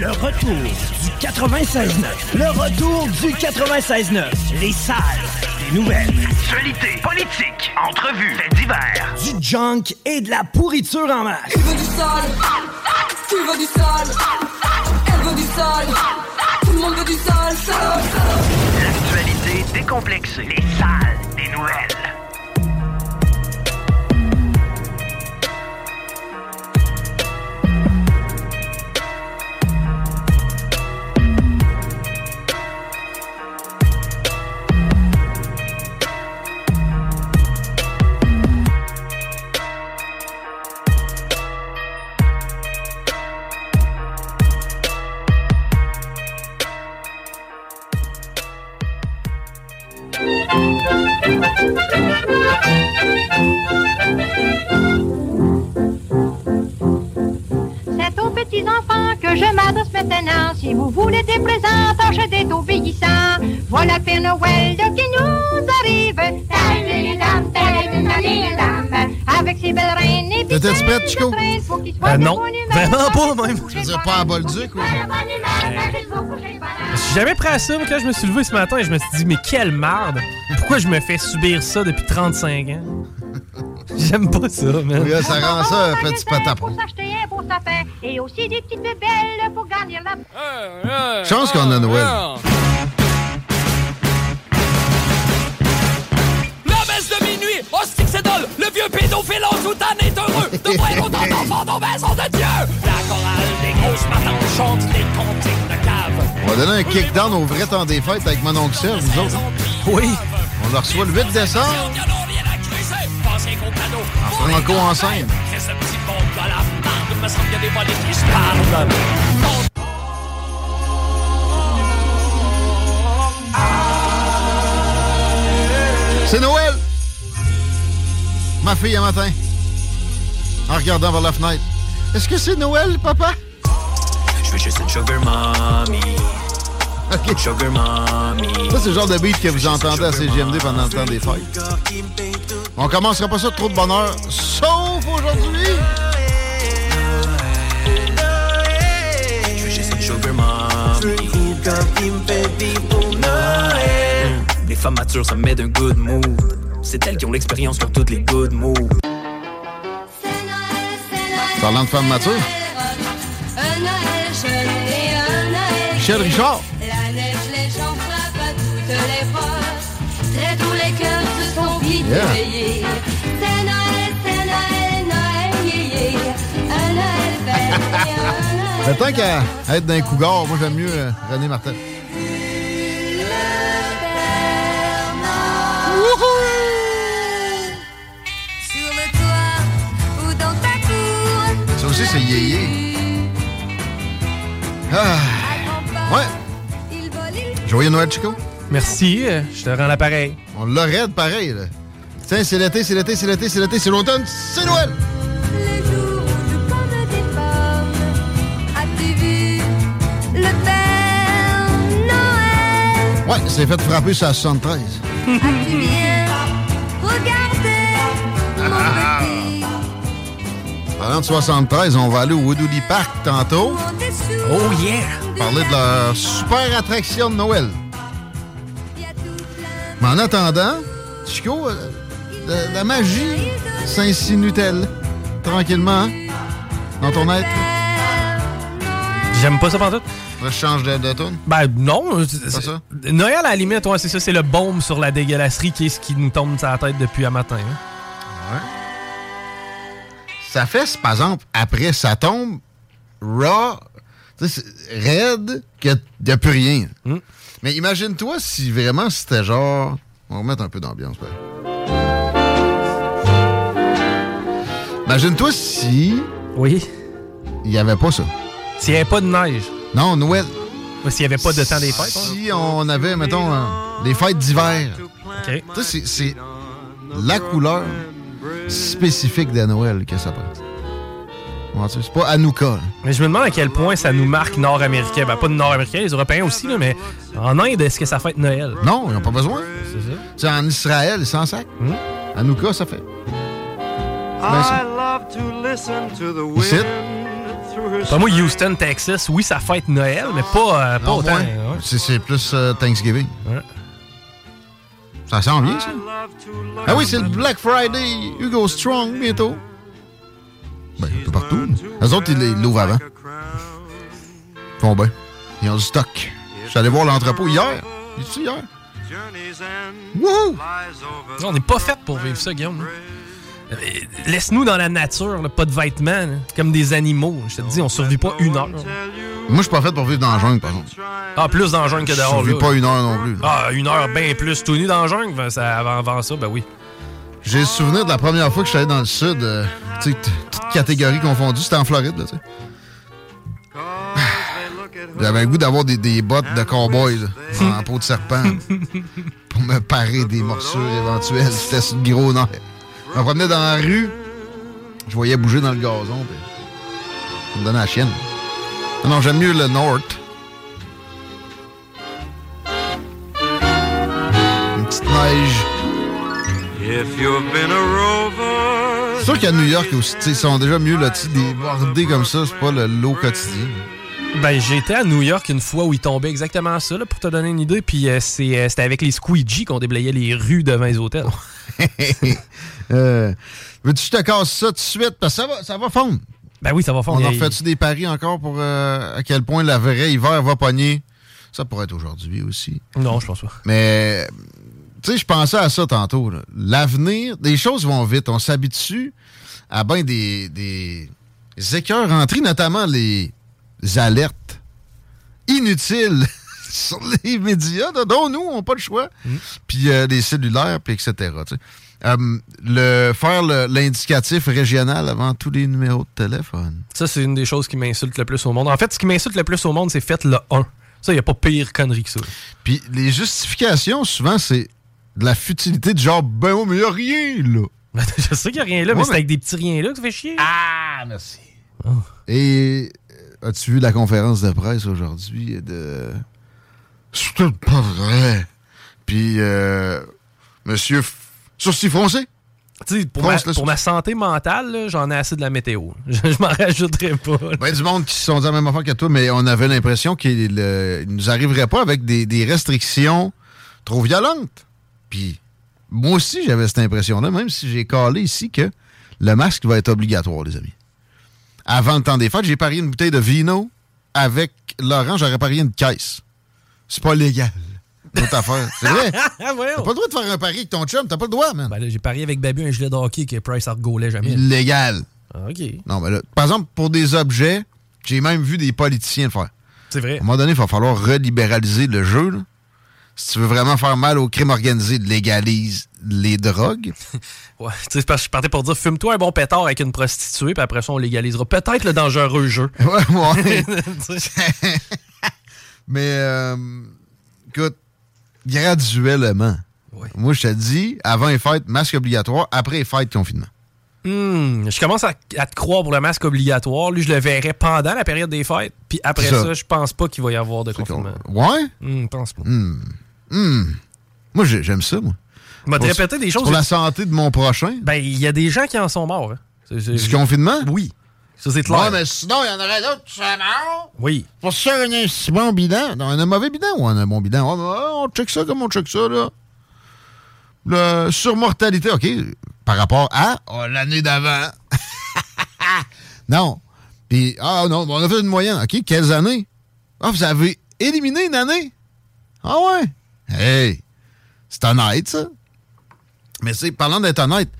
Le retour du 96.9. Le retour du 96.9. Les salles des nouvelles. Actualité, politique, entrevues, faits divers. Du junk et de la pourriture en masse. Tu veux du sale Tu veux du sale Elle veut du sale Tout le monde veut du sale, sale, sale. L'actualité décomplexée. Les salles des nouvelles. C'est aux petits enfants que je m'adresse maintenant. Si vous voulez des présents, d'être obéissants. Voilà Père Noël qui nous arrive. Avec ses belles reines et T'étais-tu prête, Chico? traîne, faut qu'il soit Euh, non, vraiment pas, même. Je veux dire, pas à Bolduc, ou? Je suis jamais prêt à ça. Moi, Quand je me suis levé ce matin, je me suis dit, mais quelle marde! Pourquoi je me fais subir ça depuis 35 ans? J'aime pas ça, man. Oui, ça rend ça un petit patapon. Pour s'acheter un beau sapin et aussi des petites bébelles pour garnir la... Chance qu'on a Noël. Vieux pédophile en soutane est heureux de voir autant d'enfants dans la maison de Dieu. La chorale des grosses matantes chante les cantiques de cave. On va donner un kick-down au vrai temps des fêtes avec mon oncle Serge, nous autres. Oui. On le reçoit le 8 décembre. En franco enceinte. Qu'est-ce ce petit monde dans la marde, me semble qu'il y a des volets qui se parlent. C'est Noël! Ma fille, un matin, en regardant vers la fenêtre. Est-ce que c'est Noël, papa? Je veux juste une sugar mommy. Ok. Sugar mommy. Ça, c'est le genre de beat que vous entendez à CGMD pendant le temps des fêtes. On commencera pas ça de trop de bonheur, sauf aujourd'hui. Je veux juste une sugar mommy. Les femmes matures, ça me met d'un good mood. C'est elles qui ont l'expérience sur toutes les good moves. Parlant de un Noël Michel. Richard. La neige, les gens frappent à toutes les portes. Très tous les cœurs se sont vite Yeah. éveillés. C'est Noël, c'est Noël, Noël, yé, yé. Un Noël vert et un Noël Mais tant qu'à être d'un cougar, moi j'aime mieux euh, René Martel. Aussi, c'est yéyé. Ah. Ouais. Il vole, il Joyeux Noël, Chico. Merci, euh, je te rends l'appareil. On l'aurait de pareil, là. Tiens, c'est l'été, c'est l'été, c'est l'été, c'est l'été, c'est l'automne, c'est Noël! Les jours où je pomme des pommes. As-tu vu le Père Noël? Ouais, c'est fait frapper sur la 73. As-tu bien regardé Ah. mon petit? Parlant de 73, on va aller au Woodley Park tantôt. Oh yeah! Parler de leur super attraction de Noël. Mais en attendant, Chico, euh, la, la magie s'insinue-t-elle? tranquillement, hein? Dans ton être? J'aime pas ça pendant tout. Je change de, de? Ben non. C'est pas ça? Noël, à la limite, ouais, c'est ça. C'est le baume sur la dégueulasserie qui est ce qui nous tombe sur la tête depuis un matin. hein. Ouais. Ça fait, par exemple, après, ça tombe raw, raide, qu'il n'y a plus rien. Hmm. Mais imagine-toi si vraiment c'était genre. On va remettre un peu d'ambiance, ouais. Imagine-toi si. Oui. Il n'y avait pas ça. S'il n'y avait pas de neige. Non, Noël. S'il n'y avait pas de temps des fêtes. hein. Si on avait, mettons, euh, des fêtes d'hiver. OK. Tu sais, c'est la couleur spécifique de Noël que ça sais, C'est pas Hanouka. là. Mais je me demande à quel point ça nous marque nord-américain. Ben, pas de nord-américain, les Européens aussi, là, mais en Inde, est-ce que ça fête Noël? Non, ils n'ont pas besoin. C'est ça. En Israël, sans sac. Hmm? Hanouka, ça fait. Ben, ça. Ici? Pas moi, Houston, Texas, oui, ça fête Noël, mais pas, euh, pas Non, autant. ouais. C'est- C'est plus euh, Thanksgiving. Ouais. Ça sent bien, ça. Ah oui, c'est le Black Friday. Hugo Strong, bientôt. Ben, un peu partout. Les autres, ils l'ouvrent avant. Ils font bien. Ils ont du stock. Je suis allé voir l'entrepôt hier. Il est hier? Wouhou! On n'est pas fait pour vivre ça, Guillaume. Laisse-nous dans la nature, là, pas de vêtements, là, comme des animaux. Je te dis, on survit pas une heure. Moi, je suis pas fait pour vivre dans la jungle, par exemple. Ah, plus dans la jungle que Je dehors. survis là. pas une heure non plus. Ah, une heure bien plus tout nu dans la jungle. ben, ça, avant, avant ça, ben oui. J'ai le souvenir de la première fois que je suis allé dans le sud, euh, tu sais, t- toute catégorie confondue, c'était en Floride, là, tu sais. J'avais le goût d'avoir des, des bottes de cowboy, en peau de serpent, pour me parer des morsures éventuelles. C'était sur le gros nerf. Je me promenais dans la rue, je voyais bouger dans le gazon, puis ça me donnait la chienne. Non, non, j'aime mieux le North. Une petite neige. C'est sûr qu'à New York aussi, tu sais, ils sont déjà mieux là, tu sais, des bordés comme ça, c'est pas le lot quotidien. Ben, j'étais à New York une fois où il tombait exactement ça, là, pour te donner une idée. Puis euh, c'est, euh, c'était avec les squeegee qu'on déblayait les rues devant les hôtels. Euh, Veux-tu que je te casse ça tout de suite? Parce que ça va, ça va fondre. Ben oui, ça va fondre. On en refait-tu des paris encore pour euh, à quel point la vraie hiver va pogner? Ça pourrait être aujourd'hui aussi. Non, je pense pas. Mais, tu sais, je pensais à ça tantôt. L'avenir, des choses vont vite. On s'habitue à bien des, des écœurs entrés, notamment les alertes inutiles sur les médias, dont nous, on n'a pas le choix. Puis euh, les cellulaires, puis etc. Euh, le, faire l'indicatif régional avant tous les numéros de téléphone. Ça, c'est une des choses qui m'insulte le plus au monde. En fait, ce qui m'insulte le plus au monde, c'est faites le 1. Ça, il n'y a pas pire connerie que ça. Puis les justifications, souvent, c'est de la futilité du genre, ben oui, mais il a rien, là. je sais qu'il n'y a rien là, mais c'est avec des petits riens là que ça fait chier. Ah, merci. Et euh, as-tu vu la conférence de presse aujourd'hui de. C'est pas vrai. Puis, euh, monsieur F- Sourcil froncé. Tu sais, pour, ma, pour ma santé mentale, j'en ai assez de la météo. Je, je m'en rajouterai pas. là. Ben, du monde qui se sont dit la même affaire que toi, mais on avait l'impression qu'il il nous arriverait pas avec des, des restrictions trop violentes. Puis, moi aussi, j'avais cette impression-là, même si j'ai calé ici que le masque va être obligatoire, les amis. Avant le temps des fêtes, j'ai parié une bouteille de vino. Avec Laurent, j'aurais parié une caisse. C'est pas légal. Autre affaire. C'est vrai. T'as pas le droit de faire un pari avec ton chum. T'as pas le droit, man. Ben là, j'ai parié avec Babu un gilet de hockey que Price argolait jamais. Illégal. Ah, OK. Non, mais là, par exemple, pour des objets, j'ai même vu des politiciens le faire. C'est vrai. À un moment donné, il va falloir relibéraliser le jeu. là. Si tu veux vraiment faire mal au crime organisé, légalise les drogues. Ouais, tu sais, parce que je partais pour dire fume-toi un bon pétard avec une prostituée, puis après ça, on légalisera peut-être le dangereux jeu. Ouais, ouais. Mais, euh, écoute, graduellement. Moi, je te dis, avant les fêtes, masque obligatoire. Après les fêtes, confinement. Hmm, je commence à, à te croire pour le masque obligatoire. Lui, je le verrai pendant la période des fêtes. Puis après ça. ça. je pense pas qu'il va y avoir de confinement. Ouais? Hmm, pense pas. Hmm. Hmm. Moi, j'ai- j'aime ça, moi. Pour- répéter des choses. Pour la santé de mon prochain. Ben, il y a des gens qui en sont morts. hein. Du confinement? Oui. Ça, c'est clair. Ouais, mais sinon, il y en aurait d'autres qui seraient morts. Oui. Pour ça, on a un si bon bilan. On a un mauvais bilan ou on a un bon bilan? Ouais, mais, ouais, on check ça comme on check ça, là. Le surmortalité, OK, par rapport à oh, l'année d'avant. Non. Puis, ah non, on a fait une moyenne. OK, quelles années? Ah, vous avez éliminé une année? Ah ouais? Hey, c'est honnête, ça. Mais c'est, parlant d'être honnête,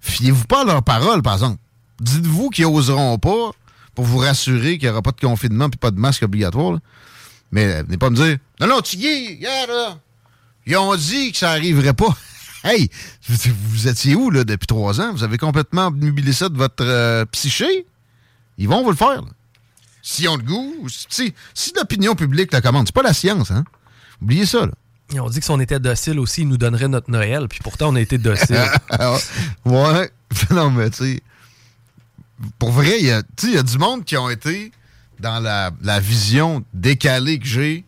fiez-vous pas à leurs paroles, par exemple. Dites-vous qu'ils oseront pas pour vous rassurer qu'il n'y aura pas de confinement puis pas de masque obligatoire. là. Mais euh, venez pas me dire, non, non, tu y là. Ils ont dit que ça arriverait pas. Hey, vous, étiez où, là, depuis trois ans? Vous avez complètement mobilisé ça de votre euh, psyché? Ils vont vous le faire, là. S'ils ont le goût, si, si l'opinion publique la commande, c'est pas la science, hein? Oubliez ça, là. Ils ont dit que si on était docile aussi, ils nous donneraient notre Noël. Puis pourtant, on a été docile. ouais. non, mais tu sais, pour vrai, il y a, du monde qui ont été dans la, vision décalée que j'ai,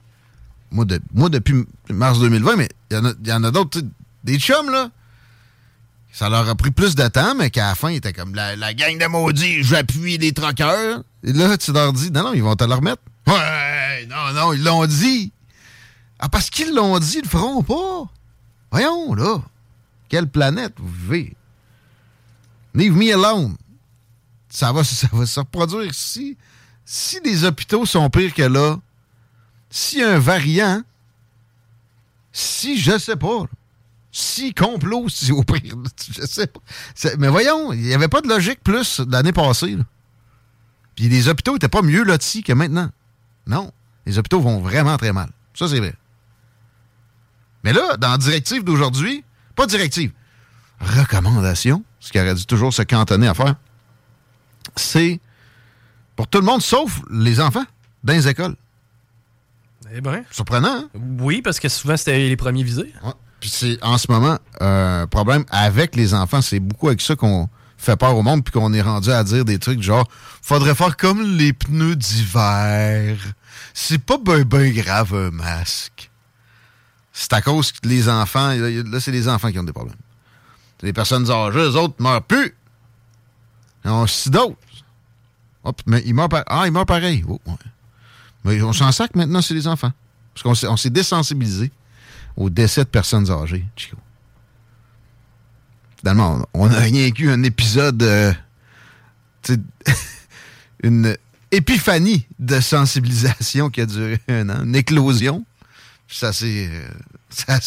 moi, de- moi depuis mars 2020, mais il y en a, d'autres, des chums, là, ça leur a pris plus de temps, mais qu'à la fin, ils étaient comme la, la gang de maudits, appuyer les troqueurs. Et là, tu leur dis, non, non, ils vont te le remettre. Ouais, non, non, ils l'ont dit. Ah, parce qu'ils l'ont dit, ils le feront pas. Voyons, là. Quelle planète vous vivez? Leave me alone. Ça va, se reproduire si, si les hôpitaux sont pires que là, a un variant, si, je sais pas, si complot, si au pire, je sais pas. Mais voyons, il n'y avait pas de logique plus l'année passée. Puis les hôpitaux n'étaient pas mieux lotis que maintenant. Non, les hôpitaux vont vraiment très mal. Ça, c'est vrai. Mais là, dans la directive d'aujourd'hui, pas directive, recommandation, ce qui aurait dû toujours se cantonner à faire, c'est pour tout le monde sauf les enfants dans les écoles. Eh ben. Surprenant, hein? Oui, parce que souvent, c'était les premiers visés. Ouais. Puis c'est en ce moment un problème avec les enfants. C'est beaucoup avec ça qu'on fait peur au monde, puis qu'on est rendu à dire des trucs genre faudrait faire comme les pneus d'hiver. C'est pas ben ben grave un masque. C'est à cause que les enfants, là, c'est les enfants qui ont des problèmes. C'est les personnes âgées, eux autres meurent plus. Ils ont six doses. Hop, mais ils meurent, par- ah, ils meurent pareil. Oh, ouais. Mais on s'en sac maintenant, c'est les enfants. Parce qu'on s'est- désensibilisé au décès de personnes âgées, Chico. Finalement, on on a rien qu'u un épisode, euh, une épiphanie de sensibilisation qui a duré un an, une éclosion. Ça s'est euh,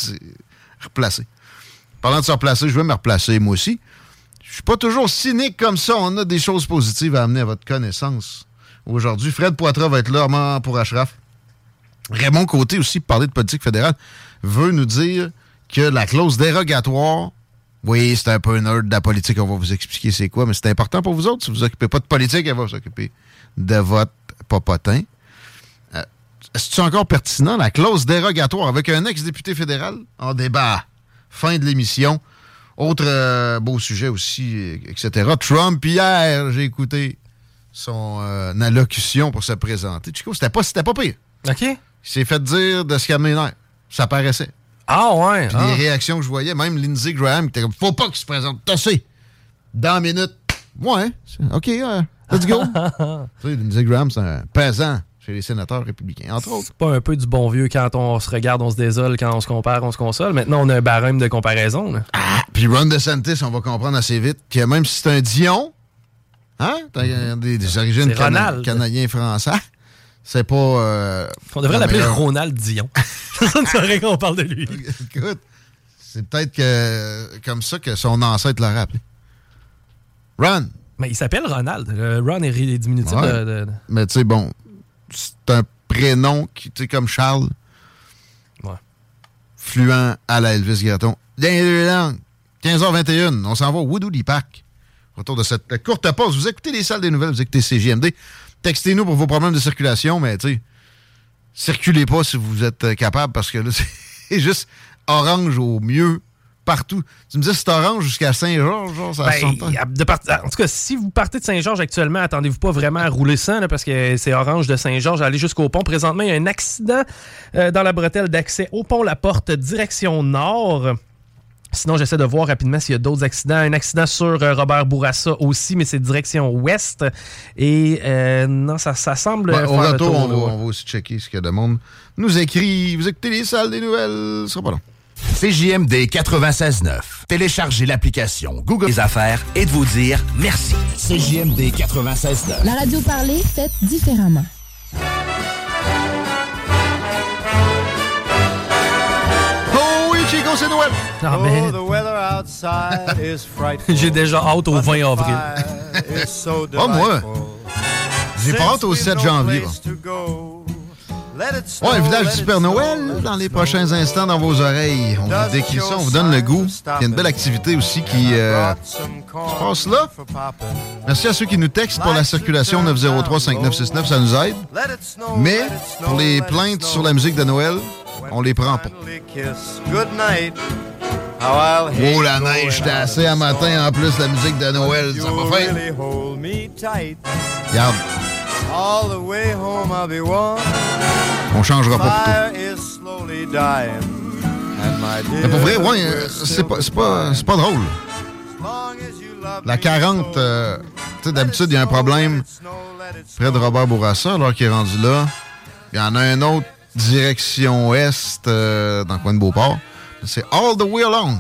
replacé. Parlant de se replacer, je vais me replacer moi aussi. Je suis pas toujours cynique comme ça. On a des choses positives à amener à votre connaissance. Aujourd'hui, Fred Poitras va être là pour Ashraf. Raymond Côté aussi, pour parler de politique fédérale, veut nous dire que la clause dérogatoire, oui, c'est un peu nerd de la politique, on va vous expliquer c'est quoi, mais c'est important pour vous autres. Si vous vous occupez pas de politique, elle va s'occuper de votre popotin. Euh, Est-ce encore pertinent, la clause dérogatoire avec un ex-député fédéral? En débat. Fin de l'émission. Autre euh, beau sujet aussi, etc. Trump, hier, j'ai écouté son euh, allocution pour se présenter. Chico, c'était pas, c'était pas pire. OK. Il s'est fait dire de se calmer les nerfs. Ça paraissait. Ah ouais. Puis ah. les réactions que je voyais, même Lindsey Graham, qui était comme Faut pas qu'il se présente. Tossé. Dans la minute. Ouais. OK, euh, let's go. tu sais, Lindsey Graham, c'est un pesant chez les sénateurs républicains, entre autres. C'est pas un peu du bon vieux quand on se regarde, on se désole, quand on se compare, on se console. Maintenant, on a un barème de comparaison. là. Puis Ron DeSantis, on va comprendre assez vite que même si c'est un Dion, hein, des, des origines cana- Ronald. canadiens-français, c'est pas. euh, On devrait la l'appeler meilleure- Ronald Dion. Ça ne serait qu'on parle de lui. Écoute, c'est peut-être que comme ça que son ancêtre l'aurait appelé. Ron. Mais il s'appelle Ronald. Le Ron est diminutif Ouais. de, de- de- Mais tu sais, bon, c'est un prénom qui, tu sais, comme Charles. Ouais. Fluent à la Elvis Gratton. Dans les deux langues. 15h21, on s'en va au Woodley Park. Autour de cette courte pause, vous écoutez les salles des nouvelles, vous écoutez CGMD. Textez-nous pour vos problèmes de circulation, mais tu sais, circulez pas si vous êtes euh, capable parce que là, c'est juste orange au mieux partout. Tu me disais c'est orange jusqu'à Saint-Georges, genre, ça Ben, sent pas. de part- En tout cas, si vous partez de Saint-Georges actuellement, attendez-vous pas vraiment à rouler sans, là, parce que c'est orange de Saint-Georges, allez jusqu'au pont. Présentement, il y a un accident euh, dans la bretelle d'accès au pont La Porte, direction nord. Sinon, j'essaie de voir rapidement s'il y a d'autres accidents. Un accident sur euh, Robert Bourassa aussi, mais c'est direction ouest. Et euh, non, ça, ça semble. Au faire le retour, tour, on, va, ouais. on va aussi checker ce que le monde nous écrit. Vous écoutez les salles des nouvelles, ce sera pas long. CJMD 96.9. Téléchargez l'application Google Les Affaires et de vous dire merci. CJMD 96 La radio parlée, faite différemment. Oh oui, Chico, c'est Noël! Ah, ben. J'ai déjà hâte au 20 avril. Pas moi. J'ai pas hâte au 7 janvier. bon. Ouais, un village du Père Noël dans les prochains instants dans vos oreilles. On vous décrit ça, on vous donne le goût. Il y a une belle activité aussi qui euh, se passe là. Merci à ceux qui nous textent pour la circulation 903-5969, ça nous aide. Mais pour les plaintes sur la musique de Noël, on les prend pas. Oh, la neige, j'étais assez à matin en plus, la musique de Noël, ça va faire. Regarde, All the way home I'll be warm. on changera pas pour Fire is slowly dying. And my Mais pour vrai, dear, ouais, c'est pas, pas, pas drôle. La 40, euh, tu sais, d'habitude, il y a un problème près de Robert Bourassa, alors qu'il est rendu là. Il y en a un autre, direction Est, euh, dans le coin de Beauport. C'est All the Way Along.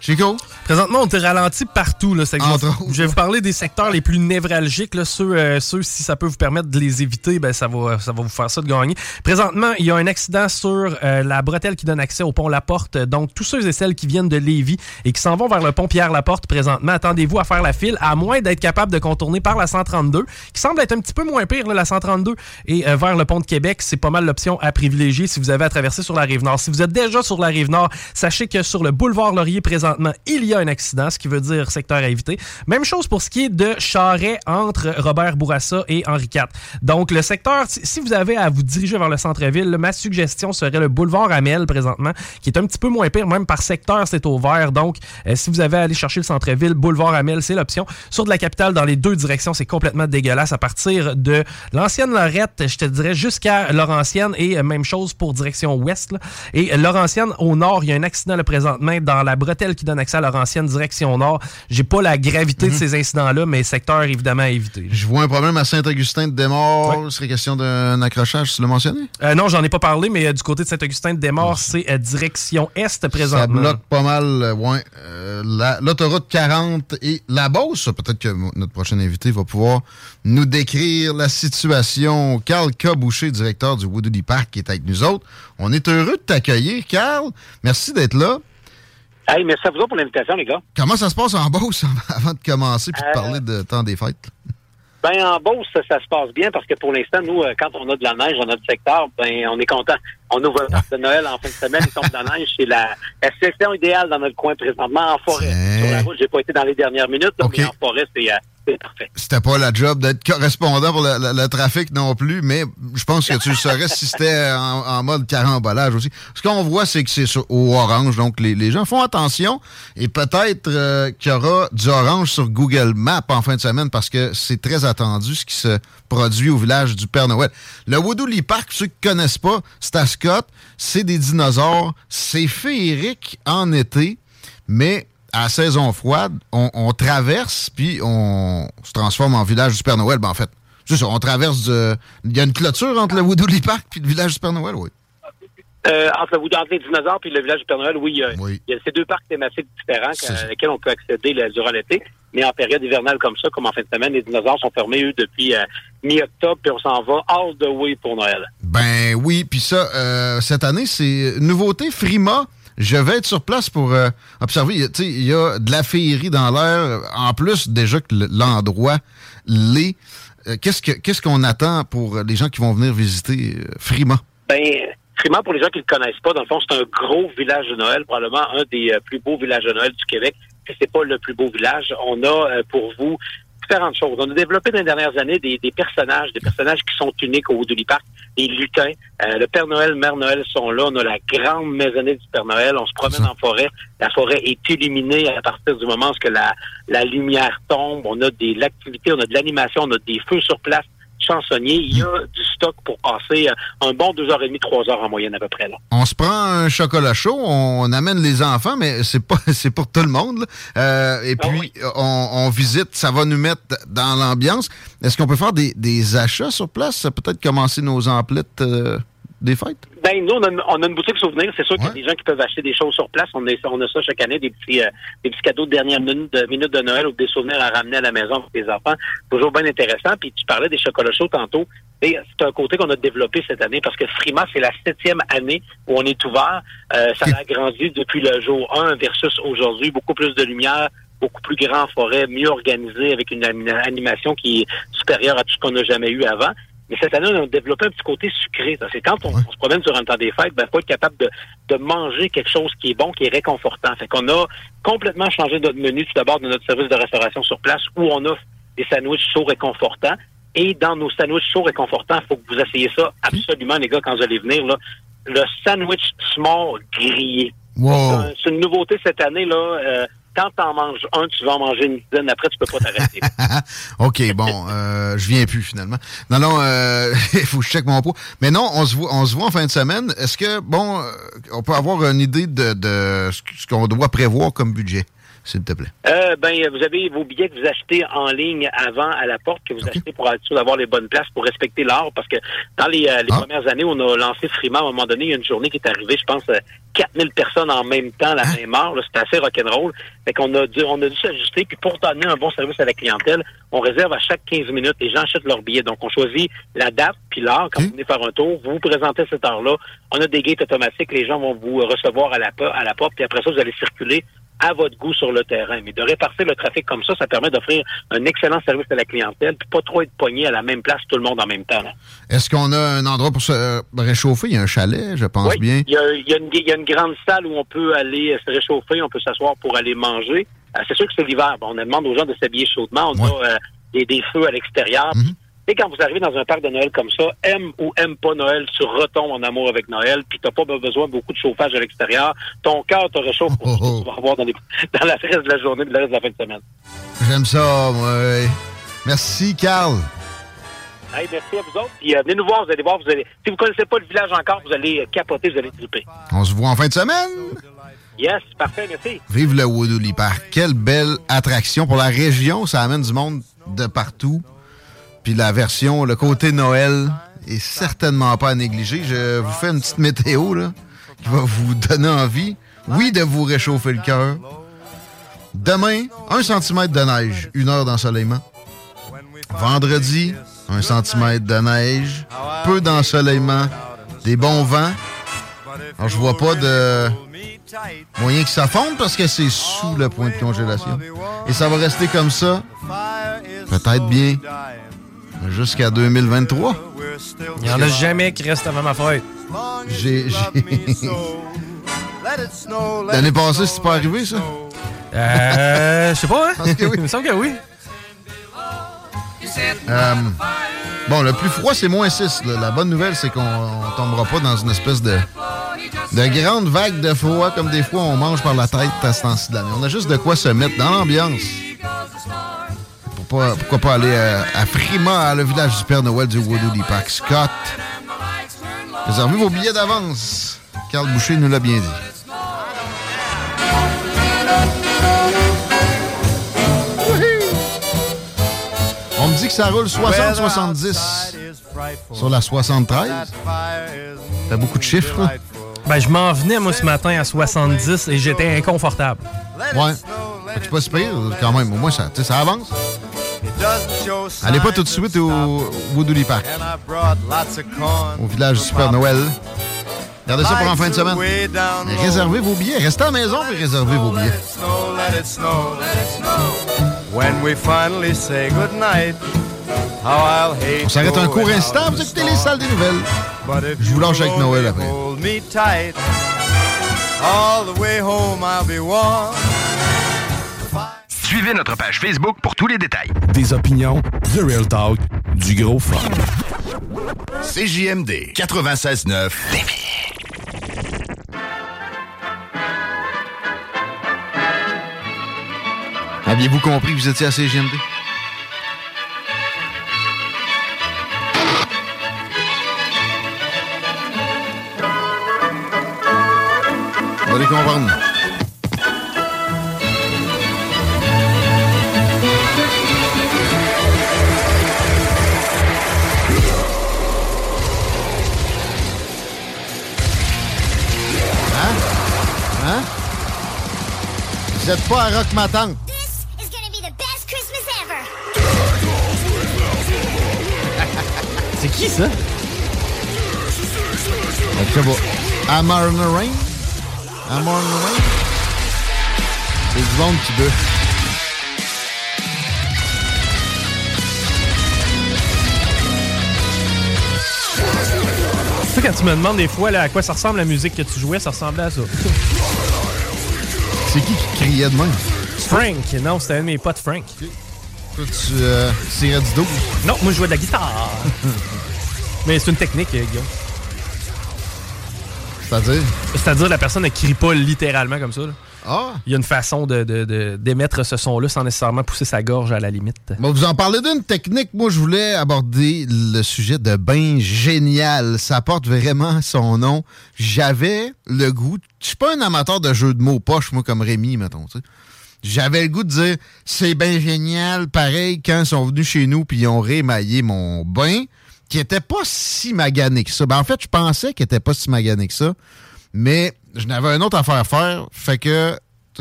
She Chico? Présentement, on est ralenti partout. Là, C'est que je, vais, vous parler des secteurs les plus névralgiques. Là, ceux, euh, ceux, si ça peut vous permettre de les éviter, ben, ça, va, ça va vous faire ça de gagner. Présentement, il y a un accident sur euh, la bretelle qui donne accès au pont Laporte. Donc, tous ceux et celles qui viennent de Lévis et qui s'en vont vers le pont Pierre-Laporte présentement, attendez-vous à faire la file, à moins d'être capable de contourner par la 132, qui semble être un petit peu moins pire, là, la 132, et euh, vers le pont de Québec. C'est pas mal l'option à privilégier si vous avez à traverser sur la rive nord. Si vous êtes déjà sur la rive nord, sachez que sur le boulevard Laurier présentement, il y a un accident, ce qui veut dire secteur à éviter. Même chose pour ce qui est de Charret entre Robert Bourassa et Henri IV. Donc, le secteur, si vous avez à vous diriger vers le centre-ville, ma suggestion serait le boulevard Amel présentement, qui est un petit peu moins pire, même par secteur, c'est au vert. Donc, euh, si vous avez à aller chercher le centre-ville, boulevard Amel, c'est l'option. Sur de la capitale, dans les deux directions, c'est complètement dégueulasse à partir de l'ancienne Lorette, je te dirais, jusqu'à Laurentienne et euh, même chose pour direction ouest. là. Et euh, Laurentienne, au nord, il y a un accident présentement dans la bretelle qui donne accès à Laurentienne, direction nord. J'ai pas la gravité de ces incidents-là, mais secteur évidemment à éviter. Je vois un problème à Saint-Augustin de Desmaures. Il serait question d'un accrochage, tu l'as mentionné? Euh, non, j'en ai pas parlé, mais euh, du côté de Saint-Augustin de Desmaures, c'est euh, direction est Ça présentement. bloque pas mal, euh, ouais. euh, la- L'autoroute 40 et la Beauce. Peut-être que notre prochain invité va pouvoir nous décrire la situation. Carl K. Boucher, directeur du Woodley Park, qui est avec nous autres. On est heureux de t'accueillir, Carl. Merci d'être là. Hey, merci à vous autres pour l'invitation, les gars. Comment ça se passe en Beauce avant de commencer puis de Euh, parler de temps des fêtes? Ben, en Beauce, ça, ça se passe bien parce que pour l'instant, nous, euh, quand on a de la neige dans notre secteur, ben, on est content. On ouvre de Noël en fin de semaine, il tombe de la neige. C'est la, la situation idéale dans notre coin présentement, en forêt. Sur la route, j'ai pas été dans les dernières minutes, mais en forêt, c'est euh, C'était pas la job d'être correspondant pour le, trafic non plus, mais je pense que tu le saurais si c'était en, mode carambolage aussi. Ce qu'on voit, c'est que c'est au orange, donc les, gens font attention et peut-être euh, qu'il y aura du orange sur Google Maps en fin de semaine parce que c'est très attendu ce qui se produit au village du Père Noël. Le Woodley Park, ceux qui connaissent pas, c'est à c'est des dinosaures, c'est féerique en été, mais à la saison froide, on, on traverse, puis on se transforme en village du Père Noël. Ben, en fait, c'est ça, on traverse. Il y a une clôture entre le Woodley Park puis le village du Père Noël, oui. Euh, entre, vous, entre les dinosaures puis le village du Père Noël, oui, il y a, il y a ces deux parcs thématiques différents à lesquels on peut accéder là, durant l'été. Mais en période hivernale comme ça, comme en fin de semaine, les dinosaures sont fermés, eux, depuis euh, mi-octobre, puis on s'en va all the way pour Noël. Ben oui, puis ça, euh, cette année, c'est nouveauté Frima. Je vais être sur place pour euh, observer. Il y a- de la féerie dans l'air. En plus, déjà que le- l'endroit l'est. Euh, Qu'est-ce que- qu'est-ce qu'on attend pour les gens qui vont venir visiter euh, Frima? Ben, Fremont, pour les gens qui ne le connaissent pas, dans le fond, c'est un gros village de Noël, probablement un des euh, plus beaux villages de Noël du Québec. C'est pas le plus beau village. On a pour vous différentes choses. On a développé dans les dernières années des, des personnages, des personnages qui sont uniques au Woodley Park, des lutins. Euh, le Père Noël, Mère Noël sont là. On a la grande maisonnée du Père Noël. On se promène en forêt. La forêt est illuminée à partir du moment où la, la lumière tombe. On a de l'activité, on a de l'animation, on a des feux sur place chansonnier, il y a du stock pour passer euh, un bon deux heures et demie, trois heures en moyenne à peu près. Là. On se prend un chocolat chaud, on amène les enfants, mais c'est pas c'est pour tout le monde. là. Euh, et puis on, on visite, ça va nous mettre dans l'ambiance. Est-ce qu'on peut faire des, des achats sur place, peut-être commencer nos emplettes euh, des fêtes? Ben, nous, on a, on a une boutique souvenir. C'est sûr qu'il y a des gens qui peuvent acheter des choses sur place. On a, on a ça chaque année, des petits, euh, des petits cadeaux de dernière minute de, minute de Noël ou des souvenirs à ramener à la maison pour tes enfants. Toujours bien intéressant. Puis tu parlais des chocolats chauds tantôt. Et c'est un côté qu'on a développé cette année parce que Frima, c'est la septième année où on est ouvert. Euh, ça a grandi depuis le jour 1 versus aujourd'hui. Beaucoup plus de lumière, beaucoup plus grand forêt, mieux organisé avec une ani- animation qui est supérieure à tout ce qu'on n'a jamais eu avant. Mais cette année, on a développé un petit côté sucré. C'est quand on, on se promène sur un temps des fêtes, ben, faut être capable de, de manger quelque chose qui est bon, qui est réconfortant. Fait qu'on a complètement changé notre menu, tout d'abord, de notre service de restauration sur place, où on offre des sandwichs chauds réconfortants. Et dans nos sandwichs chauds réconfortants, il faut que vous essayez ça absolument, les gars, quand vous allez venir. Là, le sandwich small grillé. Wow. C'est une nouveauté cette année. là. Euh, quand t'en manges un, tu vas en manger une dizaine. Après, tu peux pas t'arrêter. OK, bon, euh, je viens plus finalement. Non, non, euh, il faut que je check mon poids. Mais non, on se voit, on se voit en fin de semaine. Est-ce que, bon, euh, on peut avoir une idée de, ce qu'on doit prévoir comme budget, s'il te plaît? Euh, ben, vous avez vos billets que vous achetez en ligne avant à la porte, que vous achetez pour être sûr d'avoir les bonnes places, pour respecter l'heure, parce que dans les, euh, les premières années, on a lancé Frima, à un moment donné, il y a une journée qui est arrivée, je pense, euh, 4000 personnes en même temps, à la même heure. C'était assez rock'n'roll. Fait qu'on a dû, on a dû s'ajuster, puis pour donner un bon service à la clientèle, on réserve à chaque 15 minutes, les gens achètent leur billet. Donc, on choisit la date, puis l'heure, quand vous venez faire un tour, vous vous présentez à cette heure-là, on a des gates automatiques, les gens vont vous recevoir à la, à la porte, puis après ça, vous allez circuler à votre goût sur le terrain. Mais de répartir le trafic comme ça, ça permet d'offrir un excellent service à la clientèle, puis pas trop être pogné à la même place tout le monde en même temps. Est-ce qu'on a un endroit pour se euh, réchauffer? Il y a un chalet, je pense Oui, bien. Il y, a, il y a une, il y a une grande salle où on peut aller euh, se réchauffer, on peut s'asseoir pour aller manger. Euh, c'est sûr que c'est l'hiver. On demande aux gens de s'habiller chaudement. On a euh, des, des feux à l'extérieur. Mhm. Et quand vous arrivez dans un parc de Noël comme ça, aime ou aime pas Noël, tu retombes en amour avec Noël, puis t'as pas besoin de beaucoup de chauffage à l'extérieur. Ton cœur te réchauffe pour ce que tu vas avoir dans, les, dans la reste de la journée, la reste de la fin de semaine. J'aime ça, moi. Merci, Carl. Hey, merci à vous autres. Puis euh, venez nous voir, vous allez voir, vous allez. Si vous connaissez pas le village encore, vous allez euh, capoter, vous allez triper. On se voit en fin de semaine. Yes, parfait, merci. Vive le Woodley Park. Quelle belle attraction pour la région. Ça amène du monde de partout. Puis la version, le côté Noël est certainement pas à négliger. Je vous fais une petite météo là, qui va vous donner envie, oui, de vous réchauffer le cœur. Demain, un centimètre de neige, une heure d'ensoleillement. Vendredi, un centimètre de neige, peu d'ensoleillement, des bons vents. Alors, je vois pas de moyen que ça fonde parce que c'est sous le point de congélation. Et ça va rester comme ça, peut-être bien, jusqu'à 2023. Il n'y en a jamais qui restent avant ma fête. J'ai. L'année passée, c'est pas arrivé, ça? Euh, je sais pas, hein? Parce que oui. Il me semble que oui. Euh, bon, le plus froid, c'est moins 6. là. La bonne nouvelle, c'est qu'on on tombera pas dans une espèce de, de grande vague de froid comme des fois on mange par la tête à ce temps-ci de l'année. On a juste de quoi se mettre dans l'ambiance. Pas- pourquoi pas aller euh, à Frima, le village du Père Noël du Woodley Park. Scott, réservez vos billets d'avance. Carl Boucher nous l'a bien dit. On me dit que ça roule 60-70 sur la 73. Fait beaucoup de chiffres. là? Ben, je m'en venais, moi, ce matin à 70 et j'étais inconfortable. Ouais. C'est pas si pire, quand même. Au moins, ça, ça avance. Allez pas tout de suite au Woodley Park, au village du Super Noël. Regardez ça pour en fin de semaine. Mais réservez vos billets. Restez à la maison et réservez vos billets. On s'arrête un court instant. in Vous écoutez les salles des nouvelles. Je vous lâche avec Noël après. Hold me tight. All the way home I'll be warm. Suivez notre page Facebook pour tous les détails. Des opinions, The Real Talk, du gros fun. CJMD 96.9 Aviez-vous compris que vous étiez à CGMD? Vous allez comprendre. Vous êtes pas à Rock Ma Tante. C'est qui ça? Amar in the Rain? Amar in the Rain? C'est du monde qui veut. Tu sais, quand tu me demandes des fois là, à quoi ça ressemble la musique que tu jouais, ça ressemblait à ça. C'est qui qui criait de même? Frank. Non, c'était un de mes potes, Frank. Toi, tu euh, tirais du dos? Non, moi, je jouais de la guitare. Mais c'est une technique, euh, Guillaume. C'est-à-dire? C'est-à-dire la personne ne crie pas littéralement comme ça. là. Ah! Il y a une façon de- d'émettre ce son-là sans nécessairement pousser sa gorge à la limite. Bon, vous en parlez d'une technique. Moi, je voulais aborder le sujet de bain génial. Ça porte vraiment son nom. J'avais le goût. Je suis pas un amateur de jeux de mots poche, moi, comme Rémi, mettons. J'avais le goût de dire c'est bien génial. Pareil, quand ils sont venus chez nous puis ils ont rémaillé mon bain, qui était pas si magané que ça. Ben, en fait, je pensais qu'il était pas si magané que ça. Mais je n'avais un autre affaire à faire. Fait que,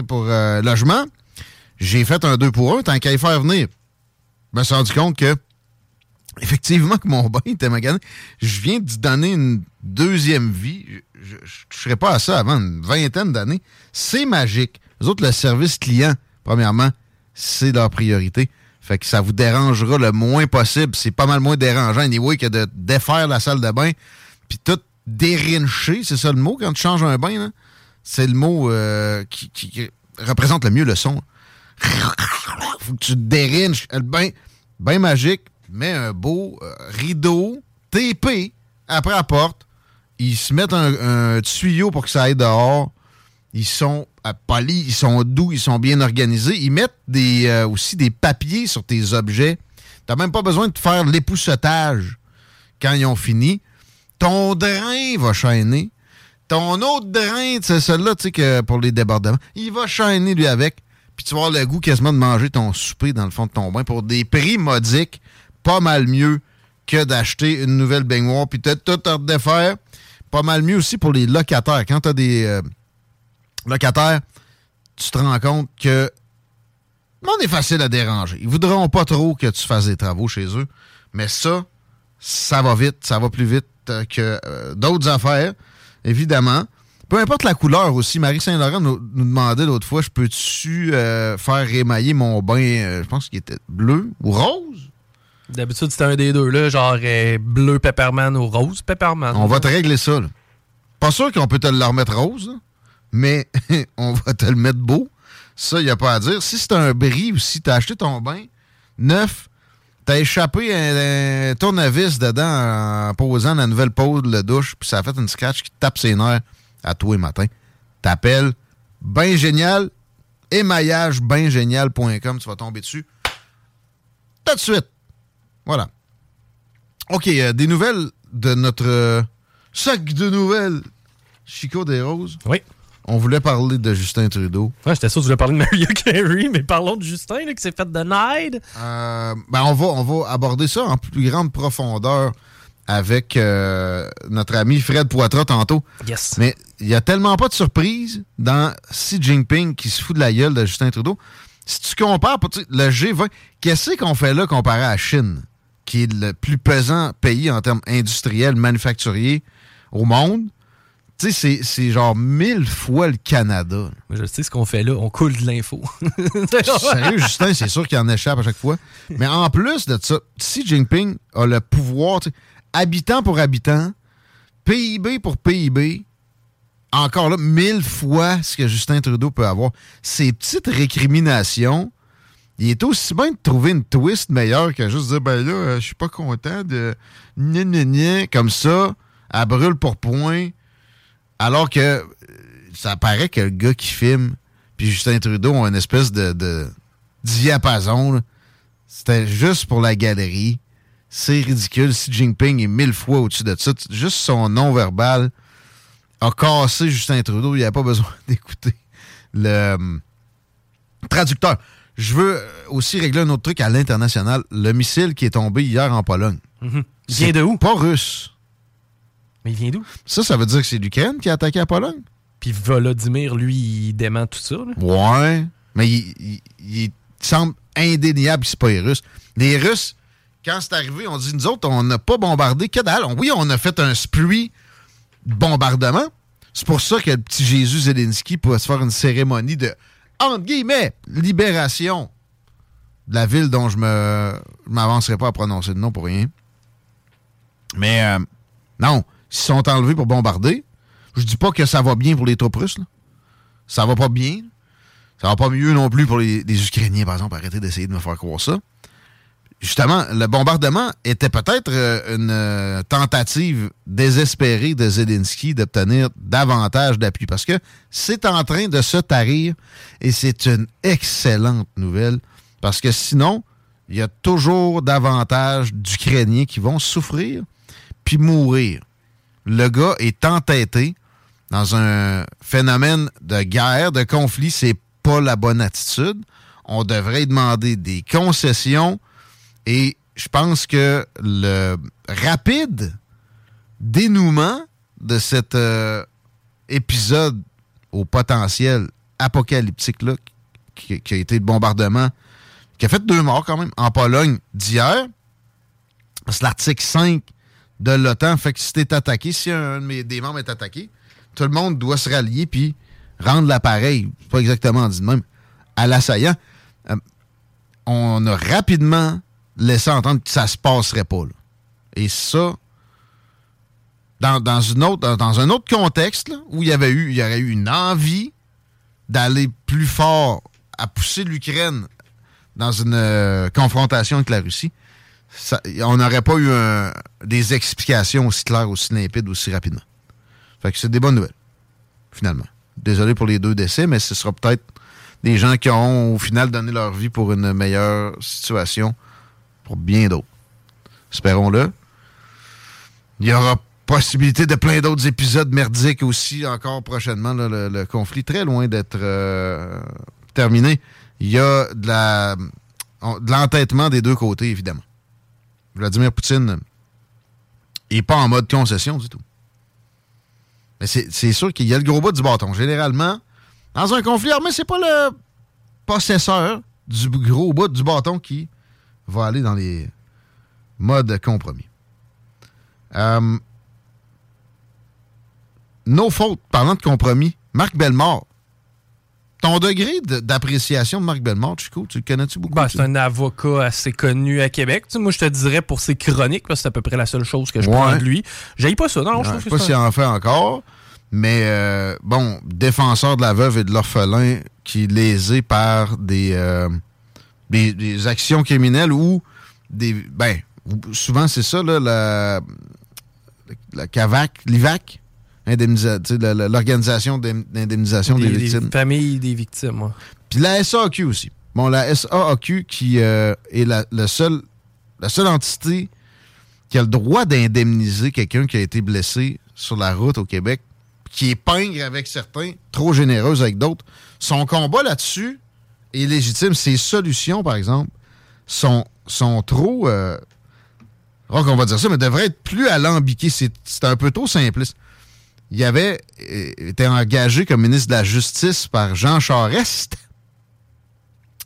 pour euh, logement, j'ai fait un 2 pour 1 tant qu'à y faire venir. Je me suis rendu compte que, effectivement, que mon bain était magané. Je viens d'y donner une deuxième vie. Je ne toucherai pas à ça avant une vingtaine d'années. C'est magique. Les autres, le service client, premièrement, c'est leur priorité. Fait que ça vous dérangera le moins possible. C'est pas mal moins dérangeant, anyway, que de défaire la salle de bain. Puis tout dérincher, c'est ça le mot quand tu changes un bain? C'est le mot euh, qui, qui- représente le mieux le son. Faut que tu dérinches le bain. Bain magique, mets un beau euh, rideau TP après la porte. Ils se mettent un, un tuyau pour que ça aille dehors. Ils sont polis, ils sont doux, ils sont bien organisés. Ils mettent des, euh, aussi des papiers sur tes objets. T'as même pas besoin de faire l'époussetage quand ils ont fini. Ton drain va chaîner. Ton autre drain, c'est celui-là, tu sais, que pour les débordements, il va chaîner lui avec. Puis tu vas avoir le goût quasiment de manger ton souper dans le fond de ton bain pour des prix modiques, pas mal mieux que d'acheter une nouvelle baignoire puis peut-être tout à redéfaire. Pas mal mieux aussi pour les locataires. Quand tu as des euh, locataires, tu te rends compte que monde est facile à déranger. Ils voudront pas trop que tu fasses des travaux chez eux. Mais ça, ça va vite, ça va plus vite euh, que euh, d'autres affaires, évidemment. Peu importe la couleur aussi. Marie Saint-Laurent nous, nous demandait l'autre fois, je peux-tu euh, faire rémailler mon bain, euh, je pense qu'il était bleu ou rose? D'habitude, c'était un des deux, là, genre bleu pepperman ou rose pepperman. On va te régler ça. là. Pas sûr qu'on peut te le remettre rose, là, mais on va te le mettre beau. Ça, il n'y a pas à dire. Si c'est un bris ou si tu as acheté ton bain neuf, t'as échappé un, un tournevis dedans en posant la nouvelle pause de la douche, puis ça a fait une scratch qui tape ses nerfs à tous les matins. T'appelles Bain Génial, tu vas tomber dessus tout de suite. Voilà. OK, euh, des nouvelles de notre euh, sac de nouvelles Chico des Roses. Oui. On voulait parler de Justin Trudeau. Ouais, j'étais sûr que tu voulais parler de Maria Carey, mais parlons de Justin, là, qui s'est fait de Nide. Euh, ben on, va, on va aborder ça en plus grande profondeur avec euh, notre ami Fred Poitras tantôt. Yes. Mais il n'y a tellement pas de surprise dans Xi Jinping qui se fout de la gueule de Justin Trudeau. Si tu compares le G20, qu'est-ce qu'on fait là comparé à la Chine, qui est le plus pesant pays en termes industriels, manufacturiers au monde? Tu sais, c'est- genre mille fois le Canada. là. Je sais ce qu'on fait là, on coule de l'info. Sérieux, Justin, c'est sûr qu'il en échappe à chaque fois. Mais en plus de ça, Xi Jinping a le pouvoir, habitant pour habitant, PIB pour PIB, encore là, mille fois ce que Justin Trudeau peut avoir. Ces petites récriminations, il est aussi bien de trouver une twist meilleure que juste dire, ben là, euh, je suis pas content de gna gna gna, comme ça, à brûle pour point, alors que euh, ça paraît que le gars qui filme puis Justin Trudeau ont une espèce de, de diapason. C'était juste pour la galerie. C'est ridicule. Xi Jinping est mille fois au-dessus de ça. Juste son non-verbal a cassé Justin Trudeau. Il n'y a pas besoin d'écouter le euh, traducteur. Je veux euh, aussi régler un autre truc à l'international. Le missile qui est tombé hier en Pologne. Mhm. Vient de où? Pas russe. Mais il vient d'où? Ça, ça veut dire que c'est l'Ukraine qui a attaqué la Pologne? Puis Volodymyr, lui, il dément tout ça. là. Ouais. Mais il, il- il semble indéniable que c'est pas les Russes. Les Russes, quand c'est arrivé, on dit, nous autres, on n'a pas bombardé. Que dalle? Oui, on a fait un spree de bombardement. C'est pour ça que le petit Jésus Zelensky pourrait se faire une cérémonie de, entre guillemets, libération de la ville dont je me je m'avancerai pas à prononcer le nom pour rien. Mais euh, non, s'ils sont enlevés pour bombarder, je dis pas que ça va bien pour les troupes russes. là. Ça va pas bien. Ça va pas mieux non plus pour les, les Ukrainiens, par exemple. Arrêtez d'essayer de me faire croire ça. Justement, le bombardement était peut-être euh, une euh, tentative désespérée de Zelensky d'obtenir davantage d'appui parce que c'est en train de se tarir et c'est une excellente nouvelle parce que sinon, il y a toujours davantage d'Ukrainiens qui vont souffrir puis mourir. Le gars est entêté dans un phénomène de guerre, de conflit. C'est pas la bonne attitude. On devrait demander des concessions et je pense que le rapide dénouement de cet euh, épisode au potentiel apocalyptique-là, qui, qui a été le bombardement, qui a fait deux morts quand même en Pologne d'hier, parce l'article 5 de l'OTAN fait que si t'es attaqué, si un de mes, des membres est attaqué, tout le monde doit se rallier puis rendre l'appareil, pas exactement dit de même, à l'assaillant. Euh, on a rapidement laissé entendre que ça se passerait pas. Et ça, dans, un autre contexte, où il y avait eu, aurait eu une envie d'aller plus fort à pousser l'Ukraine dans une euh, confrontation avec la Russie, on n'aurait pas eu des explications aussi claires, aussi limpides, aussi rapidement. Fait que c'est des bonnes nouvelles, finalement. Désolé pour les deux décès, mais ce sera peut-être des gens qui ont au final donné leur vie pour une meilleure situation pour bien d'autres. Espérons-le. Il y aura possibilité de plein d'autres épisodes merdiques aussi encore prochainement. le, conflit très loin d'être euh, terminé. Il y a de l'entêtement des deux côtés, évidemment. Vladimir Poutine n'est pas en mode concession du tout. Mais c'est sûr qu'il y a le gros bout du bâton. Généralement, dans un conflit armé, c'est pas le possesseur du gros bout du bâton qui va aller dans les modes compromis. Euh, no faute, parlant de compromis, Marc Bellemare. Ton degré de- d'appréciation de Marc Bellemare, Chico, tu le connais-tu beaucoup? Ben, c'est un avocat assez connu à Québec. Tu sais, moi, je te dirais pour ses chroniques, parce que c'est à peu près la seule chose que je Ouais. prends de lui. J'aille pas ça, non, je je sais pas s'il en fait encore, mais euh, bon, défenseur de la veuve et de l'orphelin qui est lésé par des, euh, des, des actions criminelles ou des. Ben, souvent c'est ça, là, la, la CAVAC, l'IVAC, l'organisation d'indemnisation des, des, victimes. familles des victimes. ouais. Puis la SAQ aussi. Bon, la SAQ qui euh, est la, le seul, la seule entité qui a le droit d'indemniser quelqu'un qui a été blessé sur la route au Québec, qui est pingre avec certains, trop généreuse avec d'autres. Son combat là-dessus est légitime. Ses solutions, par exemple, sont, sont trop... Euh, qu'on va dire ça, mais devraient être plus alambiquées. C'est c'est un peu trop simpliste. Il avait euh, été engagé comme ministre de la Justice par Jean Charest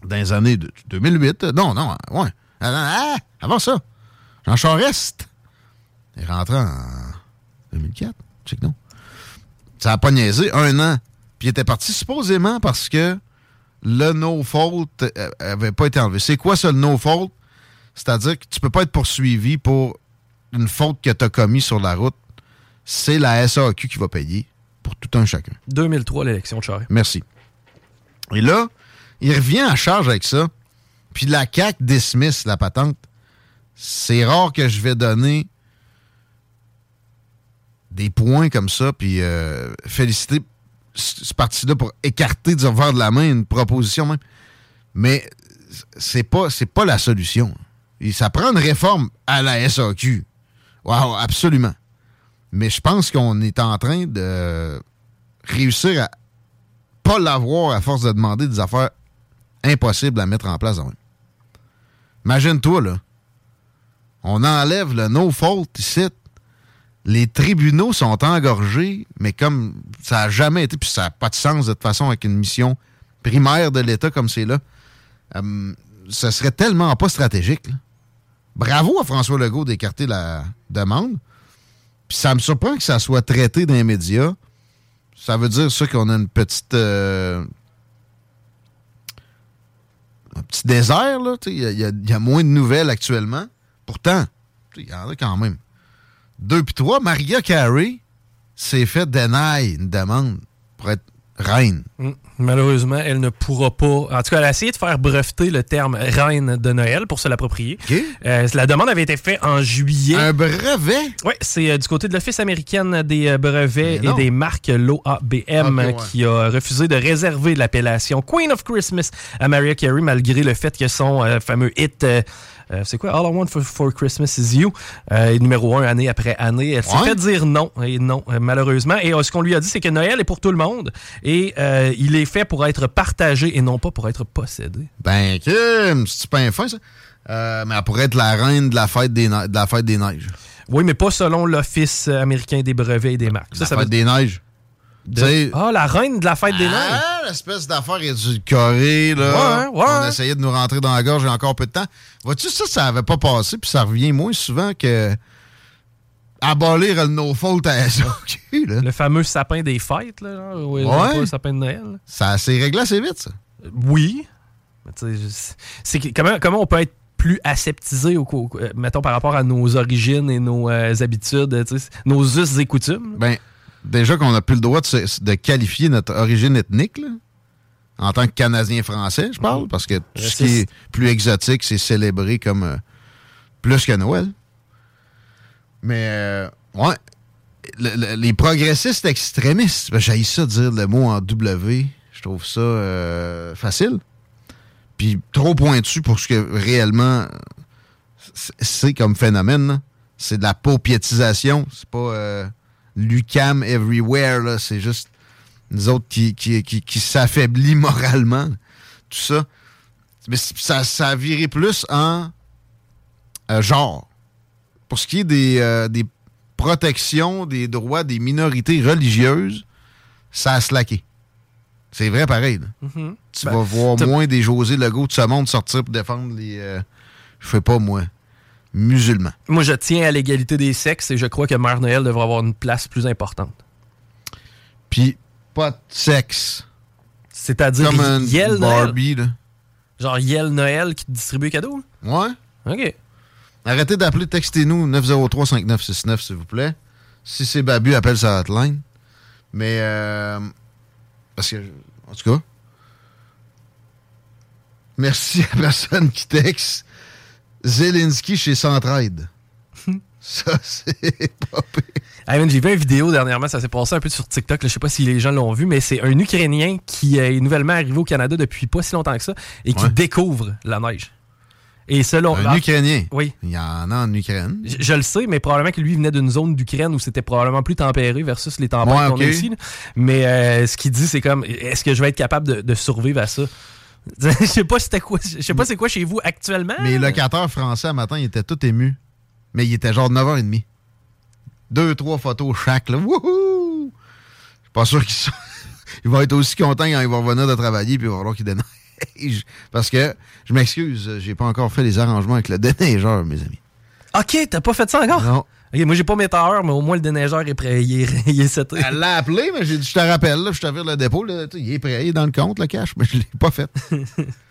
dans les années de- 2008. Non, non, ouais. Ah, avant ça, Jean Charest est rentré en 2004. Je sais que non. Ça a pas niaisé. Un an. Puis il était parti supposément parce que le no-fault euh, avait pas été enlevé. C'est quoi ça, le no-fault? C'est-à-dire que tu peux pas être poursuivi pour une faute que tu as commise sur la route. C'est la SAQ qui va payer pour tout un chacun. 2003, l'élection de Charest. Merci. Et là, il revient à charge avec ça. Puis la CAQ dismiss la patente. C'est rare que je vais donner des points comme ça, puis euh, féliciter ce parti-là pour écarter du revers de la main une proposition même. Mais c'est pas, c'est pas la solution. Et ça prend une réforme à la SAQ. Wow, absolument. Mais je pense qu'on est en train de réussir à pas l'avoir à force de demander des affaires impossibles à mettre en place. Imagine-toi, là. On enlève le no-fault ici. Les tribunaux sont engorgés, mais comme ça n'a jamais été, puis ça n'a pas de sens de toute façon avec une mission primaire de l'État comme c'est là, euh, ce serait tellement pas stratégique. Bravo à François Legault d'écarter la demande. Puis ça me surprend que ça soit traité dans les médias. Ça veut dire ça qu'on a une petite. euh, un petit désert, là. Il y, y a- moins de nouvelles actuellement. Pourtant, il y en a quand même. Deux puis trois, Maria Carey s'est fait deny une demande pour être reine. Mm. Malheureusement, elle ne pourra pas. En tout cas, elle a essayé de faire breveter le terme reine de Noël pour se l'approprier. Euh, la demande avait été faite en juillet. Un brevet? Oui, c'est euh, du côté de l'Office américaine des euh, brevets et des marques, l'OABM, ouais. qui a refusé de réserver l'appellation Queen of Christmas à Mariah Carey, malgré le fait que son euh, fameux hit. Euh, c'est quoi? All I Want for, for Christmas is You. euh, numéro un année après année. Elle s'est Ouais. fait dire non, et non, euh, malheureusement. Et ce qu'on lui a dit, c'est que Noël est pour tout le monde et il est fait pour être partagé et non pas pour être possédé. Ben, Kim, c'est pas fin, ça? Mais elle pourrait être la reine de la fête des, de la fête des neiges. Oui, mais pas selon l'Office américain des brevets et des marques. La ça fête veut- des neiges. De- Ah, la reine de la fête des neiges. Ah, l'espèce d'affaire édulcorée, là. Ouais, ouais. On essayait de nous rentrer dans la gorge il y a encore peu de temps. Vois-tu, ça, ça avait pas passé, puis ça revient moins souvent que abolir le no-fault à SOQ, là. Le fameux sapin des fêtes, là, genre, ouais, Ouais. pas le sapin de Noël. Ça s'est réglé assez vite, ça. Oui. C'est que- comment, comment on peut être plus aseptisé, au, euh, mettons, par rapport à nos origines et nos euh, habitudes, nos us et coutumes? Ben, déjà qu'on n'a plus le droit de, qualifier notre origine ethnique, là, en tant que Canadien-Français, je parle, parce que tout ce qui est plus exotique, c'est célébré comme euh, plus que Noël. Mais, euh, ouais, le- le- les progressistes extrémistes, ben, j'ai ça dire le mot en W, je trouve ça euh, facile. Puis trop pointu pour ce que réellement c'est- comme phénomène. C'est de la paupiétisation. C'est pas Lucam everywhere. là. C'est juste nous autres qui, qui, qui, qui s'affaiblit moralement. Tout ça. Mais ça, ça a viré plus en euh, genre. Pour ce qui est des, euh, des protections des droits des minorités religieuses, ça a slacké. C'est vrai pareil. Mhm. Tu Ben, vas voir moins des José Legault de ce monde sortir pour défendre les. euh, je sais pas moi. Musulmans. Moi, je tiens à l'égalité des sexes et je crois que Mère Noël devrait avoir une place plus importante. Puis, pas de sexe. C'est-à-dire Comme un Yel Noël. Barbie, là. Genre Yel Noël qui te distribue les cadeaux? Ouais. OK. Arrêtez d'appeler, textez-nous 903-5969, s'il vous plaît. Si c'est Babu, appelle sa hotline. Mais, euh, parce que, en tout cas, merci à la personne qui texte Zelensky chez Centraide. Ça, c'est pas pire. J'ai vu une vidéo dernièrement, ça s'est passé un peu sur TikTok, là, je sais pas si les gens l'ont vu, mais c'est un Ukrainien qui est nouvellement arrivé au Canada depuis pas si longtemps que ça et qui Ouais. découvre la neige. Et selon Un Ukrainien? Oui. Il y en a en Ukraine. Je, je le sais, mais probablement que lui venait d'une zone d'Ukraine où c'était probablement plus tempéré versus les tempêtes Ouais, qu'on a ici. là. Mais euh, ce qu'il dit, c'est comme est-ce que je vais être capable de, de survivre à ça? Je sais pas c'était quoi. Je sais pas c'est quoi chez vous actuellement. Mes locataires français, matin, ils étaient tous émus. Mais il était genre 9h30. Deux, trois photos chaque, là. Wouhou! Je suis pas sûr qu'ils sont... Ils vont être aussi contents quand ils vont revenir de travailler puis il va falloir qu'ils déneigent. Parce que, je m'excuse, j'ai pas encore fait les arrangements avec le déneigeur, mes amis. Ok, t'as pas fait ça encore? Non. Ok, moi j'ai pas mes tailleurs, mais au moins le déneigeur est prêt. Il est, il est seté. Elle l'a appelé, mais j'ai dit, je te rappelle, là, je te vire le dépôt, là, il est prêt, il est dans le compte, le cash, mais je l'ai pas fait.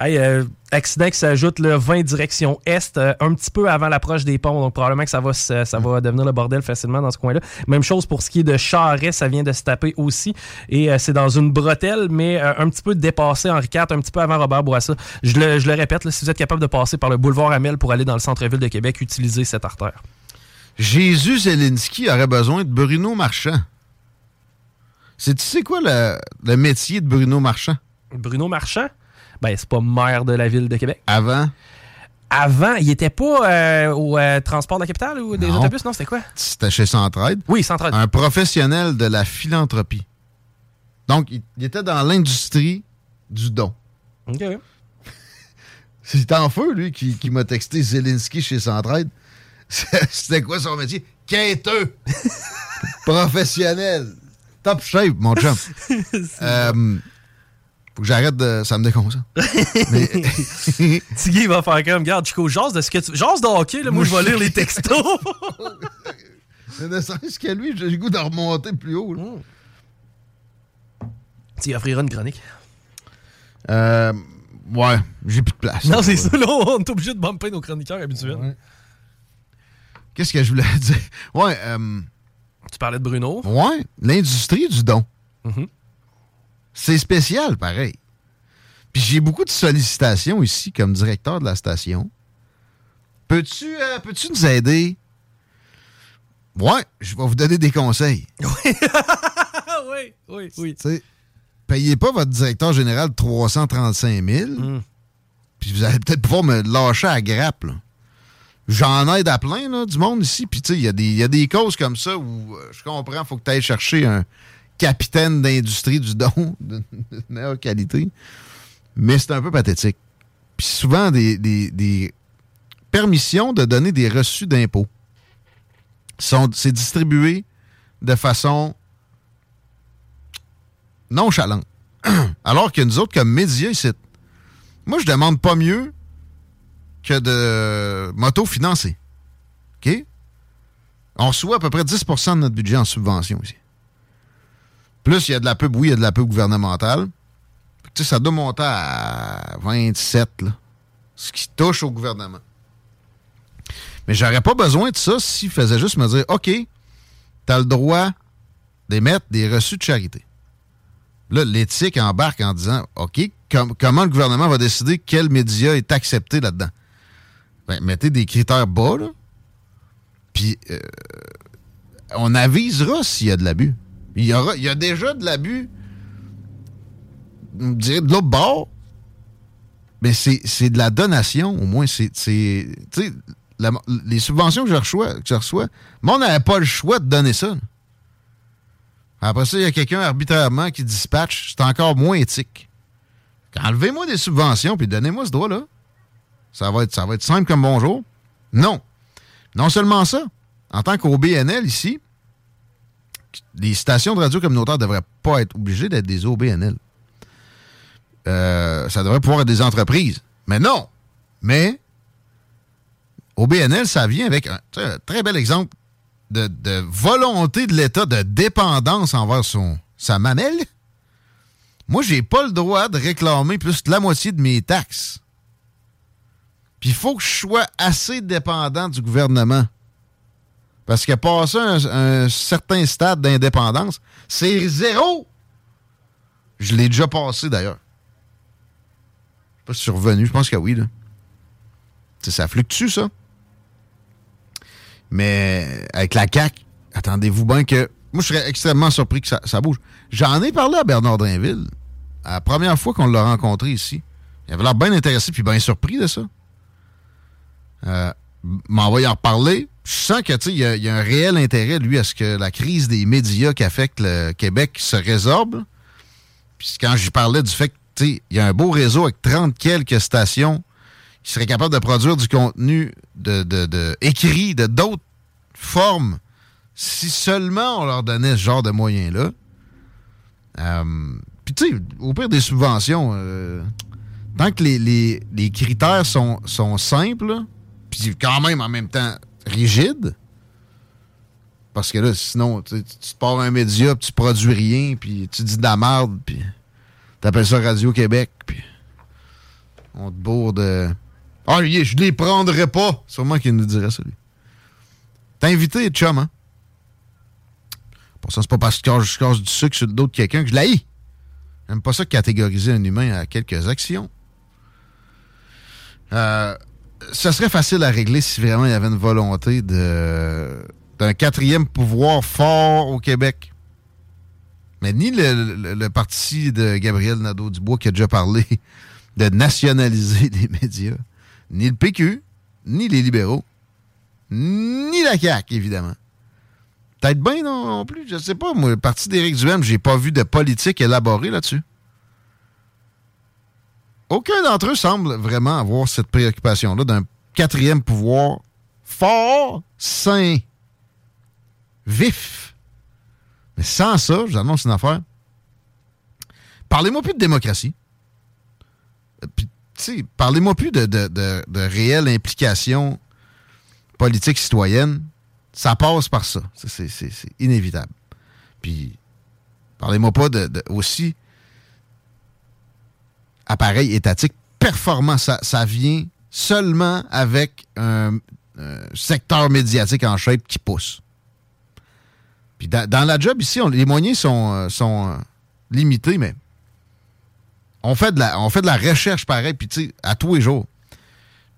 Hey, euh, accident qui s'ajoute le 20 direction est, euh, un petit peu avant l'approche des ponts, donc probablement que ça va, ça va devenir le bordel facilement dans ce coin-là. Même chose pour ce qui est de Charret, ça vient de se taper aussi, et euh, c'est dans une bretelle, mais un petit peu dépassé Henri IV, un petit peu avant Robert Bourassa. Je le, je le répète, là, si vous êtes capable de passer par le boulevard Amel pour aller dans le centre-ville de Québec, utilisez cette artère. Jésus Zelensky aurait besoin de Bruno Marchand. C'est, tu sais quoi le, le métier de Bruno Marchand? Bruno Marchand, ben c'est pas maire de la ville de Québec. Avant? Avant, il était pas euh, au euh, transport de la capitale ou des Non. autobus, non? C'était quoi? C'était chez Centraide. Oui, Centraide. Un professionnel de la philanthropie. Donc, il, il était dans l'industrie du don. OK. C'est en feu, lui, qui, qui m'a texté Zelensky chez Centraide. C'était quoi son métier? Quêteux! Professionnel. top shape, mon chum. euh, faut que j'arrête de. Ça me déconcentre. Mais. Tiggy va faire comme, regarde, Chico, jase de ce que tu. Jase de hockey, là, moi, je vais lire les textos. Ne serait-ce que lui, j'ai le goût de remonter plus haut. là. tu y offriras une chronique. Euh, ouais, j'ai plus de place. Non, c'est ça, là, on est obligé de bumper nos chroniqueurs habituels. Qu'est-ce que je voulais dire? Ouais, euh, Tu parlais de Bruno. ouais, l'industrie du don. Mhm. C'est spécial, pareil. Puis j'ai beaucoup de sollicitations ici comme directeur de la station. Peux-tu euh, peux-tu nous aider? Ouais, je vais vous donner des conseils. oui, oui, oui. Payez pas votre directeur général 335 000, Mm. puis vous allez peut-être pouvoir me lâcher à grappe. J'en aide à plein, là, du monde ici. Puis, tu sais, il y, a des- il y a des causes comme ça où euh, je comprends, faut que tu ailles chercher un capitaine d'industrie du don de, meilleure qualité. Mais c'est un peu pathétique. Puis, souvent, des, permissions de donner des reçus d'impôts. C'est distribué de façon nonchalante. Alors que nous autres, comme médias ici, moi, je demande pas mieux que de m'auto-financer. OK? On reçoit à peu près 10% de notre budget en subvention ici. Plus, il y a de la pub, oui, il y a de la pub gouvernementale. Tu sais, ça doit monter à 27, là, ce qui touche au gouvernement. Mais j'aurais pas besoin de ça s'il faisait juste me dire OK, tu as le droit d'émettre des reçus de charité. Là, l'éthique embarque en disant OK, com- comment le gouvernement va décider quel média est accepté là-dedans? Ben, mettez des critères bas. Puis euh, on avisera s'il y a de l'abus. Il y, a déjà de l'abus, je dirais de l'autre bord, mais c'est de la donation, au moins. C'est. la- les subventions que je reçois, que je reçois, moi, on n'avait pas le choix de donner ça. Après ça, il y a quelqu'un arbitrairement qui dispatche. C'est encore moins éthique. Enlevez-moi des subventions puis donnez-moi ce droit-là. Ça va, être, ça va être simple comme bonjour. Non. Non seulement ça, en tant qu'OBNL ici, les stations de radio communautaire ne devraient pas être obligées d'être des OBNL. Euh, ça devrait pouvoir être des entreprises. Mais non. Mais OBNL, ça vient avec un, très bel exemple de, de volonté de l'État de dépendance envers son, sa mamelle. Moi, j'ai pas le droit de réclamer plus de la moitié de mes taxes. Puis il faut que je sois assez dépendant du gouvernement. Parce que passer un, un certain stade d'indépendance, c'est zéro. Je l'ai déjà passé d'ailleurs. Je sais pas si je pense que oui. Là. Ça fluctue, ça. Mais avec la CAQ, attendez-vous bien que. Moi, je serais extrêmement surpris que ça, bouge. J'en ai parlé à Bernard Drainville. À la première fois qu'on l'a rencontré ici. Il avait l'air bien intéressé puis bien surpris de ça. Euh, en reparler. Je sens que, il y, a- un réel intérêt, lui, à ce que la crise des médias qui affecte le Québec se résorbe. Puis quand j'y parlais du fait que, tu sais, il y a un beau réseau avec 30 quelques stations qui seraient capables de produire du contenu de, de- de- écrit de d'autres formes si seulement on leur donnait ce genre de moyens-là. Euh, Puis, tu sais, au pire des subventions, euh, tant que les, les- les critères sont, sont simples, puis quand même en même temps rigides, parce que là, sinon, tu te pars un média, puis tu produis rien, puis tu dis de la merde, puis t'appelles ça Radio-Québec, puis on te bourre de... Ah, je les prendrais pas! Sûrement qu'il nous dirait ça, lui. T'as invité, chum, hein? Pour ça, c'est pas parce que je casse du sucre sur le dos de quelqu'un que je l'haïs. J'aime pas ça catégoriser un humain à quelques actions. Euh, ça serait facile à régler si vraiment il y avait une volonté d'un quatrième pouvoir fort au Québec. Mais ni le, parti de Gabriel Nadeau-Dubois qui a déjà parlé de nationaliser les médias, ni le PQ, ni les libéraux, ni la CAQ, évidemment. Peut-être bien non, plus, je sais pas. Moi, le parti d'Éric Duhem, j'ai pas vu de politique élaborée là-dessus. Aucun d'entre eux semble vraiment avoir cette préoccupation-là d'un quatrième pouvoir fort, sain, vif. Mais sans ça, je vous annonce une affaire. Parlez-moi plus de démocratie. Puis, parlez-moi plus de, réelle implication politique citoyenne. Ça passe par ça. C'est- inévitable. Puis, parlez-moi pas de- aussi appareil étatique performant. Ça, vient seulement avec un, secteur médiatique en shape qui pousse. Puis dans, la job ici, les moyens sont, euh, sont euh, limités, mais on fait de la, on fait de la recherche pareil, puis tu sais, à tous les jours.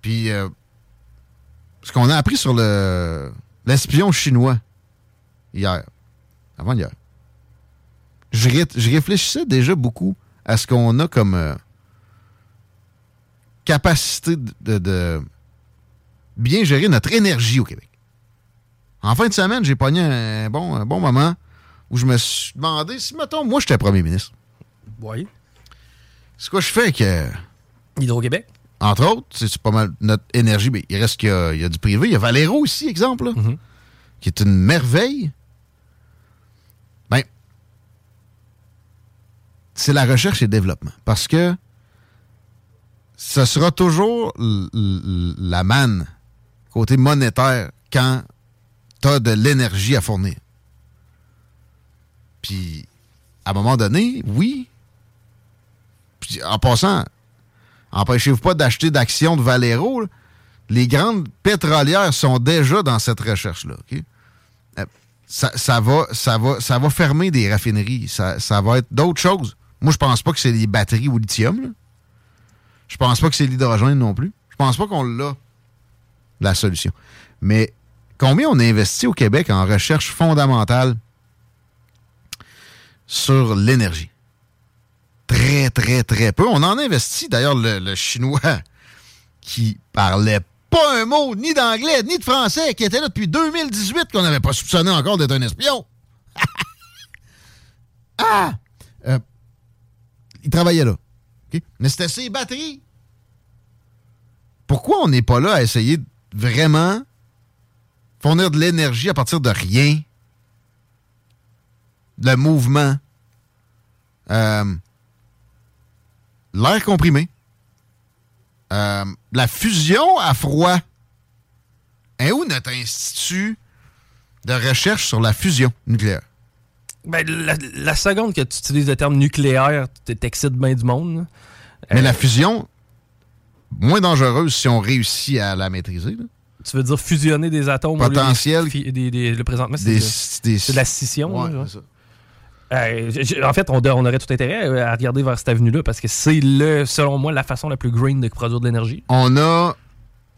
Puis euh, ce qu'on a appris sur le l'espion chinois hier, avant hier, je, ré- je réfléchissais déjà beaucoup à ce qu'on a comme capacité de, bien gérer notre énergie au Québec. En fin de semaine, j'ai pogné un bon, un bon moment où je me suis demandé si, mettons, moi, j'étais premier ministre. Oui. C'est quoi je fais avec... euh, Hydro-Québec? entre autres, c'est pas mal notre énergie, mais il reste qu'il y, a- il y a du privé. Il y a Valero aussi, exemple, là, qui est une merveille. Ben, c'est la recherche et le développement. Parce que ce sera toujours la manne côté monétaire quand tu as de l'énergie à fournir. Puis, à un moment donné, oui. Puis, en passant, empêchez-vous pas d'acheter d'actions de Valero. Les grandes pétrolières sont déjà dans cette recherche-là. OK? Euh, Ça, va, ça, va, ça va fermer des raffineries. Ça, ça va être d'autres choses. Moi, je pense pas que c'est les batteries au lithium. Je pense pas que c'est l'hydrogène non plus. Je pense pas qu'on l'a, la solution. Mais combien on a investi au Québec en recherche fondamentale sur l'énergie? Très, très, très peu. On en a investi. D'ailleurs, le, le Chinois qui parlait pas un mot ni d'anglais ni de français, qui était là depuis 2018, qu'on n'avait pas soupçonné encore d'être un espion. ah! Euh, il travaillait là. Mais c'était ses batteries. Pourquoi on n'est pas là à essayer de vraiment fournir de l'énergie à partir de rien? Le mouvement. Euh, L'air comprimé. Euh, la fusion à froid. Et où notre institut de recherche sur la fusion nucléaire? Ben, la, la seconde que tu utilises le terme nucléaire, tu t'excites bien du monde. Mais Euh, la fusion, moins dangereuse si on réussit à la maîtriser. là. Tu veux dire fusionner des atomes au lieu des Potentiel. fi- des, des- le présentement, c'est de, la scission. Ouais, là, c'est ça. Euh, en fait, on, aurait tout intérêt euh, à regarder vers cette avenue-là parce que c'est, le, selon moi, la façon la plus green de produire de l'énergie. On a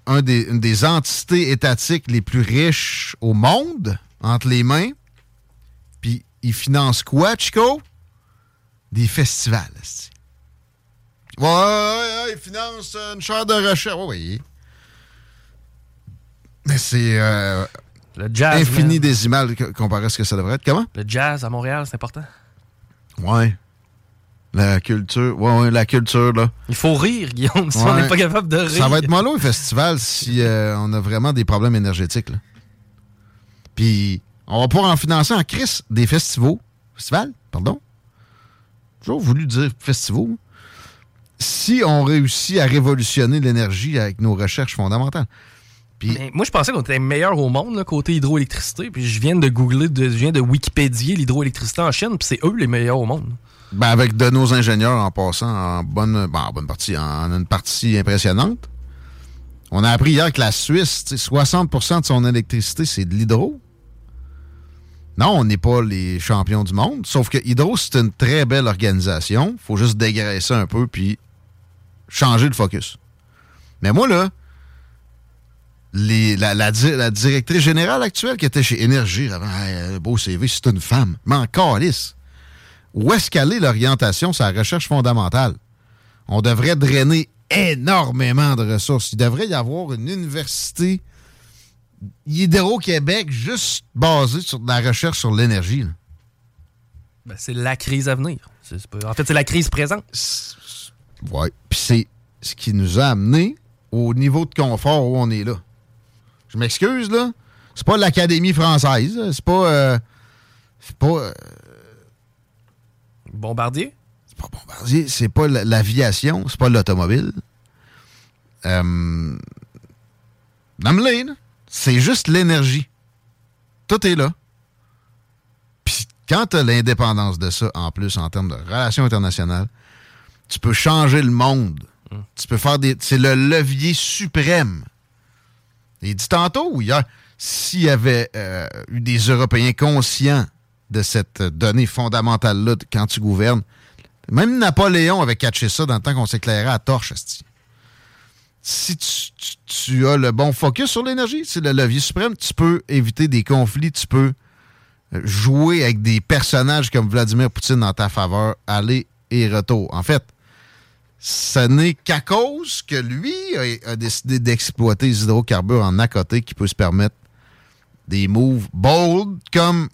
un des, une des entités étatiques les plus riches au monde entre les mains. Ils financent quoi, Chico? Des festivals. esti. Ouais, ouais, ouais, ils financent une chaire de recherche. Ouais, oui. Mais c'est euh, Le jazz. co- comparé à ce que ça devrait être. Comment? Le jazz à Montréal, c'est important. Ouais. La culture. Ouais, ouais, la culture, là. Il faut rire, Guillaume, si on n'est pas capable de rire. Ça va être mollo, le festival, si euh, on a vraiment des problèmes énergétiques. là. Puis, on va pouvoir en financer en crise des festivals. Festivals, pardon. J'ai toujours voulu dire festivals. Si on réussit à révolutionner l'énergie avec nos recherches fondamentales. Puis, Mais moi, je pensais qu'on était meilleur au monde, là, côté hydroélectricité. Puis je viens de googler, de- je viens de Wikipédier l'hydroélectricité en Chine, puis c'est eux les meilleurs au monde. ben, avec de nos ingénieurs en passant en bonne, ben, en bonne partie, en une partie impressionnante. On a appris hier que la Suisse, tu sais, 60% de son électricité, c'est de l'hydro. Non, on n'est pas les champions du monde. Sauf que Hydro, c'est une très belle organisation. faut juste dégraisser un peu puis changer le focus. Mais moi, là, la, la di- la directrice générale actuelle qui était chez Énergie avant, Hey, beau CV, c'est une femme. Mais en calice. Où est-ce qu'elle est l'orientation sur la recherche fondamentale? On devrait drainer énormément de ressources. Il devrait y avoir une université Hydro-Québec juste basée sur de la recherche sur l'énergie. Ben, c'est la crise à venir. Pas- En fait, c'est la crise présente. Ouais. Puis c'est ce qui nous a amené au niveau de confort où on est là. Je m'excuse, là. C'est pas l'Académie française. C'est pas. euh, C'est pas. euh, Bombardier? C'est pas bombardier, c'est pas l'aviation, c'est pas l'automobile. Euh, nomme-les. C'est juste l'énergie. Tout est là. Puis quand tu as l'indépendance de ça, en plus, en termes de relations internationales, tu peux changer le monde. Tu peux faire des. C'est le levier suprême. Il dit tantôt ou hier, s'il y avait euh, eu des Européens conscients de cette donnée fondamentale-là quand tu gouvernes, même Napoléon avait catché ça dans le temps qu'on s'éclairait à torche. Si tu, as le bon focus sur l'énergie, c'est le levier suprême, tu peux éviter des conflits, tu peux euh, jouer avec des personnages comme Vladimir Poutine dans ta faveur, aller et retour. En fait, ce n'est qu'à cause que lui a, a décidé d'exploiter les hydrocarbures en à côté qui peut se permettre des moves bold comme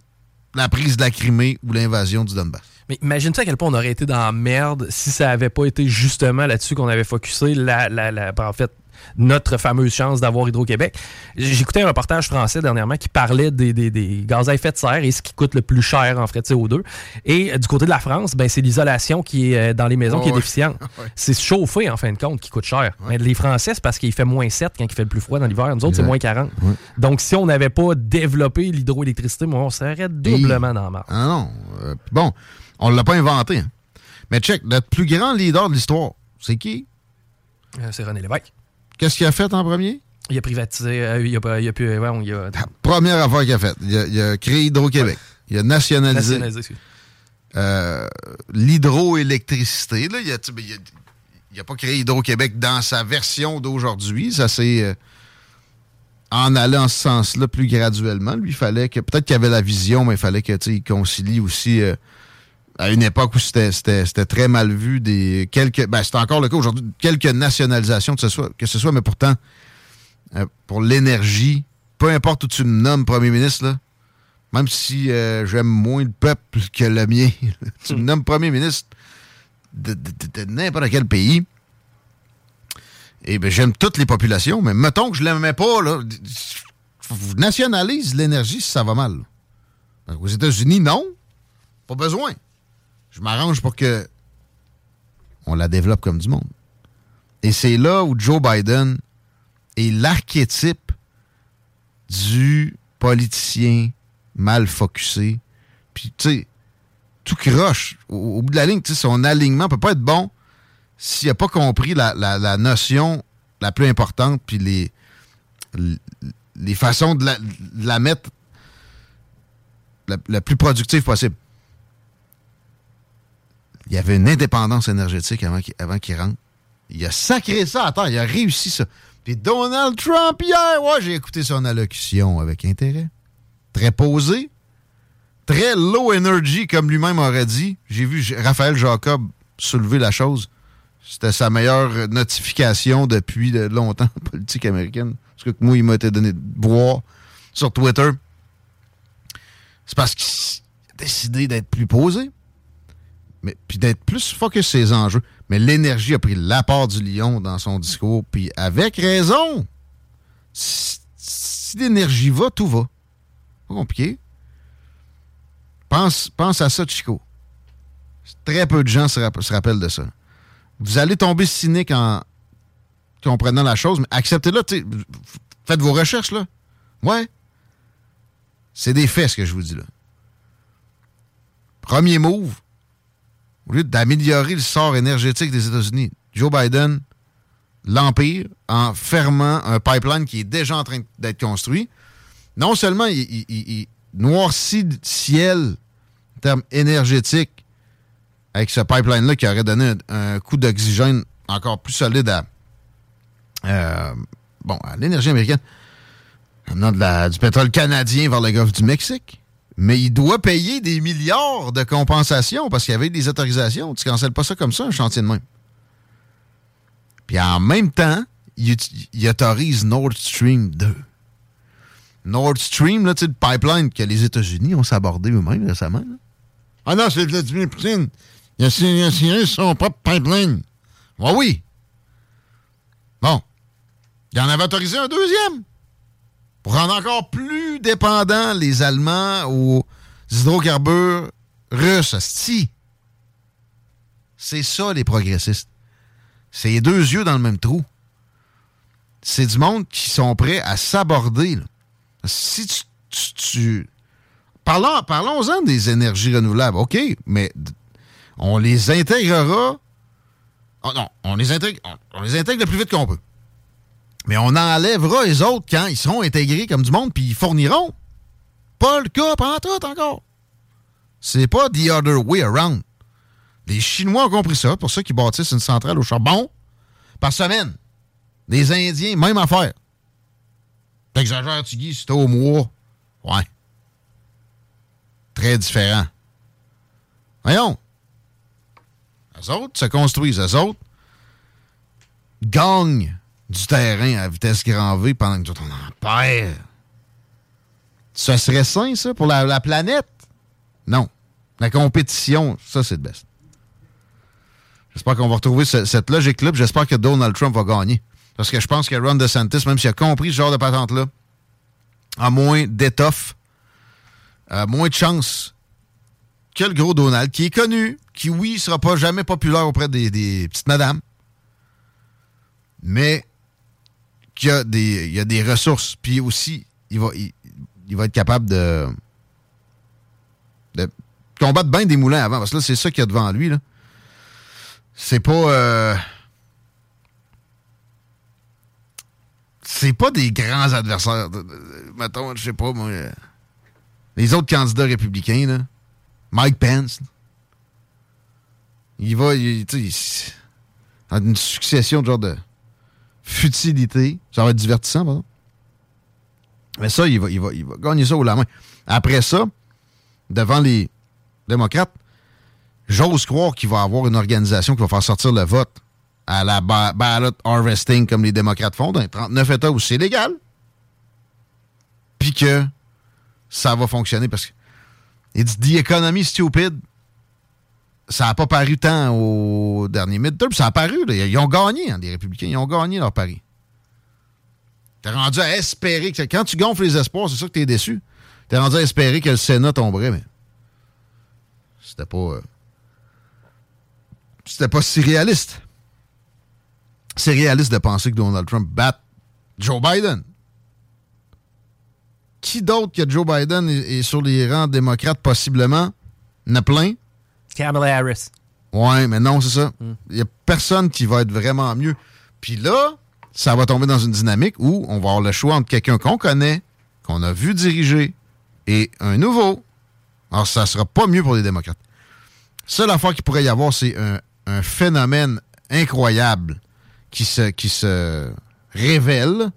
la prise de la Crimée ou l'invasion du Donbass. Mais imagine-toi à quel point on aurait été dans la merde si ça avait pas été justement là-dessus qu'on avait focusé la, la, la- en fait, notre fameuse chance d'avoir Hydro-Québec. J'écoutais un reportage français dernièrement qui parlait des, des- des gaz à effet de serre et ce qui coûte le plus cher en frais de CO2. Et euh, du côté de la France, ben, c'est l'isolation qui est euh, dans les maisons Oh, qui est ouais. déficiente. Ouais. C'est chauffer en fin de compte qui coûte cher. Mais les Français, c'est parce qu'il fait moins 7 quand il fait le plus froid dans l'hiver. Nous autres, c'est moins 40. Ouais. Donc, si on n'avait pas développé l'hydroélectricité, moi, on serait doublement dans la marde. Ah non. Euh, bon, on l'a pas inventé. hein. Mais check, notre plus grand leader de l'histoire, c'est qui? Euh, c'est René Lévesque. Qu'est-ce qu'il a fait en premier? Il a privatisé, euh, il a, il a pu, ouais, il a Première affaire qu'il a faite. Il a, il a créé Hydro-Québec. Il a nationalisé, euh, l'hydroélectricité. Il a, tu sais, il a- pas créé Hydro-Québec dans sa version d'aujourd'hui. Ça s'est en allant en ce sens-là plus graduellement. Lui, il fallait que. Peut-être qu'il avait la vision, mais il fallait que il concilie aussi. euh, à une époque où c'était- très mal vu des quelques ben c'est encore le cas aujourd'hui quelques nationalisations que ce soit mais pourtant euh, pour l'énergie peu importe où tu me nommes premier ministre là même si euh, j'aime moins le peuple que le mien tu me nommes premier ministre de, n'importe quel pays et ben j'aime toutes les populations mais mettons que je l'aimais pas là nationalise l'énergie si ça va mal. Aux États-Unis non pas besoin je m'arrange pour que on la développe comme du monde. Et c'est là où Joe Biden est l'archétype du politicien mal focusé. Puis, tu sais, tout croche. Au, au bout de la ligne, tu son alignement peut pas être bon s'il n'a pas compris la, la- notion la plus importante, puis les, les façons de la, la mettre la plus productive possible il y avait une indépendance énergétique avant qu'il rentre. Il a sacré ça terre. Il a réussi ça. Puis Donald Trump, hier, ouais, j'ai écouté son allocution avec intérêt. Très posé. Très low energy, comme lui-même aurait dit. J'ai vu Raphaël Jacob soulever la chose. C'était sa meilleure notification depuis de longtemps en politique américaine. Parce que moi, il m'a été donné de boire sur Twitter. C'est parce qu'il a décidé d'être plus posé mais puis d'être plus focus sur ses enjeux. Mais l'énergie a pris l'apport du lion dans son discours, puis avec raison. Si, l'énergie va, tout va. Pas compliqué. Pense, pense à ça, Chico. Très peu de gens se, se rappellent de ça. Vous allez tomber cynique en comprenant la chose, mais acceptez-le. Faites vos recherches, là. Ouais. C'est des faits, ce que je vous dis là. Premier move, au lieu d'améliorer le sort énergétique des États-Unis, Joe Biden l'empire en fermant un pipeline qui est déjà en train d'être construit. Non seulement il, noircit le ciel en termes énergétiques avec ce pipeline-là qui aurait donné un, coup d'oxygène encore plus solide à, euh, bon, l'énergie américaine, amenant du pétrole canadien vers le golfe du Mexique. Mais il doit payer des milliards de compensations parce qu'il y avait des autorisations. Tu cancelles pas ça comme ça, un chantier de même. Puis en même temps, il, ut- il autorise Nord Stream 2. Nord Stream, là, tu sais, le pipeline que les États-Unis ont sabordé eux-mêmes récemment. Ah non, c'est Vladimir Poutine. Il a signé son propre pipeline. Oui. Bon. Il en avait autorisé un deuxième rendre encore plus dépendants les Allemands aux hydrocarbures russes, sti. C'est ça, les progressistes. C'est les deux yeux dans le même trou. C'est du monde qui sont prêts à s'aborder. Si tu... Parlons, parlons-en des énergies renouvelables, OK, mais on les intégrera... Oh non, on les intègre, on les intègre le plus vite qu'on peut. Mais on enlèvera les autres quand ils seront intégrés comme du monde, puis ils fourniront. Pas le cas pendant tout encore. C'est pas the other way around. Les Chinois ont compris ça, pour ça qu'ils bâtissent une centrale au charbon par semaine. Les Indiens, même affaire. T'exagères-tu, Guy, c'était au mois. Ouais. Très différent. Voyons. Les autres se construisent. Les autres gagnent du terrain à vitesse grand V pendant que autres, on en perd. Ce serait sain, ça, pour la, la planète? Non. La compétition, ça, c'est le best. J'espère qu'on va retrouver ce- cette logique-là. J'espère que Donald Trump va gagner. Parce que je pense que Ron DeSantis, même s'il a compris ce genre de patente-là, a moins d'étoffe, moins de chance que le gros Donald, qui est connu, qui, oui, sera pas jamais populaire auprès des, des petites madames, mais qui a des, il y a des ressources. Puis aussi, il va, il, va être capable de, de combattre bien des moulins avant. Parce que là, c'est ça qu'il y a devant lui. C'est pas. euh, c'est pas des grands adversaires. Mettons, je sais pas, moi. euh, les autres candidats républicains, là. Mike Pence. Il va. Il, une succession de genre de futilité. Ça va être divertissant, par exemple. Mais ça, il va, il, va, il va gagner ça au la main. Après ça, devant les démocrates, j'ose croire qu'il va avoir une organisation qui va faire sortir le vote à la ba- ballot harvesting comme les démocrates font dans les 39 États où c'est légal. Puis que ça va fonctionner parce que it's the economy stupid. Ça n'a pas paru tant au dernier midterm. Ça a paru. là. Ils ont gagné, hein, les républicains. Ils ont gagné leur pari. T'es rendu à espérer que. Quand tu gonfles les espoirs, c'est ça que t'es déçu. T'es rendu à espérer que le Sénat tomberait, mais. C'était pas. euh, C'était pas si réaliste. C'est réaliste de penser que Donald Trump batte Joe Biden. Qui d'autre que Joe Biden est, sur les rangs démocrates, possiblement? Il plein. Kamala Harris. Ouais, mais non, c'est ça. Il n'y a personne qui va être vraiment mieux. Puis là, ça va tomber dans une dynamique où on va avoir le choix entre quelqu'un qu'on connaît, qu'on a vu diriger, et un nouveau. Alors, ça sera pas mieux pour les démocrates. Seule affaire qu'il pourrait y avoir, c'est un, un phénomène incroyable qui se, qui se révèle.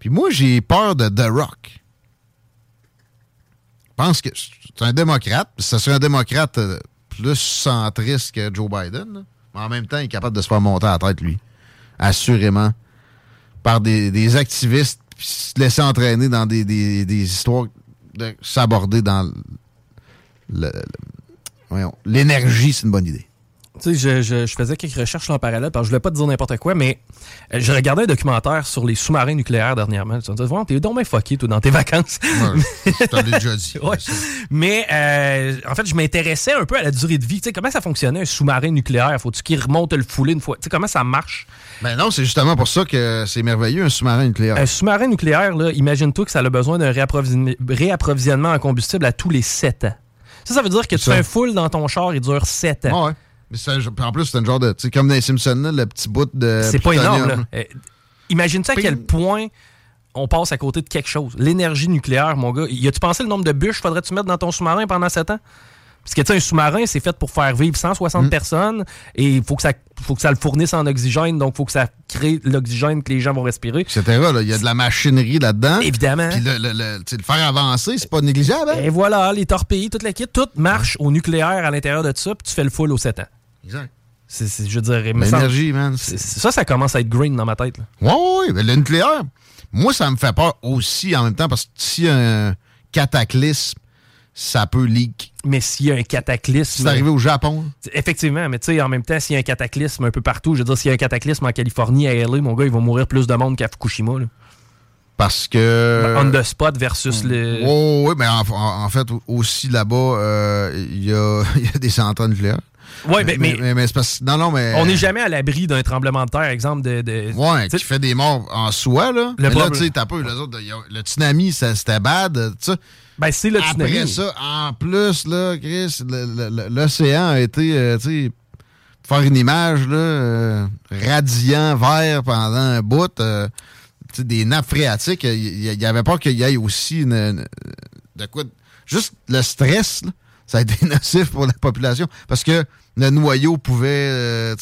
Puis moi, j'ai peur de The Rock. Je pense que c'est un démocrate. Ce serait un démocrate euh, plus centriste que Joe Biden. Mais en même temps, il est capable de se faire monter à la tête, lui. Assurément. Par des, activistes, puis se laisser entraîner dans des, histoires, de s'aborder dans le- le- l'énergie, c'est une bonne idée. Tu sais, je, je- je faisais quelques recherches en parallèle, parce que je voulais pas te dire n'importe quoi, mais je regardais un documentaire sur les sous-marins nucléaires dernièrement. Tu me disais, Voyons, t'es donc bien fucké, toi, dans tes vacances. je t'en ai déjà dit. Ouais. Mais euh, en fait, je m'intéressais un peu à la durée de vie. Tu sais, comment ça fonctionnait un sous-marin nucléaire? Faut-tu qu'il remonte le fouler une fois? Tu sais, comment ça marche? Ben non, c'est justement pour ça que c'est merveilleux, un sous-marin nucléaire. Un sous-marin nucléaire, là, imagine-toi que ça a besoin d'un réapprovisionne- réapprovisionnement en combustible à tous les 7 ans. Ça, ça veut dire que tu ça. fais un full dans ton char, il dure 7 ans. Ouais. C'est un- en plus, c'est un genre de. Tu sais, comme dans les Simpsons, là, le petit bout de. C'est pas énorme. Là. Euh, Imagine-tu à quel point on passe à côté de quelque chose. L'énergie nucléaire, mon gars. Y a-tu pensé le nombre de bûches faudrait-tu mettre dans ton sous-marin pendant 7 ans? Parce que, tu sais, un sous-marin, c'est fait pour faire vivre Mm. 160 personnes et il faut que ça faut que ça le fournisse en oxygène, donc il faut que ça crée l'oxygène que les gens vont respirer. Etc. Il y a de la machinerie là-dedans. Évidemment. Puis le, le- le- le faire avancer, c'est pas négligeable. hein? Et voilà, les torpilles, toute la kit, tout marche au nucléaire à l'intérieur de ça, puis tu fais le full aux 7 ans. Exact. Je veux dire, L'énergie, man. ça, ça commence à être green dans ma tête. là. Ouais, ouais, le nucléaire, moi, ça me fait peur aussi en même temps parce que si un cataclysme, ça peut leak. Mais s'il y a un cataclysme. C'est arrivé au Japon. Effectivement, mais tu sais, en même temps, s'il y a un cataclysme un peu partout, je veux dire, s'il y a un cataclysme en Californie, à LA, mon gars, il va mourir plus de monde qu'à Fukushima. là. Parce que. On the spot versus le. Oh, oui, mais en, en- fait, aussi là-bas, euh, il y, a, il y a des centrales nucléaires. Ouais, mais- mais- parce Non, non, mais. On n'est jamais à l'abri d'un tremblement de terre, exemple de. de- Ouais, qui fait des morts en soi, là. Le mais là, problème- tu sais, t'as peu, les autres, y le tsunami, ça- c'était bad, tu sais. Ben, c'est le Après tsunami. ça, en plus, là, Chris, l'océan a été, euh, tu sais, faire une image, là, euh, radiant, vert pendant un bout, euh, tu sais, des nappes phréatiques, il n'y avait pas qu'il y ait aussi une, une- de quoi. Juste le stress, là, ça a été nocif pour la population parce que le noyau pouvait, euh,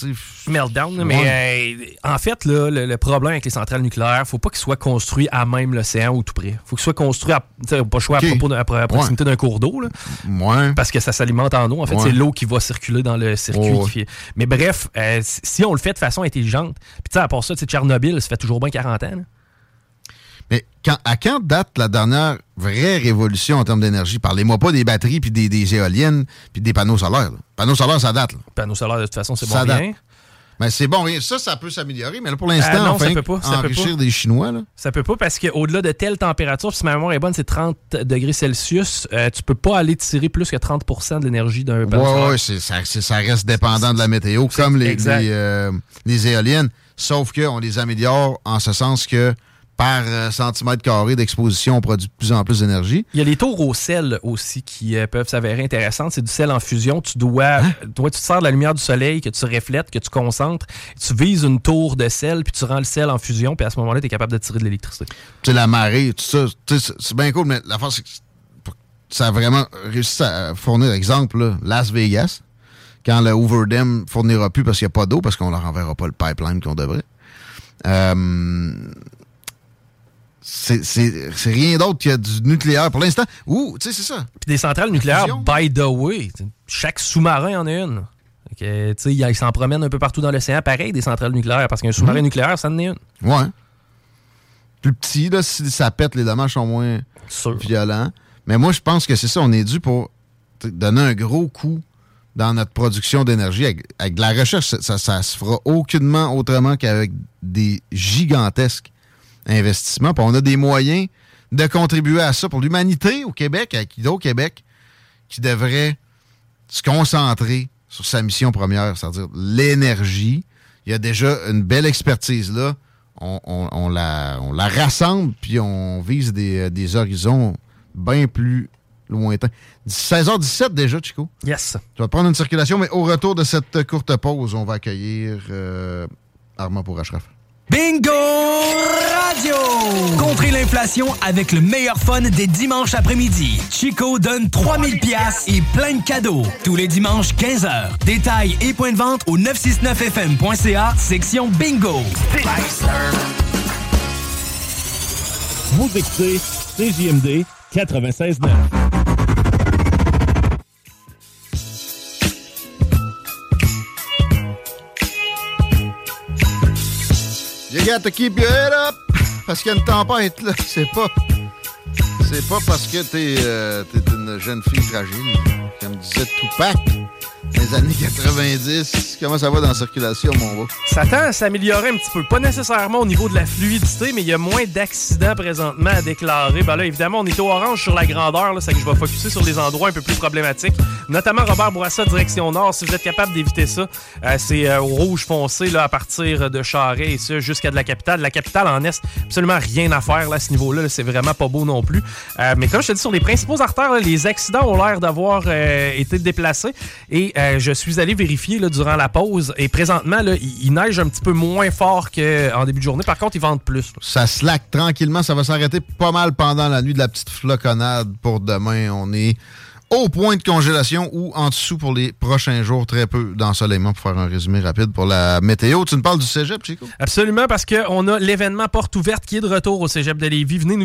meltdown. Ouais. Mais euh, en fait, là, le, le problème avec les centrales nucléaires, faut pas qu'ils soient construits à même l'océan ou tout près. faut qu'ils soient construits à, pas choix à, propos de- à proximité d'un cours d'eau. Ouais. Parce que ça s'alimente en eau. En fait, c'est l'eau qui va circuler dans le circuit. Ouais. qui fait- Mais bref, euh, si- on le fait de façon intelligente, puis tu sais, à part ça, Tchernobyl, ça fait toujours bien 40 ans. là. Mais quand, à quand date la dernière vraie révolution en termes d'énergie? Parlez-moi pas des batteries, puis des, des éoliennes, puis des panneaux solaires. là. Panneaux solaires, ça date. Là. Panneaux solaires, de toute façon, c'est bon Ça date. rien. Mais c'est bon. Ça, ça peut s'améliorer, mais là, pour l'instant, non, on ça peut pas, ça peut enrichir pas. des Chinois. Là. Ça peut pas parce qu'au-delà de telle température, si ma mémoire est bonne, c'est 30 degrés Celsius, euh, tu peux pas aller tirer plus que 30% de l'énergie d'un panneau Ouais, solaire. ouais, ça, reste dépendant de la météo, comme les, euh, les éoliennes. Sauf qu'on les améliore en ce sens que par euh, centimètre carré d'exposition, on produit de plus en plus d'énergie. Il y a les tours au sel aussi qui euh, peuvent s'avérer intéressantes. C'est du sel en fusion. Tu dois, Hein? toi, tu te sers de la lumière du soleil que tu reflètes, que tu concentres. Tu vises une tour de sel, puis tu rends le sel en fusion, puis à ce moment-là, tu es capable de tirer de l'électricité. Tu sais, la marée, tout ça, c'est- bien cool, mais la force, c'est que ça a vraiment réussi à fournir, exemple, là, Las Vegas, quand le Hoover Dam fournira plus parce qu'il n'y a pas d'eau, parce qu'on leur enverra pas le pipeline qu'on devrait. Euh, c'est rien d'autre qu'il y a du nucléaire pour l'instant. Ou, tu sais, c'est ça. Puis des centrales nucléaires, by the way, chaque sous-marin en a une. Sais, ils s'en promènent un peu partout dans l'océan. Pareil, des centrales nucléaires, parce qu'un sous-marin Mhm. nucléaire, ça en est une. Ouais. Plus petit, là, si ça pète, les dommages sont moins violents. Mais moi, je pense que c'est ça. On est dû pour donner un gros coup dans notre production d'énergie. Avec, avec de la recherche, ça, ça, ça se fera aucunement autrement qu'avec des gigantesques investissements. Puis on a des moyens de contribuer à ça pour l'humanité au Québec, avec Hydro-Québec, qui devrait se concentrer sur sa mission première, c'est-à-dire l'énergie. Il y a déjà une belle expertise là. On, on- on la, on la rassemble, puis on vise des, euh, des horizons bien plus lointains. 16h17 déjà, Chico. Yes. Tu vas prendre une circulation, mais au retour de cette courte pause, on va accueillir euh, Armand pour Ashraf. Bingo Radio! Contrez l'inflation avec le meilleur fun des dimanches après-midi. Chico donne 3000 pièces et plein de cadeaux. Tous les dimanches 15h. Détails et points de vente au 969fm.ca, section Bingo. Vous écoutez CJMD 96.9. You got to keep your head up! Parce qu'il y a une tempête, là. C'est pas. C'est pas parce que t'es euh, t'es une jeune fille fragile. Comme disait Tupac, les années 90. Comment ça va dans la circulation, mon gars? Ça tend à s'améliorer un petit peu. Pas nécessairement au niveau de la fluidité, mais il y a moins d'accidents présentement à déclarer. Ben là, évidemment, on est au orange sur la grandeur, c'est que je vais focuser sur les endroits un peu plus problématiques. Notamment Robert Bourassa, direction nord. Si vous êtes capable d'éviter ça, euh, c'est euh, au rouge foncé là, à partir de Charret et ça jusqu'à de la capitale. La capitale en est, absolument rien à faire là, à ce niveau-là. là. C'est vraiment pas beau non plus. Euh, mais comme je te dis, sur les principaux artères, là, les accidents ont l'air d'avoir été déplacés. Et euh, je suis allé vérifier là, durant la pause. Et présentement, là, il, il neige un petit peu moins fort qu'en début de journée. Par contre, ils vendent plus. là. Ça slack tranquillement. Ça va s'arrêter pas mal pendant la nuit de la petite floconnade pour demain. On est au point de congélation ou en dessous pour les prochains jours. Très peu d'ensoleillement pour faire un résumé rapide pour la météo. Tu nous parles du cégep, Chico? Absolument, parce qu'on a l'événement Porte ouverte qui est de retour au Cégep de Lévis. Venez nous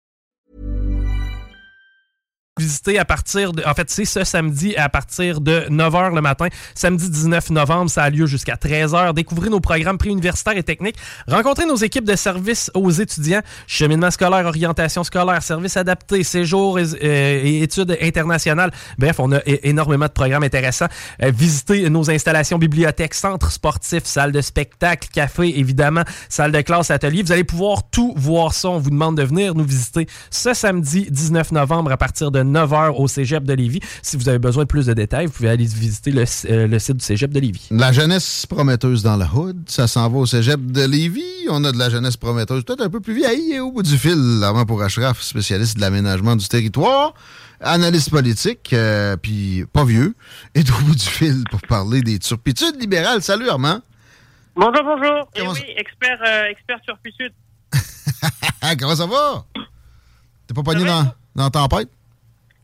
Visiter à partir de. En fait, c'est ce samedi à partir de 9h le matin. Samedi 19 novembre, ça a lieu jusqu'à 13h. Découvrez nos programmes préuniversitaires et techniques. Rencontrez nos équipes de services aux étudiants. Cheminement scolaire, orientation scolaire, services adaptés, séjours et, euh, études internationales. Bref, on a énormément de programmes intéressants. Euh, visitez nos installations bibliothèques, centres sportifs, salles de spectacle, café, évidemment, salle de classe, atelier. Vous allez pouvoir tout voir ça. On vous demande de venir nous visiter ce samedi 19 novembre à partir de 9h au Cégep de Lévis. Si vous avez besoin de plus de détails, vous pouvez aller visiter le, euh, le site du Cégep de Lévis. La jeunesse prometteuse dans la hood, ça s'en va au cégep de Lévis. On a de la jeunesse prometteuse, peut-être un peu plus vieille au bout du fil, avant pour Ashraf, spécialiste de l'aménagement du territoire, analyste politique, euh, puis pas vieux, est au bout du fil pour parler des turpitudes libérales. Salut Armand. Bonjour, bonjour. Et oui, expert, euh, expert. Ah, comment ça va? T'es pas pogné dans, dans la tempête?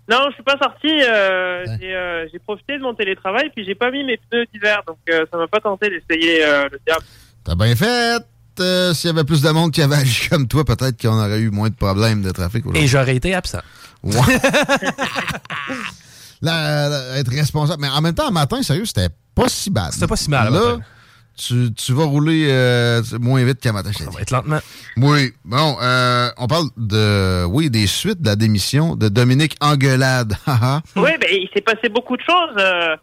Non, je suis pas sorti. euh, j'ai, euh, j'ai profité de mon télétravail, puis j'ai pas mis mes pneus d'hiver, donc euh, ça m'a pas tenté d'essayer euh, le diable. T'as bien fait. Euh, S'il y avait plus de monde qui avait agi comme toi, peut-être qu'on aurait eu moins de problèmes de trafic aujourd'hui. Et j'aurais été absent. Ouais. La- être responsable. Mais en même temps, un matin, sérieux, c'était pas si bad. C'était pas si mal, Là. Tu, tu vas rouler euh, moins vite qu'à matin. Ça va être lentement. Oui. Bon, euh, on parle de, oui, des suites de la démission de Dominique Anguelade. Haha. Oui, ben, il s'est passé beaucoup de choses. euh,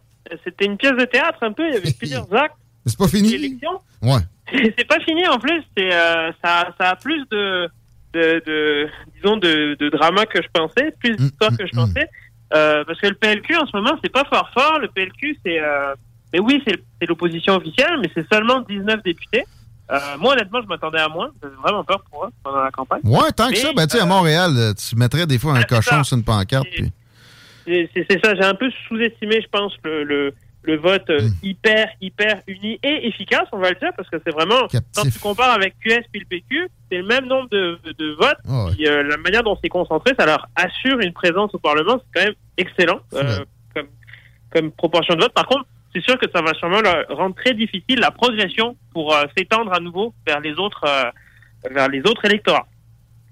c'était une pièce de théâtre un peu, il y avait plusieurs actes. C'est pas fini? L'élection. ouais. c'est pas fini en plus. C'est euh, ça, ça a plus de, de, de disons de, de drama que je pensais, plus d'histoire que je pensais. Euh, parce que le PLQ en ce moment c'est pas fort fort. Le PLQ c'est, euh, mais oui c'est l'opposition officielle, mais c'est seulement 19 députés. Euh, moi honnêtement je m'attendais à moins. J'avais vraiment peur pour eux pendant la campagne. Ouais, tant que ça, ben, tu sais, à euh, Montréal, euh, tu mettrais des fois un cochon sur une pancarte. puis- C'est ça, j'ai un peu sous-estimé, je pense, le, le, le vote euh, hyper, hyper uni et efficace, on va le dire, parce que c'est vraiment, quand tu compares avec QS puis le PQ, c'est le même nombre de, de votes, puis euh, la manière dont c'est concentré, ça leur assure une présence au Parlement, c'est quand même excellent euh, comme, comme proportion de vote. Par contre, c'est sûr que ça va sûrement leur rendre très difficile la progression pour euh, s'étendre à nouveau vers les autres, euh, vers les autres électorats.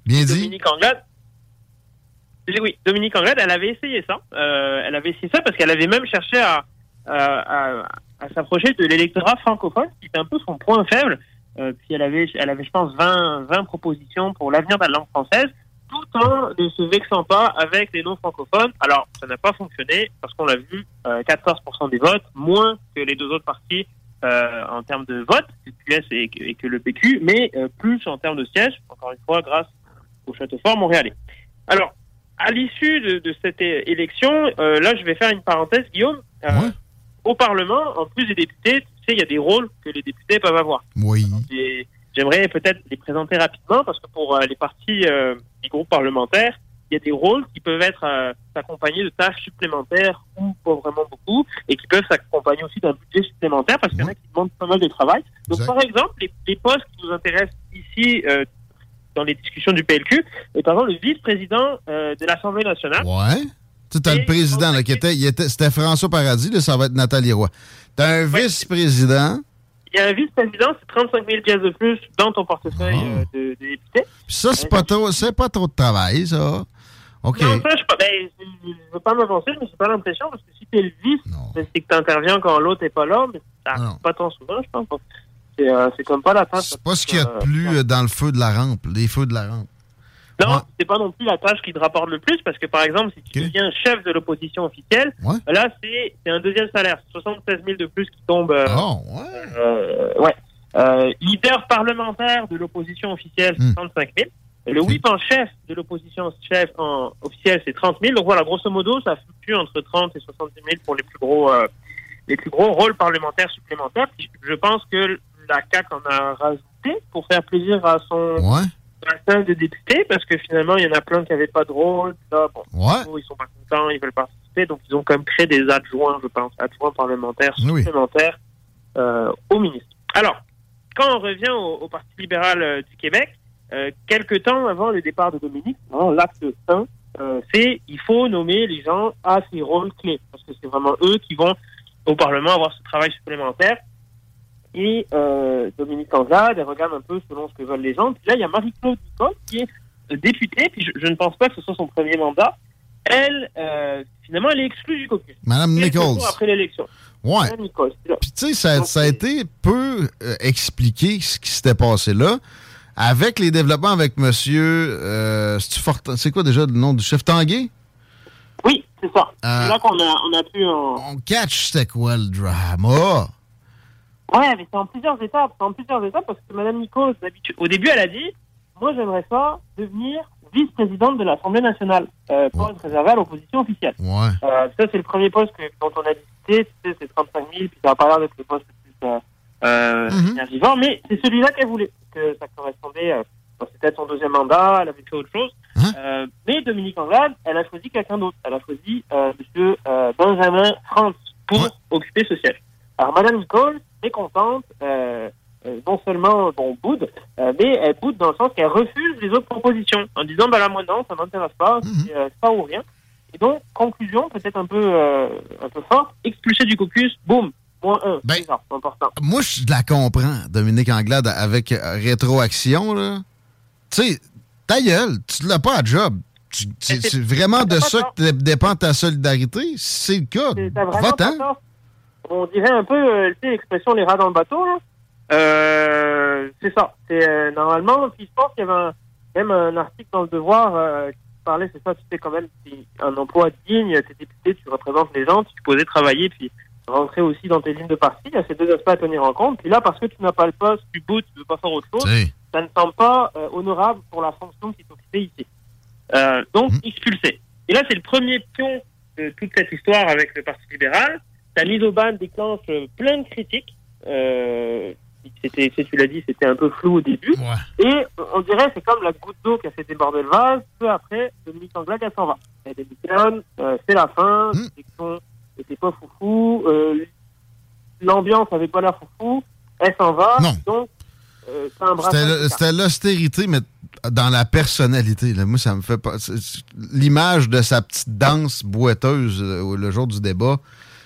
Bien dit. Dominique Anglade. Oui, Dominique Anglade, elle avait essayé ça. Euh, elle avait essayé ça parce qu'elle avait même cherché à, à, à- à s'approcher de l'électorat francophone, qui était un peu son point faible. Puis elle avait, elle avait, je pense, 20, 20 propositions pour l'avenir de la langue française, tout en ne se vexant pas avec les non-francophones. Alors, ça n'a pas fonctionné parce qu'on l'a vu, euh, 14% des votes, moins que les deux autres partis euh, en termes de vote, le QS et, que- et que le PQ, mais euh, plus en termes de sièges, encore une fois, grâce au Château Fort montréalais. Alors, à l'issue de, de cette élection, euh, là, je vais faire une parenthèse, Guillaume. Euh, Au Parlement, en plus des députés, tu sais, il y a des rôles que les députés peuvent avoir. Oui. J'aimerais peut-être les présenter rapidement parce que pour euh, les partis, euh, les groupes parlementaires, il y a des rôles qui peuvent être euh, accompagnés de tâches supplémentaires ou pas vraiment beaucoup et qui peuvent s'accompagner aussi d'un budget supplémentaire parce qu'il y en a qui demandent pas mal de travail. Donc, Exact. par exemple, les, les postes qui nous intéressent ici euh, dans les discussions du PLQ, et par exemple le vice-président euh, de l'Assemblée nationale. Ouais. Tu t'as le président, là, qui était, il était, c'était François Paradis, là, ça va être Nathalie Roy. T'as un vice-président, Il y a un vice-président, c'est 35 000 pièces de plus dans ton portefeuille Ah. euh, de, de député. puis ça, c'est pas trop, c'est pas trop de travail, ça. OK. Non, ça, je, ben, je je veux pas m'avancer, mais j'ai pas l'impression, parce que si t'es le vice, ben, c'est que t'interviens quand l'autre est pas là, mais ça pas tant souvent, je pense. C'est euh, comme pas la tâche. C'est pas ce qu'il y a de plus euh, dans le feu de la rampe, les feux de la rampe. Non, c'est pas non plus la tâche qui te rapporte le plus, parce que par exemple, si tu deviens chef de l'opposition officielle, là, c'est c'est un deuxième salaire. 76 000 de plus qui tombe. euh, euh, ouais. Euh, leader parlementaire de l'opposition officielle, c'est 35 000. Et le whip en chef de l'opposition chef en officielle, c'est 30 000. Donc voilà, grosso modo, ça fluctue entre 30 et 70 000 pour les plus gros, euh, les plus gros rôles parlementaires supplémentaires. Je pense que la CAQ en a rajouté pour faire plaisir à son bassin de députés, parce que finalement, il y en a plein qui n'avaient pas de rôle. Là, bon, Ouais. ils sont pas contents, ils veulent participer, donc ils ont quand même créé des adjoints, je pense, adjoints parlementaires supplémentaires euh, au ministre. Alors, quand on revient au, au Parti libéral euh, du Québec, euh, quelques temps avant le départ de Dominique, hein, l'acte 1, euh, c'est il faut nommer les gens à ces rôles clés, parce que c'est vraiment eux qui vont au Parlement avoir ce travail supplémentaire. Et euh, Dominique Anglade, elle regarde un peu selon ce que veulent les gens. Puis là, il y a Marie-Claude Nicole, qui est euh, députée, puis je, je ne pense pas que ce soit son premier mandat. Elle, euh, finalement, elle est exclue du caucus. Madame Nichols. après l'élection. Ouais. Madame Nichols. Puis tu sais, ça, ça a été peu euh, expliqué ce qui s'était passé là. Avec les développements avec monsieur. c'est quoi déjà le nom du chef Tanguay? Oui, c'est ça. C'est là qu'on a, on a pu... On catch c'était quoi le drama? Ouais, mais c'est en plusieurs étapes. C'est en plusieurs étapes parce que Mme Nichols, d'habitude, au début, elle a dit Moi, j'aimerais ça devenir vice-présidente de l'Assemblée nationale, euh, poste réservé à l'opposition officielle. Ouais. Euh, ça, c'est le premier poste que, dont on a discuté. Tu sais, c'est 35 000, puis ça va pas l'air d'être le poste le plus euh, euh, énergivant, mais c'est celui-là qu'elle voulait, que ça correspondait. Euh, C'était son deuxième mandat, elle avait fait autre chose. Euh, mais Dominique Anglade, elle a choisi quelqu'un d'autre. Elle a choisi euh, M. Benjamin France pour occuper ce siège. Alors, Mme Nicole est contente, euh, euh, non seulement bon, boude, euh, mais elle boude dans le sens qu'elle refuse les autres propositions en disant bah là, moi non, ça m'intéresse pas, c'est euh, ça ou rien. Et donc, conclusion, peut-être un peu, euh, un peu forte, expulsé du caucus, boum, moins un. c'est ça, c'est important. Moi, je la comprends, Dominique Anglade, avec euh, rétroaction. Tu sais, ta gueule, tu l'as pas à job. C'est vraiment de ça que dé- dépend ta solidarité. C'est le cas, va-t'en. On dirait un peu, euh, l'expression les rats dans le bateau, là. Euh, c'est ça. C'est euh, normalement, puis je pense qu'il y avait un- même un article dans le Devoir euh, qui parlait, c'est ça, tu sais, quand même, c'est un emploi digne, t'es député, tu représentes les gens, tu posais travailler, puis rentrer aussi dans tes lignes de parti. Il y a ces deux aspects à tenir en compte. Puis là, parce que tu n'as pas le poste, tu boudes, tu veux pas faire autre chose, ça ne semble pas euh, honorable pour la fonction qui est occupée ici. Euh, donc, expulsé. Et là, c'est le premier pion de toute cette histoire avec le Parti libéral. Sa mise au ban déclenche plein de critiques. Euh, c'était, tu l'as dit, c'était un peu flou au début. Et on dirait c'est comme la goutte d'eau qui a fait déborder le vase. Peu après, Dominique Anglade, elle s'en va. Elle démissionne, euh, c'est la fin, l'élection n'était pas foufou, euh, l'ambiance avait pas l'air foufou, elle s'en va. Donc, euh, C'était l'austérité, mais dans la personnalité. là. Moi, ça me fait pas. L'image de sa petite danse boiteuse le jour du débat,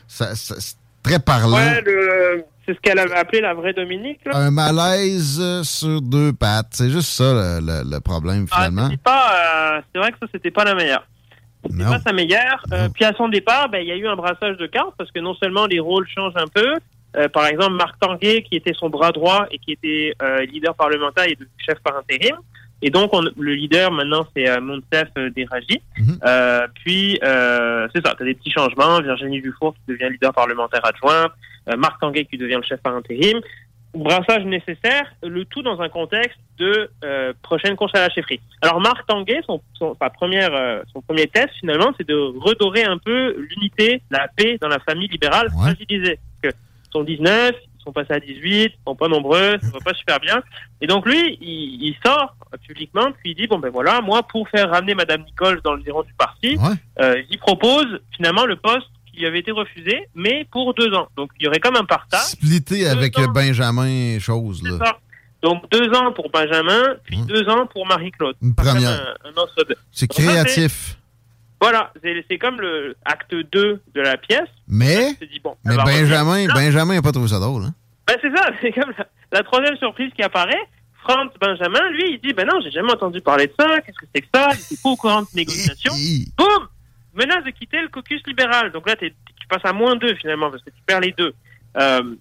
ça- ça- c'est très parlant. Ouais, c'est ce qu'elle avait appelé la vraie Dominique. Là. Un malaise sur deux pattes. C'est juste ça le, le- le problème, finalement. C'est pas, euh, c'est vrai que ça c'était pas la meilleure. C'était pas sa meilleure. Euh, puis à son départ, ben, il y a eu un brassage de cartes parce que non seulement les rôles changent un peu. euh, par exemple, Marc Tanguay, qui était son bras droit et qui était euh, leader parlementaire, devenu chef par intérim. Et donc, on- le leader maintenant, c'est euh, Monsef euh, Deraji. Euh, puis, euh, c'est ça, tu as des petits changements. Virginie Dufour qui devient leader parlementaire adjoint. euh, Marc Tanguay qui devient le chef par intérim. Brassage nécessaire, le tout dans un contexte de euh, prochaine course à la chefferie. Alors, Marc Tanguay, son, son, sa première, euh, son premier test, finalement, c'est de redorer un peu l'unité, la paix dans la famille libérale fragilisée. Parce que sont 19, ils sont passés à 18, ils sont pas nombreux, ça va pas super bien. Et donc lui, il, il sort publiquement, puis il dit bon ben voilà, moi pour faire ramener Madame Nicole dans le giron du parti, euh, j'y propose finalement le poste qui lui avait été refusé, mais pour deux ans. Donc il y aurait comme un partage. Splitté avec euh, Benjamin Chose. Là. ça. Donc deux ans pour Benjamin, puis deux ans pour Marie-Claude. Une première. un- un. C'est créatif. Voilà, c'est comme le acte 2 de la pièce. Mais, bon, mais Benjamin. Benjamin n'a pas trouvé ça drôle. Hein? Ben, c'est ça, c'est comme la, la troisième surprise qui apparaît. Franz Benjamin, lui, il dit, ben non, j'ai jamais entendu parler de ça, qu'est-ce que c'est que ça, il était pas au courant de négociations. Boum! Menace de quitter le caucus libéral. Donc là, tu passes à moins deux finalement, parce que tu perds les deux. Euh,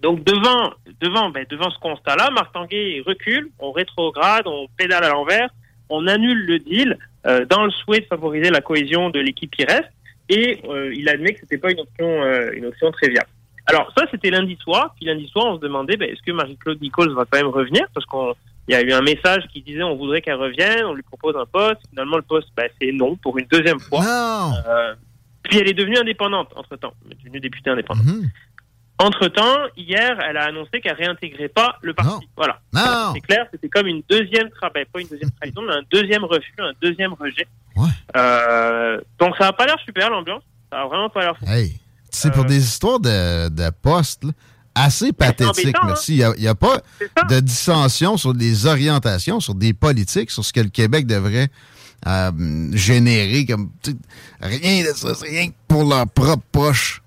donc devant, devant, ben, devant ce constat-là, Marc Tanguay recule, on rétrograde, on pédale à l'envers, on annule le deal euh, dans le souhait de favoriser la cohésion de l'équipe qui reste, et euh, il admet que c'était pas une option, euh, une option très viable. Alors ça, c'était lundi soir. Puis lundi soir, on se demandait, ben, est-ce que Marie-Claude Nichols va quand même revenir? Parce qu'on il y a eu un message qui disait on voudrait qu'elle revienne, on lui propose un poste. Finalement, le poste, ben, c'est non pour une deuxième fois. Puis elle est devenue indépendante entre-temps. Elle est devenue députée indépendante. Mhm. Entre-temps, hier, elle a annoncé qu'elle réintégrait pas le parti. Voilà. Non. C'est clair, c'était comme une deuxième ben, pas une deuxième trahison, mais un deuxième refus, un deuxième rejet. Euh, donc ça a pas l'air super l'ambiance. Ça a vraiment pas l'air fou. Hey, c'est pour des histoires de, de postes là, assez pathétiques, hein. merci. Il n'y a, pas de dissension sur les orientations, sur des politiques, sur ce que le Québec devrait euh, générer. comme Rien de ça, c'est rien que pour leur propre poche.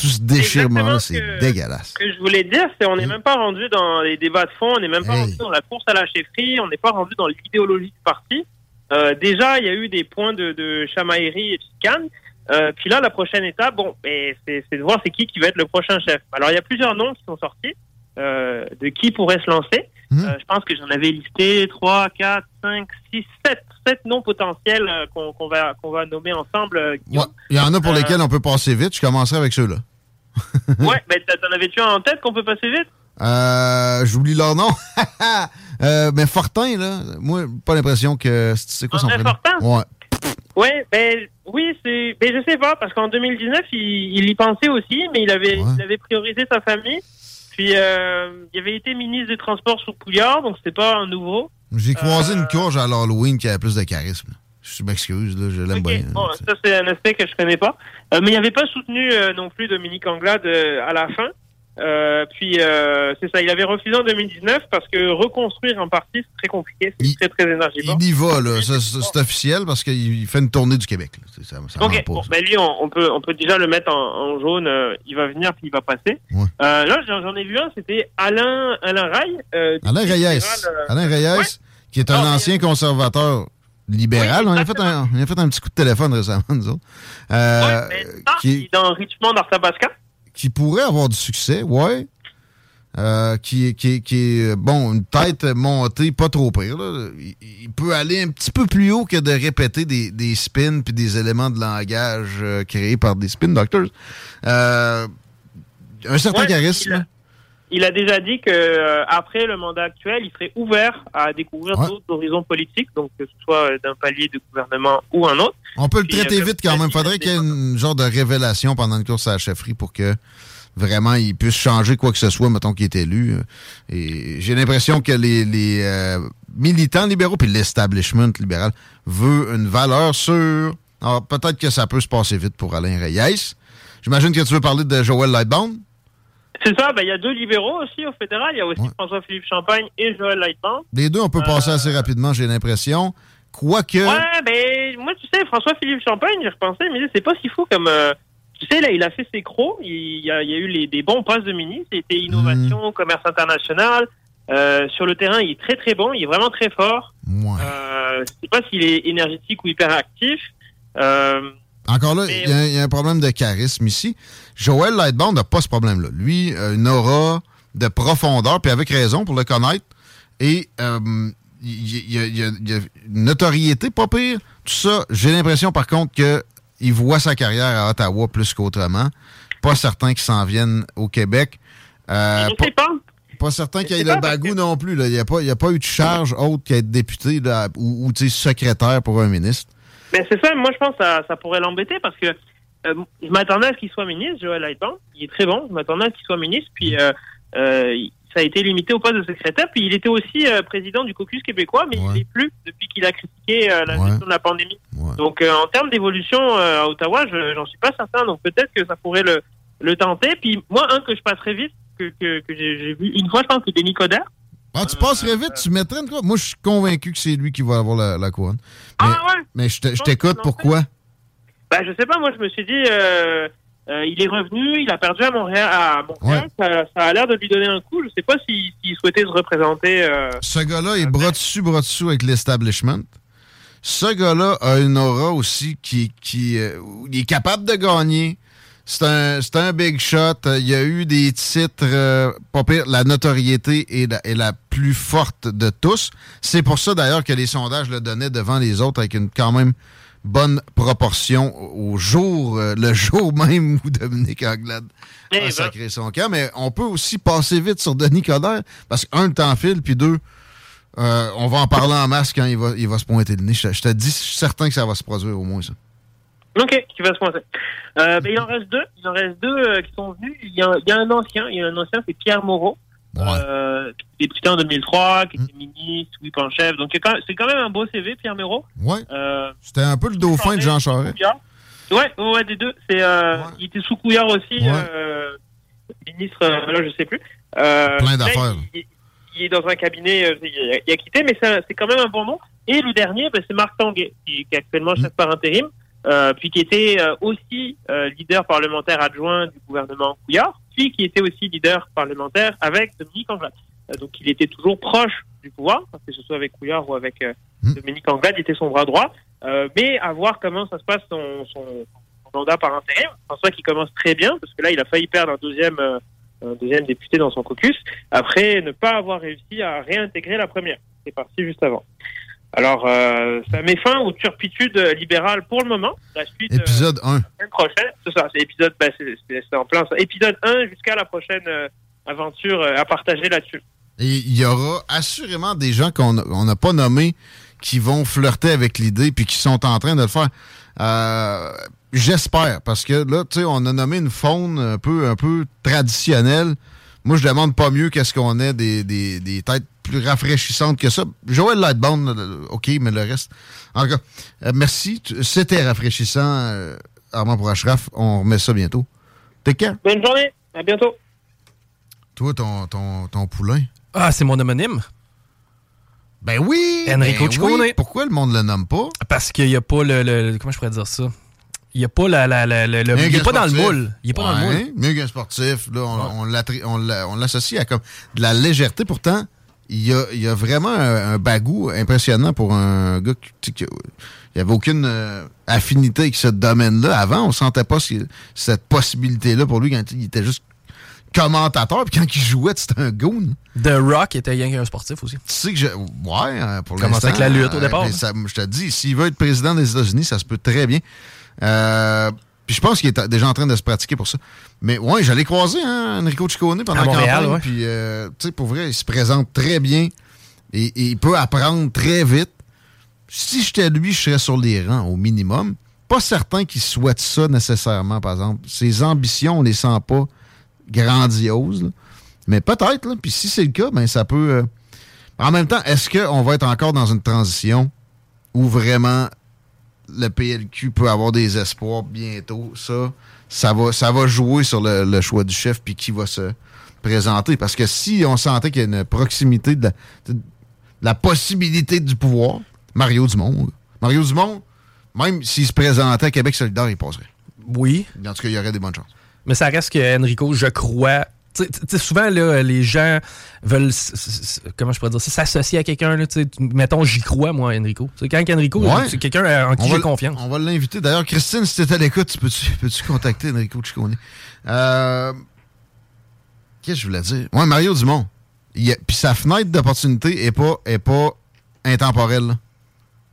Tout ce déchirement-là, c'est dégueulasse. Ce que je voulais dire, c'est on n'est Mm. même pas rendu dans les débats de fond, on n'est même pas rendu dans la course à la chefferie, on n'est pas rendu dans l'idéologie du parti. Euh, déjà, il y a eu des points de, de chamaillerie et de chicane. Euh, puis là, la prochaine étape, bon, ben, c'est c'est de voir c'est qui qui va être le prochain chef. Alors, il y a plusieurs noms qui sont sortis euh, de qui pourrait se lancer. Euh, je pense que j'en avais listé 3, 4, 5, 6, 7, 7 noms potentiels euh, qu'on va, qu'on va nommer ensemble. euh, Ouais, Il y en a pour lesquels on peut passer vite. Je commencerai avec ceux-là. Ouais, mais t'en avais-tu en tête qu'on peut passer vite? J'oublie leur nom. Mais Fortin, là, moi, pas l'impression que. C'est quoi son prénom? Fortin? Ouais. Ouais, ben oui, c'est, ben je sais pas parce qu'en 2019 il, il y pensait aussi, mais il avait, il avait priorisé sa famille. Puis euh, il avait été ministre des Transports sous Pouillard, donc c'était pas un nouveau. J'ai croisé Euh, une courge à l'Halloween qui avait plus de charisme. Je m'excuse, là, je l'aime bien. Bon, ça c'est un aspect que je connais pas. Euh, mais il avait pas soutenu euh, non plus Dominique Anglade euh, à la fin. Euh, puis euh, c'est ça, il avait refusé en 2019 parce que reconstruire un parti c'est très compliqué, c'est très très énergivore. Il y va, là. C'est officiel parce qu'il fait une tournée du Québec. là. Ça, ça Ok, bon, ben lui, on, on peut, on peut déjà le mettre en, en jaune. euh, il va venir puis il va passer. Là, j'en ai vu un, c'était Alain, Alain Rail. Alain Reyes. Alain Reyes, ouais. qui est un ancien conservateur libéral. on, a fait un, on a fait un petit coup de téléphone récemment, nous autres. Euh, Ah, qui, il est dans Richmond, Arthabasca. Qui pourrait avoir du succès, ouais. Euh, qui, qui, qui est, bon, une tête montée, pas trop pire. là. Il, il peut aller un petit peu plus haut que de répéter des, des spins puis des éléments de langage euh, créés par des spin doctors. Euh, un certain Ouais, charisme. Il a, il déjà dit que euh, après le mandat actuel, il serait ouvert à découvrir Ouais. d'autres horizons politiques, donc que ce soit euh, d'un palier de gouvernement ou un autre. On peut le Puis, traiter euh, vite quand même. Faudrait qu'il y ait une genre de révélation pendant une course à la chefferie pour que vraiment il puisse changer quoi que ce soit, mettons qu'il est élu. Et j'ai l'impression que les, les, euh, militants libéraux puis l'establishment libéral veut une valeur sûre. Alors peut-être que ça peut se passer vite pour Alain Reyes. J'imagine que tu veux parler de Joël Lightbound. C'est ça, ben, il y a deux libéraux aussi au fédéral. Il y a aussi François-Philippe Champagne et Joël Lightman. Les deux, on peut passer assez rapidement, j'ai l'impression. Quoique. Ouais, ben, moi, tu sais, François-Philippe Champagne, j'ai repensé, mais c'est pas si fou comme. euh, tu sais, là, il a fait ses crocs. Il y a, il y a eu les, des bons postes de ministre. C'était innovation, commerce international. Euh, sur le terrain, il est très, très bon. Il est vraiment très fort. Euh, je sais pas s'il est énergétique ou hyperactif. Euh, Encore là, il y, a- il y a un problème de charisme ici. Joël Lightbound n'a pas ce problème-là. Lui, euh, une aura de profondeur, puis avec raison pour le connaître. Et euh, il y, a- y y une notoriété pas pire. Tout ça, j'ai l'impression par contre qu'il voit sa carrière à Ottawa plus qu'autrement. Pas certain qu'il s'en vienne au Québec. Euh, je sais pas. pas certain qu'il y ait le bagou non plus. là. Il n'y a, pas- a eu de charge autre qu'être député là, ou, ou secrétaire pour un ministre. Mais c'est ça, moi je pense que ça, ça pourrait l'embêter parce que euh, je m'attendais à ce qu'il soit ministre, Joël Lightbound. Il est très bon, je m'attendais à ce qu'il soit ministre, puis euh, euh, ça a été limité au poste de secrétaire. Puis il était aussi euh, président du caucus québécois, mais il n'est plus depuis qu'il a critiqué euh, la gestion de la pandémie. Donc euh, en termes d'évolution euh, à Ottawa, je j'en suis pas certain. Donc peut-être que ça pourrait le, le tenter. Puis moi, un que je passerai vite, que, que, que j'ai vu une fois, je pense que c'était Denis Coderre. Ah, tu passerais vite, tu mettrais une couronne. Moi, je suis convaincu que c'est lui qui va avoir la, la couronne. Mais, Ah ouais? mais je t'écoute, pourquoi? Bah, je sais pas, moi, je me suis dit, euh, euh, il est revenu, il a perdu à Montréal. À Montréal ça, ça a l'air de lui donner un coup. Je sais pas s'il s'il souhaitait se représenter. euh, Ce gars-là est bras dessus, bras dessous avec l'establishment. Ce gars-là a une aura aussi qui, qui il est capable de gagner. C'est un, un big shot. Il y a eu des titres, euh, pas pire. La notoriété est la, est la plus forte de tous. C'est pour ça d'ailleurs que les sondages le donnaient devant les autres avec une quand même bonne proportion au jour, euh, le jour même où Dominique Anglade Eh a ben. sacré son camp. Mais on peut aussi passer vite sur Denis Coderre parce que, un, le temps file, puis deux, euh, on va en parler en masse quand il va, il va se pointer le nez. Je, te- je te dis, je suis certain que ça va se produire au moins, ça. Ok, qui va se coincer. Euh, ben, il en reste deux. Il en reste deux euh, qui sont venus. Il y a, il y a un ancien. Il y a un ancien, c'est Pierre Moreau. Euh, qui est député en 2003, qui était ministre, whip en chef. Donc c'est quand, même un beau CV, Pierre Moreau. Ouais. Euh, C'était un peu le dauphin de Jean Charest. Ouais, ouais, ouais, des deux. C'est, euh, Il était sous Couillard aussi, Ouais. ministre, là je sais plus. Plein d'affaires. Il, il est dans un cabinet, il, a, il a quitté, mais c'est, quand même un bon nom. Et le dernier, ben, c'est Marc Tanguay, qui, qui est actuellement chef par intérim, euh, puis qui était euh, aussi euh, leader parlementaire adjoint du gouvernement Couillard, puis qui était aussi leader parlementaire avec Dominique Anglade. Donc il était toujours proche du pouvoir, que ce soit avec Couillard ou avec euh, Dominique Anglade, il était son bras droit. Mais à voir comment ça se passe son, son, son mandat par intérim. François qui commence très bien, parce que là, il a failli perdre un deuxième, un deuxième député dans son caucus, après ne pas avoir réussi à réintégrer la première. C'est parti juste avant. Alors, euh, ça met fin aux turpitudes libérales pour le moment. La suite, euh, Épisode 1. la semaine prochaine, c'est ça, c'est épisode, ben, c'est, en plein ça. Épisode 1 jusqu'à la prochaine euh, aventure euh, à partager là-dessus. Et il y aura assurément des gens qu'on on n'a pas nommés qui vont flirter avec l'idée puis qui sont en train de le faire. J'espère, parce que là, tu sais, on a nommé une faune un peu, un peu traditionnelle. Moi, je demande pas mieux qu'est-ce qu'on ait des, des, des têtes plus rafraîchissantes que ça. Joël Lightbound, là, OK, mais le reste. En tout cas, euh, merci. C'était rafraîchissant, euh, Armand pour Ashraf. On remet ça bientôt. T'es quand? Bonne journée, à bientôt. Toi, ton, ton, ton poulain? Ah, c'est mon homonyme. Ben oui! Enrico ben Ciccone. oui. Pourquoi le monde le nomme pas? Parce qu'il n'y a pas le, le- Comment je pourrais dire ça? Il n'y a pas la, la, la- la- le- Mieux Il n'est qu'un pas dans le sportif. moule. Il est pas dans le moule. Mieux qu'un sportif. Là, on, on l'associe à comme de la légèreté. Pourtant, il y a, il a vraiment un, un bagou impressionnant pour un gars qui, qui- il n'y avait aucune euh, affinité avec ce domaine-là. Avant, on sentait pas ce- cette possibilité-là pour lui quand il était juste commentateur. Puis quand il jouait, c'était un goon. The Rock était rien qu'un sportif aussi. Tu sais que je. Ouais, euh, pour l'instant. avec la lutte au euh, départ? ça- je te dis, s'il veut être président des États-Unis, ça se peut très bien. Euh, puis je pense qu'il est déjà en train de se pratiquer pour ça. Mais ouais, j'allais croiser hein, Enrico Ciccone pendant Montréal, campagne. ouais. Puis, euh, tu sais, pour vrai, il se présente très bien. Et, et il peut apprendre très vite. Si j'étais lui, je serais sur les rangs au minimum. Pas certain qu'il souhaite ça nécessairement, par exemple. Ses ambitions, on les sent pas grandioses. là. Mais peut-être. Puis si c'est le cas, ben ça peut. euh, En même temps, est-ce qu'on va être encore dans une transition où vraiment le PLQ peut avoir des espoirs bientôt? Ça, ça va, ça va jouer sur le, le choix du chef puis qui va se présenter. Parce que si on sentait qu'il y a une proximité de la, de la possibilité du pouvoir, Mario Dumont. là. Mario Dumont, même s'il se présentait à Québec solidaire, il passerait. Oui. En tout cas, il y aurait des bonnes chances. Mais ça reste que Enrico, je crois. Tu tu souvent, là, les gens veulent, comment je pourrais dire ça, s'associer à quelqu'un. tu. Mettons, j'y crois, moi, Enrico. Tu quand Enrico, Ouais. c'est quelqu'un en qui j'ai confiance. On va l'inviter. D'ailleurs, Christine, si tu à l'écoute, tu peux-tu peux-tu contacter Enrico Ciccone? Euh, Qu'est-ce que je voulais dire? Ouais, Mario Dumont. Puis sa fenêtre d'opportunité est pas, est pas intemporelle.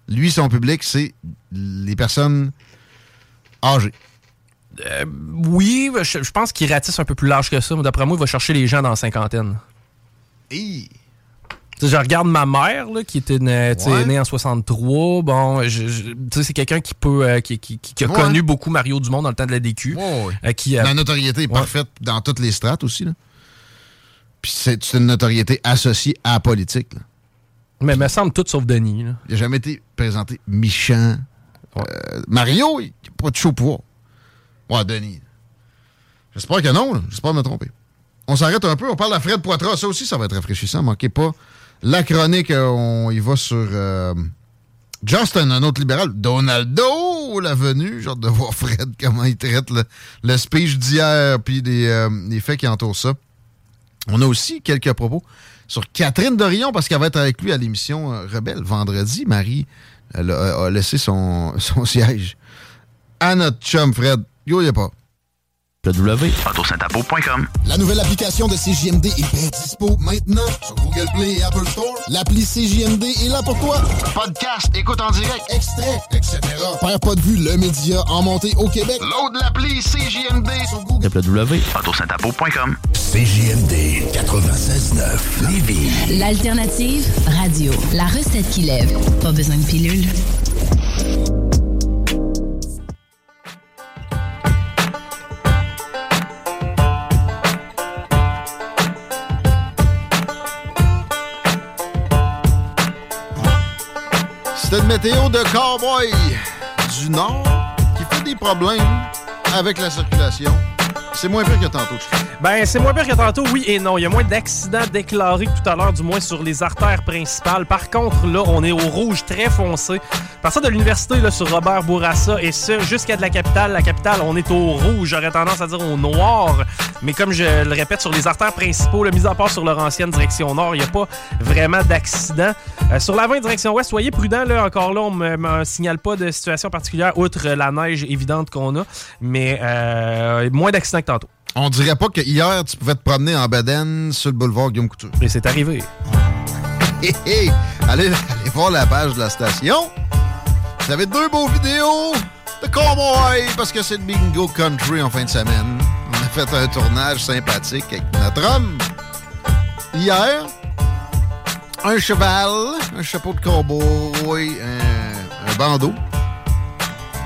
Lui, son public, c'est les personnes âgées. Euh, oui, je, je pense qu'il ratisse un peu plus large que ça, mais d'après moi, il va chercher les gens dans la cinquantaine. Hi. Je regarde ma mère, là, qui était née, sais, Ouais. née en 63. Bon, je- je- c'est quelqu'un qui peut, euh, qui, qui- qui- qui a Ouais. connu beaucoup Mario Dumont dans le temps de la DQ. Ouais, euh, qui, euh, La notoriété est parfaite dans toutes les strates aussi. Là. Puis c'est c'est une notoriété associée à la politique. là. Mais il me semble tout sauf Denis. là. Il n'a jamais été présenté méchant. Euh, Mario, il n'a pas de chaud pouvoir. Ouais, Denis. J'espère que non. J'espère me tromper. On s'arrête un peu. On parle à Fred Poitras. Ça aussi, ça va être rafraîchissant. Manquez pas. La chronique, euh, on y va sur euh, Justin, un autre libéral. Donaldo, la venue. Hâte de voir Fred, comment il traite le, le speech d'hier puis les, euh, les faits qui entourent ça. On a aussi quelques propos sur Catherine Dorion, parce qu'elle va être avec lui à l'émission euh, Rebelle vendredi. Marie elle a, a laissé son, son siège à notre chum Fred. Yo, y a pas. La nouvelle application de CJMD est bien dispo maintenant sur Google Play et Apple Store. L'appli CJMD est là pour toi. Podcast, écoute en direct, extrait, etc. Père pas de vue, le média en montée au Québec. Load l'appli CJMD sur Google. CJMD 96.9 Lévis. L'alternative radio. La recette qui lève. Pas besoin de pilule. Météo de cowboy du Nord qui fait des problèmes avec la circulation. C'est moins pire que tantôt. Ben, c'est moins pire que tantôt, oui et non. Il y a moins d'accidents déclarés tout à l'heure, du moins sur les artères principales. Par contre, là, on est au rouge très foncé. Partir de l'université, là, sur Robert Bourassa, et ce, jusqu'à de la capitale. La capitale, on est au rouge. J'aurais tendance à dire au noir. Mais comme je le répète, sur les artères principaux, le mis à part sur Laurentienne, direction nord, il n'y a pas vraiment d'accident. Euh, sur la 20, direction ouest, soyez prudents. Là, encore là, on ne me signale pas de situation particulière, outre la neige évidente qu'on a. Mais euh, moins d'accidents que tantôt. On dirait pas que hier, tu pouvais te promener en bedaine sur le boulevard Guillaume Couture. Et c'est arrivé. Hé, hé! Allez, allez voir la page de la station. Vous avez deux beaux vidéos de cowboy parce que c'est le bingo country en fin de semaine. On a fait un tournage sympathique avec notre homme. Hier, un cheval, un chapeau de cowboy, un, un bandeau.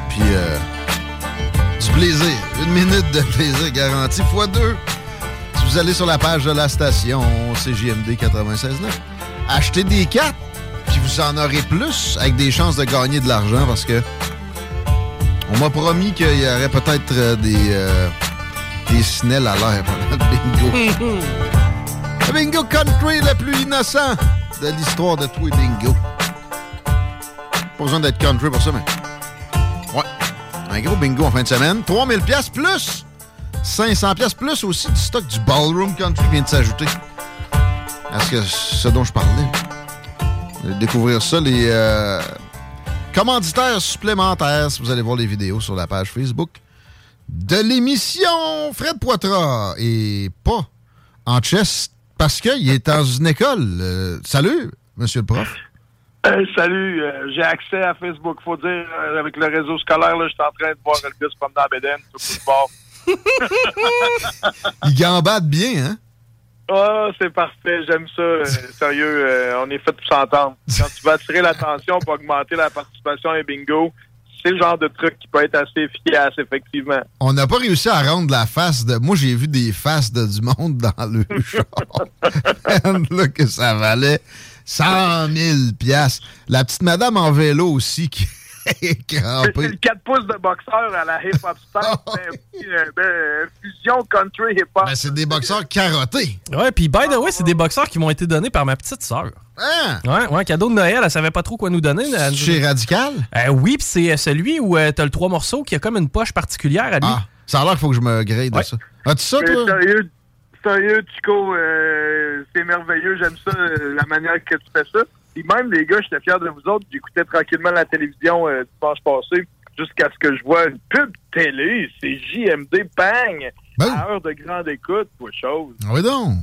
Puis euh, du plaisir. Une minute de plaisir garanti fois deux. Si vous allez sur la page de la station CJMD 96.9, achetez des cartes, puis vous en aurez plus avec des chances de gagner de l'argent parce que on m'a promis qu'il y aurait peut-être euh, des, euh, des snelles à l'air pendant le bingo. le bingo country le plus innocent de l'histoire de tous les bingo. Pas besoin d'être country pour ça, mais. Ouais. Un gros bingo en fin de semaine. 3000 pièces plus 500 pièces plus aussi du stock du Ballroom Country vient de s'ajouter. Est-ce que c'est ce dont je parlais? Découvrir ça, les euh, commanditaires supplémentaires, si vous allez voir les vidéos sur la page Facebook de l'émission Fred Poitras et pas en chess parce qu'il est dans une école. Euh, salut, monsieur le prof. Euh, salut, euh, j'ai accès à Facebook. Faut dire, euh, avec le réseau scolaire, là, je suis en train de voir promener dans la bédaine, tout le bord. Il gambade bien, hein? Ah, c'est parfait, j'aime ça. euh, sérieux, euh, on est fait pour s'entendre. Quand tu veux attirer l'attention pour augmenter la participation à un bingo, c'est le genre de truc qui peut être assez efficace, effectivement. On n'a pas réussi à rendre la face de. Moi, j'ai vu des faces de du monde dans le char. là, que ça valait 100 000 piastres. La petite madame en vélo aussi qui C'est le 4 pouces de boxeur à la hip-hop star. Petit, euh, ben, fusion country hip-hop. Ben, c'est des boxeurs carottés. Ouais, puis by the way, c'est des boxeurs qui m'ont été donnés par ma petite sœur. Hein? Ouais, ouais, cadeau de Noël, elle savait pas trop quoi nous donner. Elle nous- Chez Radical? Euh, oui, puis c'est euh, celui où euh, t'as le trois morceaux qui a comme une poche particulière à lui. Ah, ça a l'air qu'il faut que je me grade de ça. As-tu ça, toi? sérieux, sérieux, Chico, euh, c'est merveilleux. J'aime ça, la manière que tu fais ça. Et même, les gars, j'étais fier de vous autres. J'écoutais tranquillement la télévision euh, dimanche passé jusqu'à ce que je vois une pub télé. C'est JMD, bang! À heure de grande écoute, pour chose. Ah Oui, donc.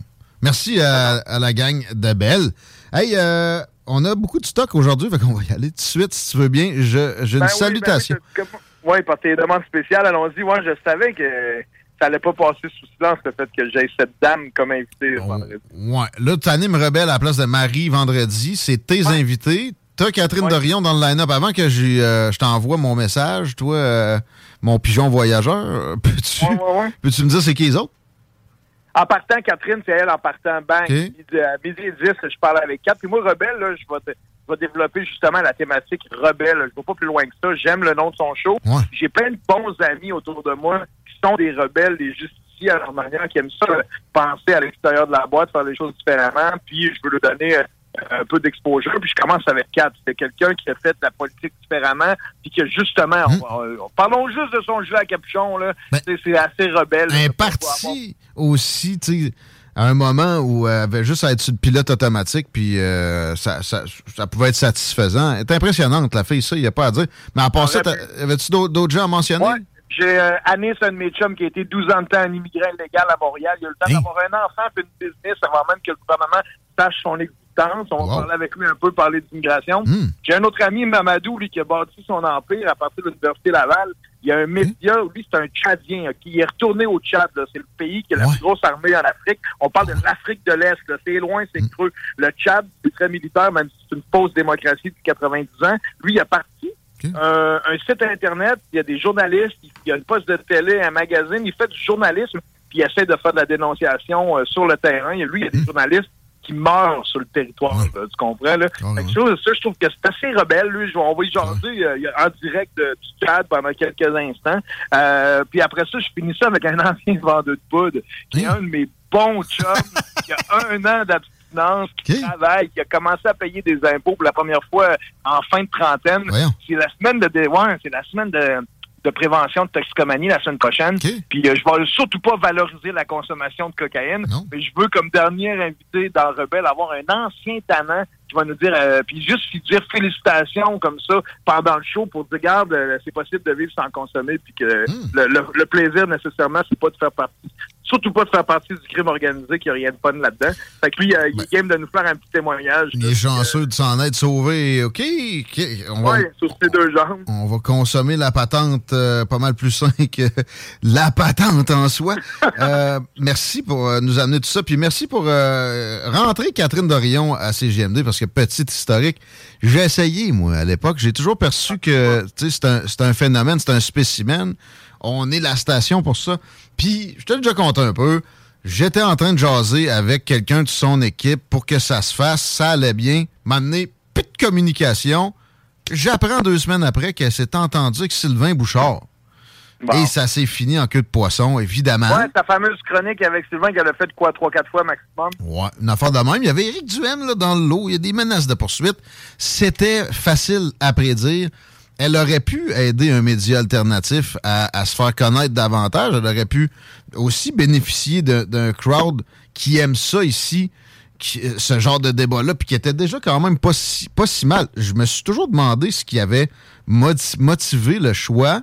Merci à, à la gang de Belle. Hey, euh, on a beaucoup de stock aujourd'hui, fait qu'on va y aller tout de suite, si tu veux bien. Je- J'ai une Ben oui, salutation. Ben oui, ouais, par tes demandes spéciales, allons-y. Ouais, je savais que ça allait pas passer sous silence le fait que j'ai cette dame comme invitée. vendredi. Ouais. Là, tu animes Rebelle à la place de Marie vendredi. C'est tes invités. T'as Catherine Dorion dans le line-up. Avant que euh, je t'envoie mon message, toi, euh, mon pigeon voyageur, peux-tu, Ouais, peux-tu me dire c'est qui les autres? En partant, Catherine, c'est elle en partant. Bang, à midi et 10, je parle avec Kat. Puis moi, Rebelle, là, je vais, vais développer justement la thématique Rebelle. Je ne vais pas plus loin que ça. J'aime le nom de son show. J'ai plein de bons amis autour de moi qui sont des rebelles, des justiciers à leur manière, qui aiment ça, euh, penser à l'extérieur de la boîte, faire les choses différemment. Puis je veux leur donner euh, un peu d'exposure. Puis je commence avec Kat. C'est quelqu'un qui a fait la politique différemment. Puis que justement, on va- euh, parlons juste de son jeu à capuchon. là. C'est c'est assez rebelle. Un parti aussi, tu sais, à un moment où elle avait juste à être sur le pilote automatique, puis euh, ça, ça, ça pouvait être satisfaisant. Elle est impressionnante, la fille, ça, il n'y a pas à dire. Mais à part ça, avais-tu d'autres gens à mentionner? J'ai euh, Anis, un de mes chums, qui a été 12 ans de temps un immigrant illégal à Montréal. Il a eu le temps d'avoir un enfant puis une business avant même que le gouvernement sache son existence. On va parler avec lui un peu, parler d'immigration. J'ai un autre ami, Mamadou, lui, qui a bâti son empire à partir de l'Université Laval. Il y a un média, lui, c'est un Tchadien, qui est retourné au Tchad. C'est le pays qui a la plus grosse armée en Afrique. On parle de l'Afrique de l'Est. là. C'est loin, c'est creux. Le Tchad, c'est très militaire, même si c'est une fausse démocratie depuis 90 ans. Lui, il a parti euh, un site Internet, il y a des journalistes, il y a une poste de télé, un magazine, il fait du journalisme, puis il essaie de faire de la dénonciation euh, sur le terrain. Et lui, il y a des journalistes qui meurt sur le territoire, là, tu comprends? Là? Fait que ça, ça, je trouve que c'est assez rebelle. Lui, on va y jaser euh, en direct du chat pendant quelques instants. Euh, puis après ça, je finis ça avec un ancien vendeur de poudre, qui est un de mes bons chums, qui a un an d'abstinence, qui travaille, qui a commencé à payer des impôts pour la première fois en fin de trentaine. C'est la semaine de... dé- Ouais, c'est la semaine de de prévention de toxicomanie la semaine prochaine. Puis euh, je vais surtout pas valoriser la consommation de cocaïne, mais je veux comme dernier invité dans Rebelle avoir un ancien tannant qui va nous dire, euh, puis juste lui dire félicitations comme ça pendant le show pour dire, regarde, euh, c'est possible de vivre sans consommer, puis que le, le- le plaisir nécessairement, c'est pas de faire partie, surtout pas de faire partie du crime organisé, qu'il n'y a rien de fun là-dedans. Fait que lui, euh, il est game de nous faire un petit témoignage. Il est chanceux de s'en être sauvé. OK, on va, Ouais, sur ses deux jambes. on va consommer la patente pas mal plus sain que la patente en soi. Merci pour nous amener tout ça. Puis merci pour rentrer Catherine Dorion à CGMD parce que petite historique, j'ai essayé, moi, à l'époque. J'ai toujours perçu que c'est un, phénomène, c'est un spécimen. On est la station pour ça. Puis, je te déjà compté un peu. J'étais en train de jaser avec quelqu'un de son équipe pour que ça se fasse. Ça allait bien. M'amener plus de communication. J'apprends deux semaines après qu'elle s'est entendue avec Sylvain Bouchard. Et ça s'est fini en queue de poisson, évidemment. Ouais, ta fameuse chronique avec Sylvain qu'elle a fait quoi, trois, quatre fois maximum? Ouais, une affaire de même. Il y avait Éric Duhaime là, dans le lot. Il y a des menaces de poursuite. C'était facile à prédire. Elle aurait pu aider un média alternatif à, à se faire connaître davantage. Elle aurait pu aussi bénéficier d'un crowd qui aime ça ici, qui- euh, ce genre de débat-là, puis qui était déjà quand même pas si, pas si mal. Je me suis toujours demandé ce qui avait moti- motivé le choix.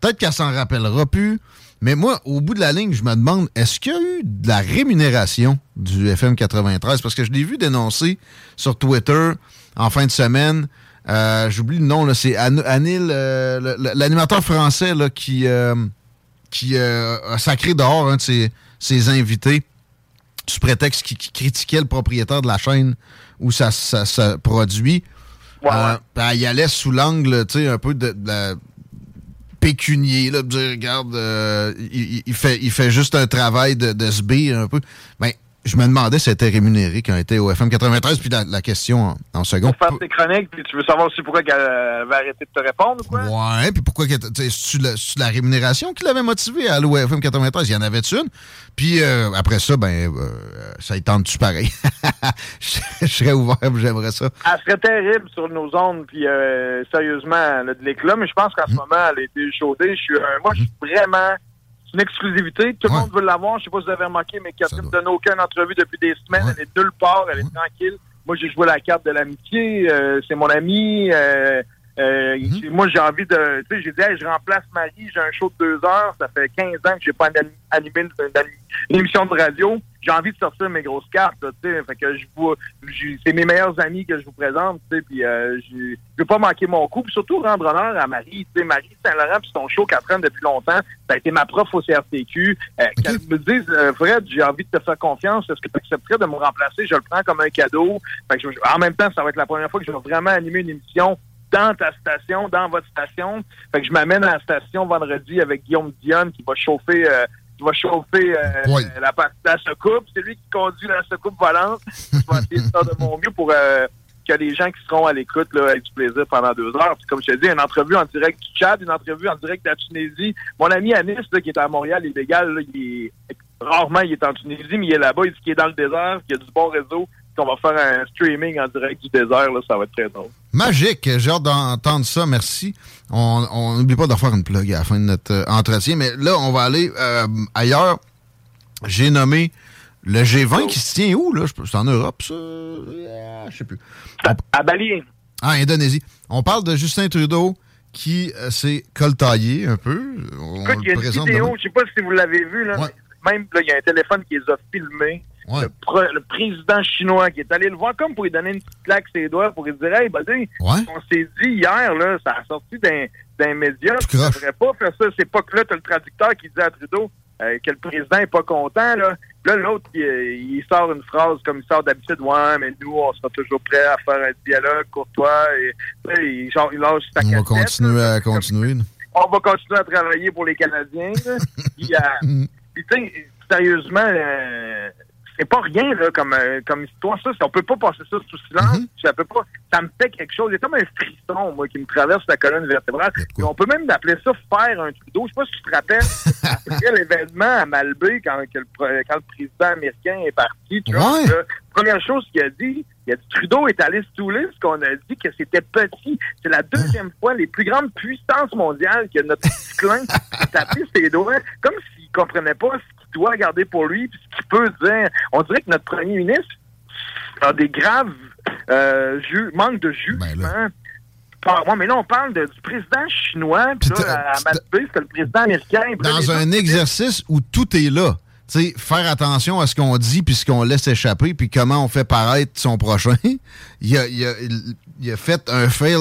Peut-être qu'elle s'en rappellera plus. Mais moi, au bout de la ligne, je me demande, est-ce qu'il y a eu de la rémunération du FM 93? Parce que je l'ai vu dénoncer sur Twitter en fin de semaine. Euh, J'oublie le nom, c'est An- Anil, euh, l'animateur français là, qui, euh, qui a sacré dehors un de ses, ses invités sous prétexte qu'il critiquait le propriétaire de la chaîne où ça, se produit. Euh, ben, il allait sous l'angle, tu sais, un peu de, de la pécunier, là, dire, regarde, euh, il, il- fait, il fait juste un travail de, de sbire un peu. Ben, je me demandais si c'était rémunéré quand il était au FM 93, puis la, la question en, en second. Pour faire tes chroniques, puis tu veux savoir aussi pourquoi qu'elle euh, va arrêter de te répondre ou quoi? Ouais, puis pourquoi, tu c'est-tu la, la rémunération qui l'avait motivé à aller au FM 93? Il y en avait une? Puis euh, après ça, ben, euh, ça y tente-tu pareil? je, je serais ouvert, j'aimerais ça. Elle serait terrible sur nos ondes, puis euh, sérieusement, elle a de l'éclat, mais je pense qu'en ce moment, elle a été échaudée. Je suis, euh, moi, je suis vraiment... C'est une exclusivité. Tout le monde veut l'avoir. Je sais pas si vous avez remarqué, mais Catherine ne donne aucune entrevue depuis des semaines. Elle est nulle part. Elle est tranquille. Moi, j'ai joué la carte de l'amitié. euh, c'est mon ami. euh, euh, j'ai- Moi, j'ai envie de... Tu sais, j'ai dit, Hey, je remplace Marie. J'ai un show de deux heures. Ça fait 15 ans que j'ai pas anim- animé une, une- une émission de radio. J'ai envie de sortir mes grosses cartes, tu sais. Fait que je vous... j'ai- C'est mes meilleurs amis que je vous présente, tu sais. Puis euh, je veux pas manquer mon coup. Puis surtout, rendre honneur à Marie. Tu sais, Marie Saint-Laurent, puis son show qu'elle prend depuis longtemps, ça a été ma prof au CRTQ. Euh, Qu'elle me dise, euh, Fred, j'ai envie de te faire confiance. Est-ce que tu accepterais de me remplacer? Je le prends comme un cadeau. Fait que je- en même temps, ça va être la première fois que je vais vraiment animer une émission dans ta station, dans votre station. Fait que je m'amène à la station vendredi avec Guillaume Dionne qui va chauffer... euh, qui va chauffer euh, la, pa- la secoupe. C'est lui qui conduit la secoupe volante. Je vais essayer de faire de mon mieux pour euh, que les gens qui seront à l'écoute aient du plaisir pendant deux heures. Puis comme je te dis, une entrevue en direct du Tchad, une entrevue en direct de la Tunisie. Mon ami Anis, là, qui est à Montréal, illégal, là, il est rarement il est en Tunisie, mais il est là-bas, il dit qu'il est dans le désert, qu'il y a du bon réseau, qu'on va faire un streaming en direct du désert, là, ça va être très drôle. Magique, j'ai hâte d'entendre ça, merci. On n'oublie pas de faire une plug à la fin de notre euh, entretien, mais là, on va aller euh, ailleurs. J'ai nommé le G20 qui se tient où, là? C'est en Europe, ça? Euh, Je sais plus. À Bali. Ah, Indonésie. On parle de Justin Trudeau qui euh, s'est coltaillé un peu. On Écoute, il y a une vidéo, je sais pas si vous l'avez vu, là, même là, il y a un téléphone qui les a filmés. Le, pre- le président chinois qui est allé le voir comme pour lui donner une petite claque ses doigts pour lui dire Hey, buddy, on s'est dit hier, là, ça a sorti d'un d'un média, tu ne devrais pas faire ça. C'est pas que là, tu le traducteur qui dit à Trudeau euh, que le président est pas content. Là, là l'autre, il, il sort une phrase comme il sort d'habitude Ouais, mais nous, on sera toujours prêts à faire un dialogue courtois. Et, là, il, genre, il lâche sa On va continuer à continuer. on va continuer à travailler pour les Canadiens. Puis, euh, puis, tu sais, sérieusement, euh, c'est pas rien là, comme, euh, comme histoire. Ça, on peut pas passer ça sous silence. ça, peut pas, ça me fait quelque chose. Il y a comme un frisson, moi, qui me traverse la colonne vertébrale. Et on peut même appeler ça faire un Trudeau. Je sais pas si tu te rappelles, après l'événement à Malbé, quand, le, quand le président américain est parti, tu vois, là, première chose qu'il a dit, il a dit Trudeau est allé stouler ce qu'on a dit que c'était petit. C'est la deuxième fois les plus grandes puissances mondiales que notre petit clin a tapé ses doigts, comme s'il comprenait pas ce qu'il doit garder pour lui, puis ce qu'il peut dire. On dirait que notre premier ministre a des graves euh, manques de jugement. Ouais, mais là, on parle de- du président chinois, puis là, à Malbé, c'était le président américain. Dans un exercice où tout est là. Sais, faire attention à ce qu'on dit puis ce qu'on laisse échapper puis comment on fait paraître son prochain. il, a, il, a, il a fait un fail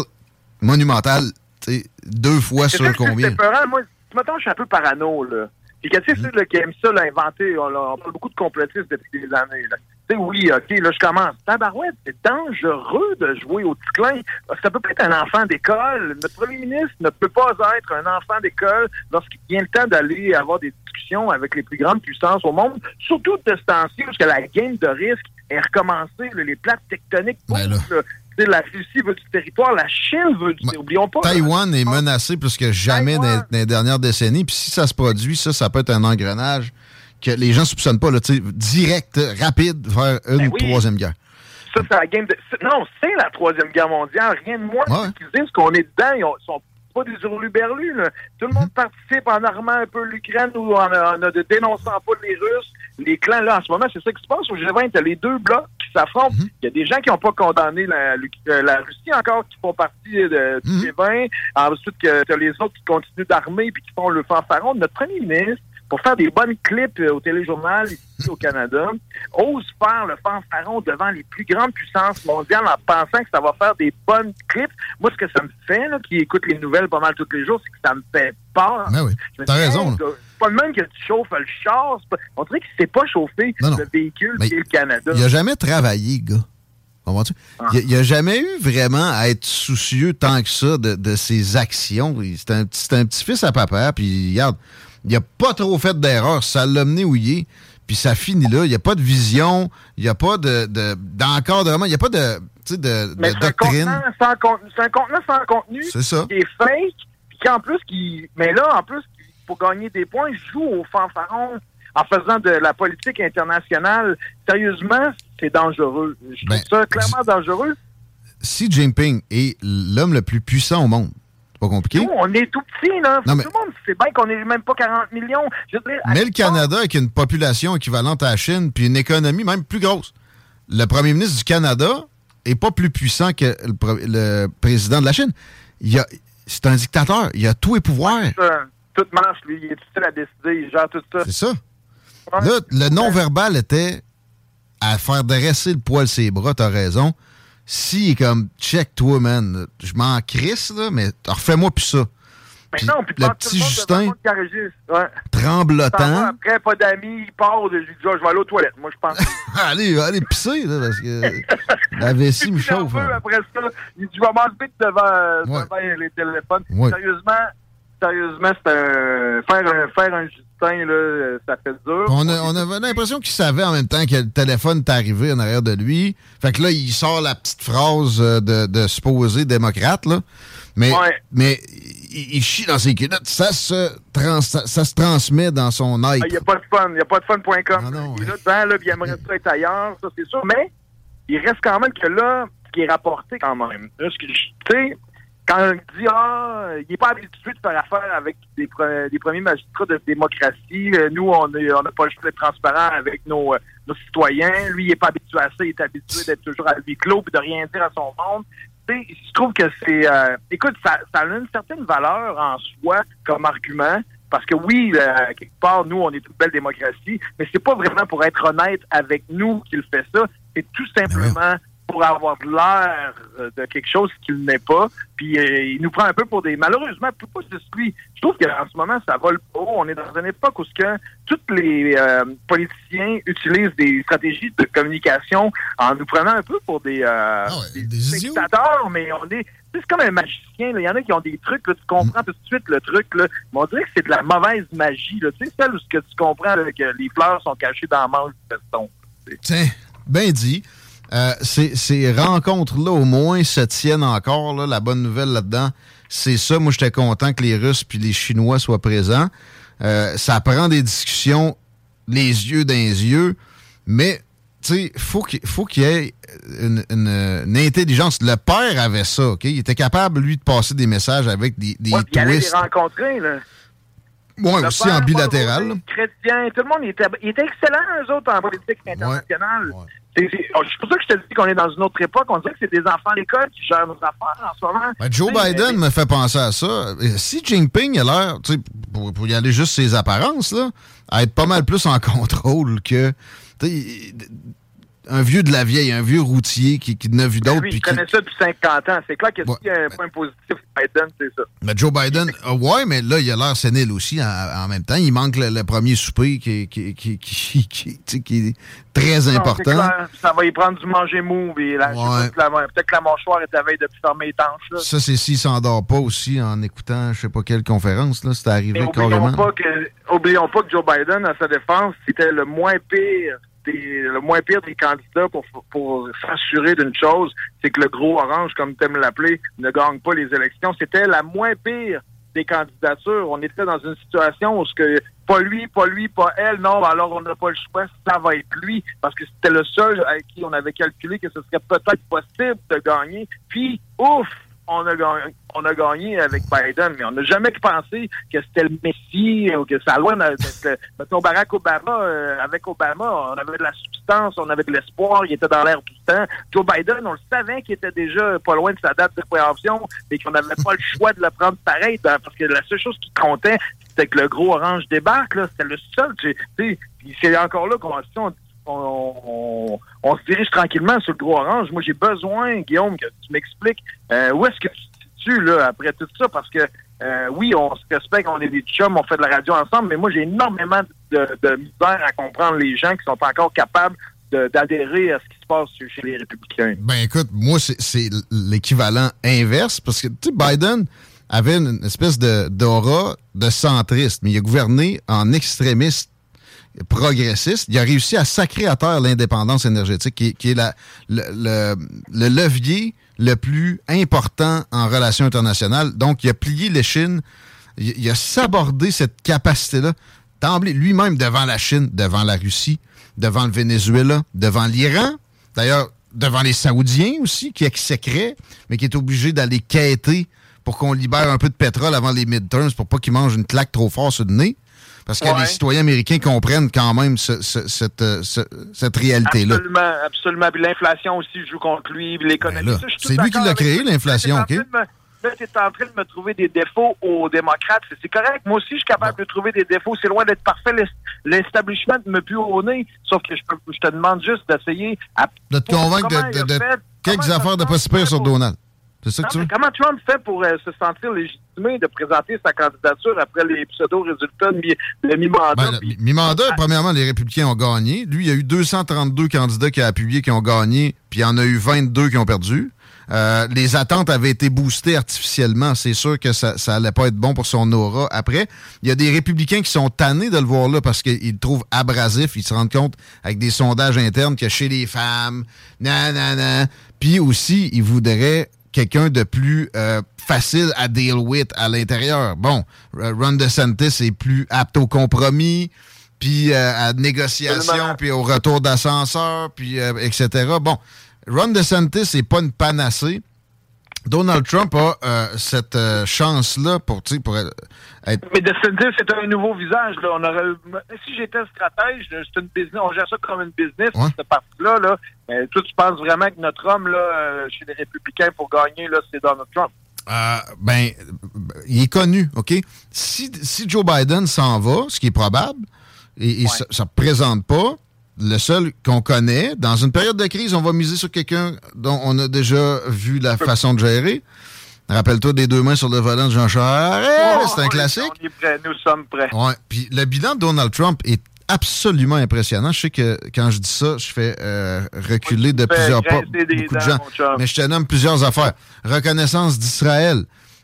monumental, tu sais, deux fois sur combien? C'est. Moi, mettons, je suis un peu parano, là. Puis que, tu sais, ceux là, qui aiment ça, l'inventer, on, on parle beaucoup de complotistes depuis des années, là. Tu sais, oui, OK, là, je commence. Tabarouette, c'est dangereux de jouer au petit clin. Ça peut pas être un enfant d'école. Notre premier ministre ne peut pas être un enfant d'école lorsqu'il vient le temps d'aller avoir des discussions avec les plus grandes puissances au monde, surtout de ce temps-ci, parce que la game de risque est recommencée, les plaques tectoniques Ben Tu la Russie veut du territoire, la Chine veut du territoire. Oublions pas. Taïwan est menacé plus que jamais dans, dans les dernières décennies. Puis si ça se produit, ça, ça peut être un engrenage que les gens soupçonnent pas, là, tu direct, rapide, vers une Ben oui. troisième guerre. Ça, c'est la game de. Non, c'est la Troisième Guerre mondiale. Rien de moins. Ouais. Ils disent qu'on est dedans. Ils ont- sont pas des hurluberlus. là. Tout le monde participe en armant un peu l'Ukraine ou en, en, en dénonçant pas les Russes. Les clans, là, en ce moment, c'est ça qui se passe. Au G20, t'as les deux blocs Mhm. Il y a des gens qui n'ont pas condamné la, euh, la Russie encore, qui font partie de, du Mhm. G20. Ensuite, que t'as les autres qui continuent d'armer puis qui font le fanfaron. Notre premier ministre, pour faire des bonnes clips euh, au téléjournal ici au Canada, ose faire le fanfaron devant les plus grandes puissances mondiales en pensant que ça va faire des bonnes clips. Moi, ce que ça me fait, là, qui écoute les nouvelles pas mal tous les jours, c'est que ça me fait peur. Ben oui, t'as raison, hey, C'est pas le même que tu chauffes le char. pas- On dirait qu'il ne sait pas Non, non. le véhicule Mais qui est le Canada. Il a jamais travaillé, gars. Ah. Il, a, a jamais eu vraiment à être soucieux tant que ça de, de ses actions. C'est un, petit- un petit-fils à papa, puis regarde, il a pas trop fait d'erreurs. Ça l'a mené où il est, puis ça finit là. Il n'y a pas de vision, il n'y a pas de, de, d'encadrement, il n'y a pas de, tu sais, de, Mais de c'est un, doctrine. c'est un contenant sans contenu C'est ça. qui est fake, puis qui en plus, qui, mais là, en plus, pour gagner des points, joue au fanfaron en faisant de la politique internationale. Sérieusement, c'est dangereux. Je trouve Ben, ça clairement dangereux. Si Jinping est l'homme le plus puissant au monde, pas compliqué. Nous, on est tout petit, là. Non, mais- Tout le monde sait bien qu'on n'est même pas 40 millions. Je veux dire, à Mais le Canada, avec une population équivalente à la Chine, puis une économie même plus grosse, le premier ministre du Canada est pas plus puissant que le, président de la Chine. Il a- C'est un dictateur. Il a tous les pouvoirs. ça, tout marche, lui. Il est tout seul à décider. Il gère tout ça. C'est ça. Là, le non-verbal était à faire dresser le poil ses bras, t'as raison. Si comme, check toi, man, je m'en crisse, là, mais refais-moi plus ça. Mais non, puis le petit Justin. Ouais. tremblotant. Après, pas d'amis, il part. Je lui dis, Ah, je vais aller aux toilettes. Moi, je pense. allez, allez pisser, là, parce que la vessie me chauffe. hein. après ça. Il dit, je vais m'enlever devant, Ouais. devant les téléphones. Ouais. Sérieusement, sérieusement, c'est un, faire un, faire un Justin, là, ça fait dur. On, a- on avait l'impression qu'il savait en même temps que le téléphone est arrivé en arrière de lui. Fait que là, il sort la petite phrase euh, de, de supposé démocrate, là. Mais, Ouais. mais il, il chie dans ses culottes. Ça se, trans- ça, ça se transmet dans son Ah, être. Il n'y a pas de fun. Il n'y a pas de fun.com. Ah il est là dedans, là, puis il aimerait ça être ailleurs, ça, c'est sûr. Mais il reste quand même que là, ce qui est rapporté quand même. Là, ce sais, quand on dit, ah, il n'est pas habitué de faire affaire avec des, pre- des premiers magistrats de démocratie. Euh, Nous, on n'a on n'a pas le choix d'être transparent avec nos, euh, nos citoyens. Lui, il n'est pas habitué à ça. Il est habitué d'être toujours à huis clos et de rien dire à son monde. Tu sais, je trouve que c'est... euh, écoute, ça, ça a une certaine valeur en soi comme argument. Parce que oui, euh, quelque part, nous, on est une belle démocratie, mais c'est pas vraiment pour être honnête avec nous qu'il fait ça. C'est tout simplement pour avoir l'air euh, de quelque chose qu'il n'est pas. Puis euh, il nous prend un peu pour des... Malheureusement, plus pas juste lui. Je trouve qu'en ce moment, ça vole pas haut. On est dans une époque où ce que tous les euh, politiciens utilisent des stratégies de communication en nous prenant un peu pour des, euh, des dictateurs, mais on est... C'est comme un magicien. Il y en a qui ont des trucs, là, tu comprends tout de suite le truc. Là. Mais on dirait que c'est de la mauvaise magie. Là. Tu sais, celle où ce que tu comprends là, que les fleurs sont cachées dans la manche du veston. Tiens, bien dit. Euh, ces, ces rencontres-là, au moins, se tiennent encore. Là, la bonne nouvelle là-dedans, c'est ça. Moi, j'étais content que les Russes puis les Chinois soient présents. Euh, ça prend des discussions les yeux dans les yeux, mais tu sais, faut qu'il faut qu'il y ait une, une- une intelligence. Le père avait ça, OK? Il était capable, lui, de passer des messages avec des, des Ouais, puis il allait les rencontrer, là. Ouais, Le aussi en bilatéral. Chrétien, tout le monde était, excellent, eux autres, en politique internationale. C'est c'est- oh, c'est pour ça que je te dis qu'on est dans une autre époque. On dirait que c'est des enfants d'école qui gèrent nos affaires en ce moment. Ben, Joe Biden me fait penser à ça. Si Jinping a l'air, tu sais, pour, pour y aller juste ses apparences, là, à être pas mal plus en contrôle que un vieux de la vieille, un vieux routier qui, qui n'a vu d'autres. Lui, puis il qui- connaît ça depuis 50 ans. C'est clair que s'il y a un point positif, Biden, c'est ça. Mais Joe Biden, euh, ouais, mais là, il a l'air sénile aussi en, en même temps. Il manque le, le premier souper qui, qui, qui, qui, qui- qui est très Non, c'est important. clair. Ça va y prendre du manger mou. Ouais. Peut-être que la mâchoire est à veille de plus fermer les tanches. Là. Ça, c'est s'il s'endort pas aussi en écoutant je sais pas quelle conférence. là C'était arrivé Mais carrément. oublions pas, que, oublions pas que Joe Biden, à sa défense, c'était le moins pire le moins pire des candidats pour, pour s'assurer d'une chose, c'est que le gros orange, comme tu aimes l'appeler, ne gagne pas les élections. C'était la moins pire des candidatures. On était dans une situation où ce que pas lui, pas lui, pas elle, non, alors on n'a pas le choix, ça va être lui, parce que c'était le seul avec qui on avait calculé que ce serait peut-être possible de gagner. Puis, ouf, on a gagné, avec Biden, mais on n'a jamais pensé que c'était le Messie ou que ça loin mettons Barack Obama euh, avec Obama, on avait de la substance, on avait de l'espoir, il était dans l'air tout le temps. Joe Biden, on le savait qu'il était déjà pas loin de sa date de préemption, mais qu'on n'avait pas le choix de le prendre pareil, ben, parce que la seule chose qui comptait, c'était que le gros orange débarque, là, c'était le seul. c'est encore là qu'on on, on, se dirige tranquillement sur le gros orange. Moi, j'ai besoin, Guillaume, que tu m'expliques euh, où est-ce que tu te situes là, après tout ça, parce que euh, oui, on se respecte, on est des chums, on fait de la radio ensemble, mais moi, j'ai énormément de, misère à comprendre les gens qui sont encore capables d'adhérer à ce qui se passe chez- les républicains. Ben écoute, moi, c'est- c'est l'équivalent inverse parce que, tu sais, Biden avait une espèce de d'aura de centriste, mais il a gouverné en extrémiste progressiste. Il a réussi à sacrer à terre l'indépendance énergétique, qui, est- le, le- le levier le plus important en relations internationales. Donc, il a plié les Chines. Il, il a sabordé cette capacité-là, d'emblée, lui-même devant la Chine, devant la Russie, devant le Venezuela, devant l'Iran. D'ailleurs, devant les Saoudiens aussi, qui exécraient, mais qui est obligé d'aller quêter pour qu'on libère un peu de pétrole avant les midterms pour pas qu'ils mangent une claque trop fort sur le nez. Parce que Ouais. les citoyens américains comprennent quand même ce- ce- cette, euh, ce- cette réalité-là. Absolument, absolument. Puis l'inflation aussi joue contre lui, l'économie. Ben c'est lui qui l'a créé, l'inflation, OK? t'es en train de me- Là, tu es en train de me trouver des défauts aux démocrates. C'est- correct. Moi aussi, je suis capable de trouver des défauts. C'est loin d'être parfait. L'es- L'establishment me pue au nez. Sauf que je, peux- je te demande juste d'essayer à- De te convaincre de, quelques affaires de pas pire sur Donald. C'est ça que Non, tu veux? comment Trump fait pour euh, se sentir légitimé de présenter sa candidature après les pseudo-résultats de mi- de mi-mandat? Ben, Mi-mandat, premièrement, les républicains ont gagné. Lui, il y a eu 232 candidats qui ont appuyé, qui ont gagné, puis il y en a eu 22 qui ont perdu. Euh, les attentes avaient été boostées artificiellement. C'est sûr que ça, ça allait pas être bon pour son aura. Après, il y a des républicains qui sont tannés de le voir là parce qu'ils le trouvent abrasif. Ils se rendent compte avec des sondages internes que chez les femmes, nan, nan, nan. Puis aussi, ils voudraient quelqu'un de plus euh, facile à deal with à l'intérieur. Bon, euh, Ron DeSantis est plus apte au compromis, puis euh, à négociation, puis au retour d'ascenseur, puis euh, etc. Bon, Ron DeSantis n'est pas une panacée. Donald Trump a euh, cette euh, chance-là pour, être... Mais de se dire c'est un nouveau visage. Là. On aurait, si j'étais stratège, c'est une business, on gère ça comme une business, cette partie-là. Là. Mais toi, tu penses vraiment que notre homme là, euh, chez les républicains pour gagner, là, c'est Donald Trump? Euh, ben, il est connu, OK? Si, si Joe Biden s'en va, ce qui est probable, et, et ça ne présente pas, le seul qu'on connaît, dans une période de crise, on va miser sur quelqu'un dont on a déjà vu la façon de gérer. Rappelle-toi des deux mains sur le volant de Jean Charest, c'est un Oh, classique. On est prêts, nous sommes prêts. Ouais. Puis le bilan de Donald Trump est absolument impressionnant. Je sais que quand je dis ça, je fais euh, reculer de plusieurs pas beaucoup de gens. Mais je te nomme plusieurs affaires. Reconnaissance d'Israël.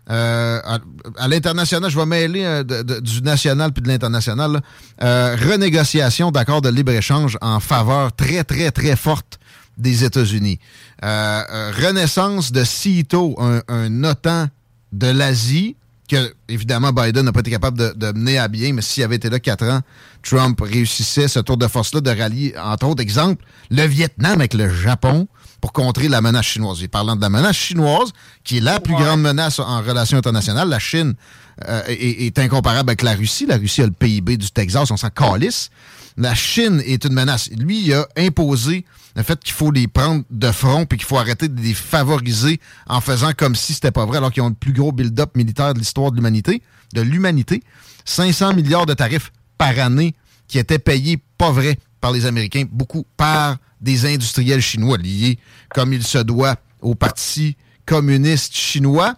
euh, à, à l'international, je vais mêler euh, de- de- du national puis de l'international. Euh, renégociation d'accords de libre-échange en faveur très, très, très forte des États-Unis. Euh, renaissance de CITO, un, un OTAN de l'Asie, que évidemment Biden n'a pas été capable de, de mener à bien, mais s'il avait été là quatre ans, Trump réussissait ce tour de force-là de rallier, entre autres exemples, le Vietnam avec le Japon pour contrer la menace chinoise. Et parlant de la menace chinoise, qui est la plus grande menace en relations internationales, la Chine euh, est, est incomparable avec la Russie. La Russie a le PIB du Texas, on s'en calisse. La Chine est une menace. Lui, il a imposé le fait qu'il faut les prendre de front puis qu'il faut arrêter de les favoriser en faisant comme si c'était pas vrai, alors qu'ils ont le plus gros build-up militaire de l'histoire de l'humanité. De l'humanité. 500 milliards de tarifs par année qui étaient payés pas vrai par les Américains, beaucoup par des industriels chinois liés, comme il se doit, au Parti communiste chinois.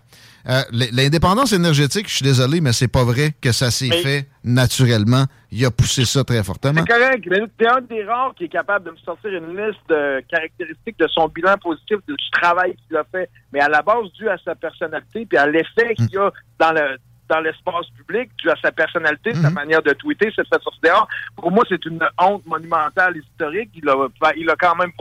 Euh, L'indépendance énergétique, je suis désolé, mais c'est pas vrai que ça s'est fait naturellement. Il a poussé ça très fortement. C'est correct. mais T'es un des rares qui est capable de me sortir une liste de caractéristiques de son bilan positif du travail qu'il a fait, mais à la base dû à sa personnalité puis à l'effet qu'il a dans le dans l'espace public, dû à sa personnalité, sa manière de tweeter, cette sortir dehors. Pour moi, c'est une honte monumentale historique. Il a, il a quand même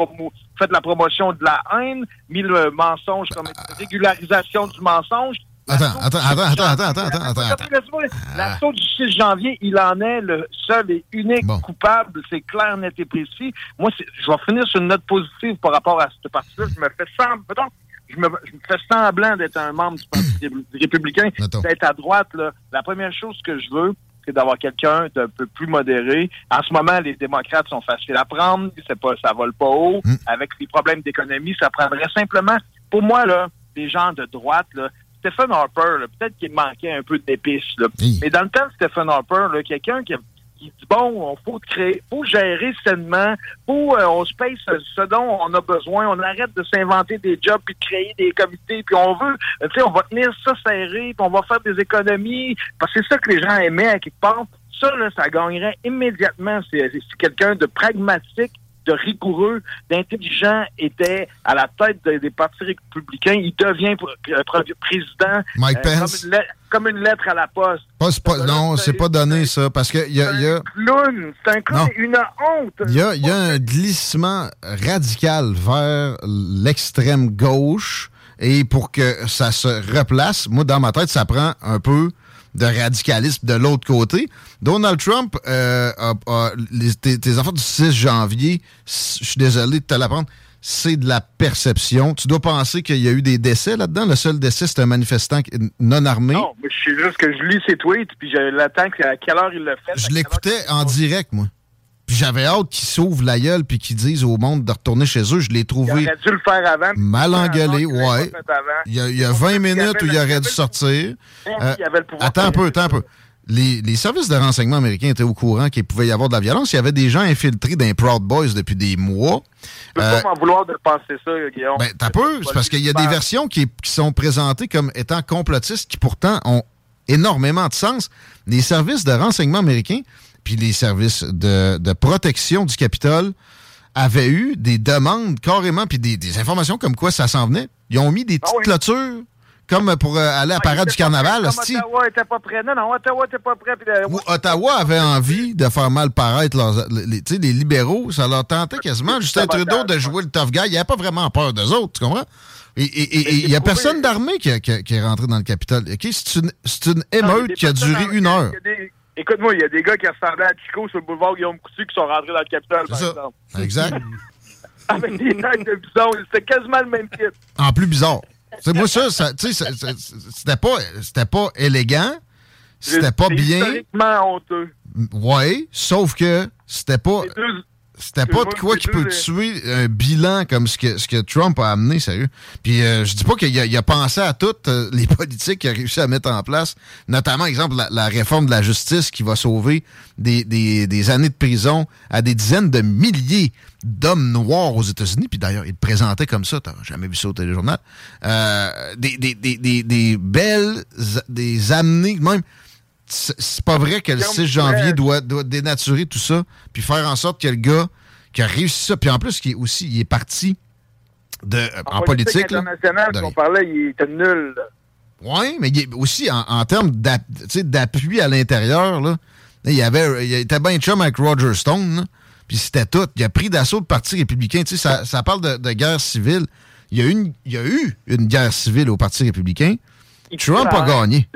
fait la promotion de la haine, mis le mensonge comme une régularisation du mensonge. Attends, attends, attends, attends, attends, attends, attends, L'assaut du 6 janvier, il en est le seul et unique coupable. C'est clair, net et précis. Moi, je vais finir sur une note positive par rapport à cette partie-là. Je me fais semblant, je me, je me fais d'être un membre du Parti républicain, d'être à droite. Là. La première chose que je veux, c'est d'avoir quelqu'un d'un peu plus modéré. En ce moment, les démocrates sont faciles à prendre. C'est pas, ça vole pas haut. Avec les problèmes d'économie, ça prendrait simplement, pour moi, là, des gens de droite, là, Stephen Harper, peut-être qu'il manquait un peu d'épices. là. Mais dans le temps de Stephen Harper, quelqu'un qui, qui dit bon, on faut créer, faut gérer sainement, faut euh, on se paye ce, ce dont on a besoin, on arrête de s'inventer des jobs puis de créer des comités, puis on veut, tu sais, on va tenir ça serré, puis on va faire des économies, parce que c'est ça que les gens aimaient à quelque part. Ça, là, ça gagnerait immédiatement si quelqu'un de pragmatique de rigoureux, d'intelligent était à la tête de- des partis républicains. Il devient pr- euh, pr- président Mike euh, Pence. Comme, une lettre, comme une lettre à la poste. Pas- c'est pas- non, c'est pas donné, ça, parce que y a, il y a- Clown, c'est un clown, Non. une honte. Il y a, il y a un glissement radical vers l'extrême gauche et pour que ça se replace, moi, dans ma tête, ça prend un peu de radicalisme de l'autre côté. Donald Trump, euh, a- a- les- tes, tes affaires du 6 janvier, je suis désolé de te l'apprendre, c'est de la perception. Tu dois penser qu'il y a eu des décès là-dedans. Le seul décès, c'est un manifestant non armé. Non, mais je sais juste que je lis ses tweets, puis je l'attends à quelle heure il le fait. Je l'écoutais en direct, moi. Puis j'avais hâte qu'ils s'ouvrent la gueule puis qu'ils disent au monde de retourner chez eux. Je l'ai Il trouvé aurait dû le faire avant. puis mal engueulé, ouais. Il y a, il y a 20 minutes où il aurait dû sortir. Euh, il avait le pouvoir attends un peu, attends un peu. Les, les services de renseignement américains étaient au courant qu'il pouvait y avoir de la violence. Il y avait des gens infiltrés dans les Proud Boys depuis des mois. Je peux Euh, pas m'en vouloir de penser ça, Guillaume. ben, t'as peu, c'est parce qu'il y a des versions qui, qui sont présentées comme étant complotistes qui pourtant ont énormément de sens. Les services de renseignement américains puis les services de, de protection du Capitole avaient eu des demandes carrément puis des, des informations comme quoi ça s'en venait. Ils ont mis des petites clôtures comme pour euh, aller à la parade du carnaval. Hostie. Ottawa était pas prêt. Non, non, Ottawa était pas prêt. puis Ottawa avait envie de faire mal paraître leurs- les, libéraux. Ça leur tentait quasiment Justin Trudeau de jouer le tough guy. Il n'avait pas vraiment peur d'eux autres, tu comprends? Et il n'y a personne d'armée qui, est rentré dans le Capitole. C'est une, émeute qui a duré une heure. Écoute-moi, il y a des gars qui ressemblaient à Chico sur le boulevard Guillaume Coutu qui sont rentrés dans le Capitole, par ça. exemple. Exact. Avec des têtes de bison. C'était quasiment le même type. En plus bizarre. Moi, ça, ça c'était pas, c'était pas élégant. C'était pas bien. historiquement honteux. Ouais, sauf que c'était pas. C'était pas de quoi qui peut tuer un bilan comme ce que, ce que Trump a amené, sérieux. Puis euh, je dis pas qu'il a, il a pensé à toutes euh, les politiques qu'il a réussi à mettre en place, notamment, exemple, la, la réforme de la justice qui va sauver des, des, des années de prison à des dizaines de milliers d'hommes noirs aux États-Unis. Puis d'ailleurs, il le présentait comme ça, t'as jamais vu ça au téléjournal. Euh, des, des, des, des, des belles, des amenées, même c'est pas vrai que le Guillaume 6 janvier doit, doit dénaturer tout ça, puis faire en sorte que le gars qui a réussi ça, puis en plus, qui est aussi, il est parti de, euh, en, politique. internationale, qu'on parlait, il était nul. Oui, mais il est aussi en, en termes d'appui à l'intérieur, là, il y avait, il était bien chum avec Roger Stone, là, puis c'était tout. Il a pris d'assaut le Parti républicain. Tu sais, ça, ça parle de, de guerre civile. Il y, a une, il y a eu une guerre civile au Parti républicain. Trump a gagné.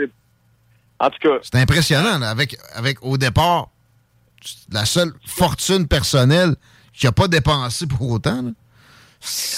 En tout cas. C'est impressionnant, là, avec, avec au départ, la seule fortune personnelle qu'il n'a pas dépensée pour autant. là.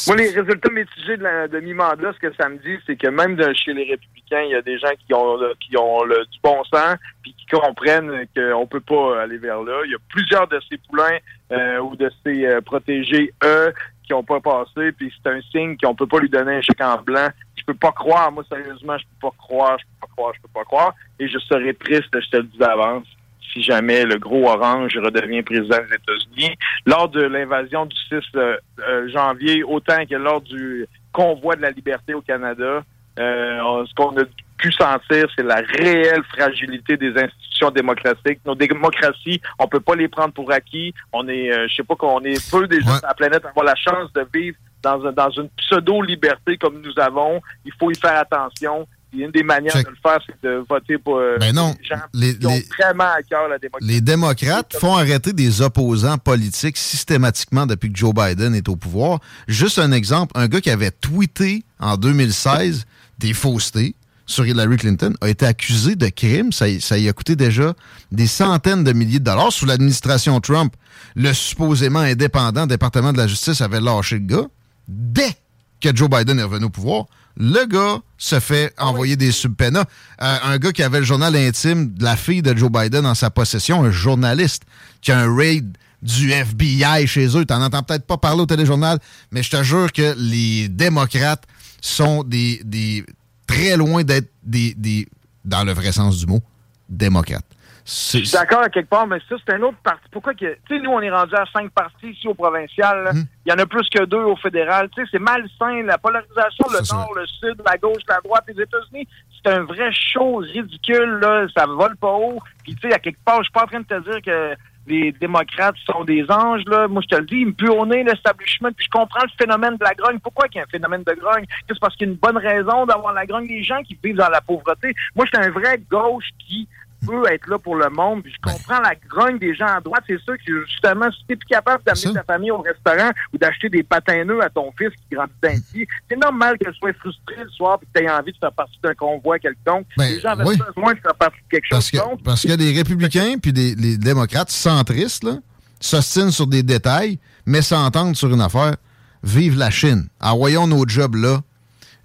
Moi, les résultats mitigés de, la- de mi-mandat, ce que ça me dit, c'est que même de chez les républicains, il y a des gens qui ont, le- qui ont le- du bon sens puis qui comprennent qu'on peut pas aller vers là. Il y a plusieurs de ces poulains euh, ou de ces euh, protégés, eux, qui ont pas passé, puis c'est un signe qu'on peut pas lui donner un chèque en blanc. Je peux pas croire, moi, sérieusement, je peux pas croire, je peux pas croire, je peux pas croire. Et je serais triste, je te le dis d'avance, si jamais le gros orange redevient président des États-Unis. Lors de l'invasion du 6 euh, euh, janvier, autant que lors du convoi de la liberté au Canada, euh, ce qu'on a pu sentir, c'est la réelle fragilité des institutions démocratiques. Nos démocraties, on peut pas les prendre pour acquis. On est, euh, je sais pas qu'on est peu des gens sur la planète à avoir la chance de vivre dans, un- dans une pseudo-liberté comme nous avons. Il faut y faire attention. Et une des manières de le faire, c'est de voter pour euh, Ben non, les gens les- qui ont les- vraiment à cœur la démocratie. Les démocrates font arrêter des opposants politiques systématiquement depuis que Joe Biden est au pouvoir. Juste un exemple, un gars qui avait tweeté en 2016 des faussetés sur Hillary Clinton a été accusé de crime. Ça y a coûté déjà des centaines de milliers de dollars. Sous l'administration Trump, le supposément indépendant département de la justice avait lâché le gars. Dès que Joe Biden est revenu au pouvoir, le gars se fait envoyer des subpénats. Euh, un gars qui avait le journal intime de la fille de Joe Biden en sa possession, un journaliste qui a un raid du FBI chez eux. T'en entends peut-être pas parler au téléjournal, mais je te jure que les démocrates sont des, des très loin d'être des, des, dans le vrai sens du mot, démocrates. Je suis d'accord à quelque part, mais ça, c'est un autre parti. Pourquoi que. Tu sais, nous, on est rendu à cinq partis ici au provincial. là. Il y en a plus que deux au fédéral. Tu sais, c'est malsain, la polarisation, le nord, le sud, la gauche, la droite, les États-Unis. C'est un vrai chose ridicule, là. Ça vole pas haut. Puis, tu sais, à quelque part, je suis pas en train de te dire que les démocrates sont des anges, là. Moi, je te le dis, ils me puent au nez, l'establishment. Puis, je comprends le phénomène de la grogne. Pourquoi qu'il y a un phénomène de grogne? C'est parce qu'il y a une bonne raison d'avoir la grogne? Des gens qui vivent dans la pauvreté. Moi, je suis un vrai gauche qui peut être là pour le monde. Puis je comprends la grogne des gens à droite. C'est sûr que justement, si t'es plus capable d'amener ta famille au restaurant ou d'acheter des patins nœuds à ton fils qui grandit ainsi, c'est normal qu'elle soit frustrée le soir et que tu aies envie de faire partie d'un convoi quelconque. Ben, les gens avaient oui. besoin de faire partie de quelque Parce chose que, parce que les républicains puis les, les démocrates centristes là, s'ostinent sur des détails, mais s'entendent sur une affaire. Vive la Chine. Envoyons nos jobs là.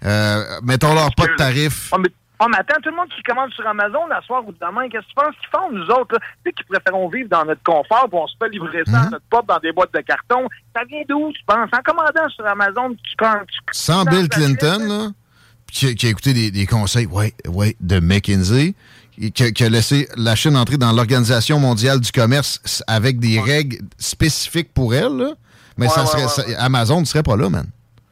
Euh, Mettons-leur pas de tarifs. Oh, mais, oh, mais attends, tout le monde qui commande sur Amazon la soir ou demain, qu'est-ce que tu penses qu'ils font, nous autres? là? Tu sais, qui préférons vivre dans notre confort, puis on se fait livrer ça Mhm. à notre pop dans des boîtes de carton. Ça vient d'où, tu penses? En commandant sur Amazon, tu tu- Sans Bill Clinton, là, qui, a- qui a écouté des, des conseils ouais, ouais, de McKinsey, qui, a- qui a laissé la Chine entrer dans l'Organisation mondiale du commerce avec des règles spécifiques pour elle, là, mais Ouais, ça serait, ouais, ça- ouais. Amazon ne serait pas là, man.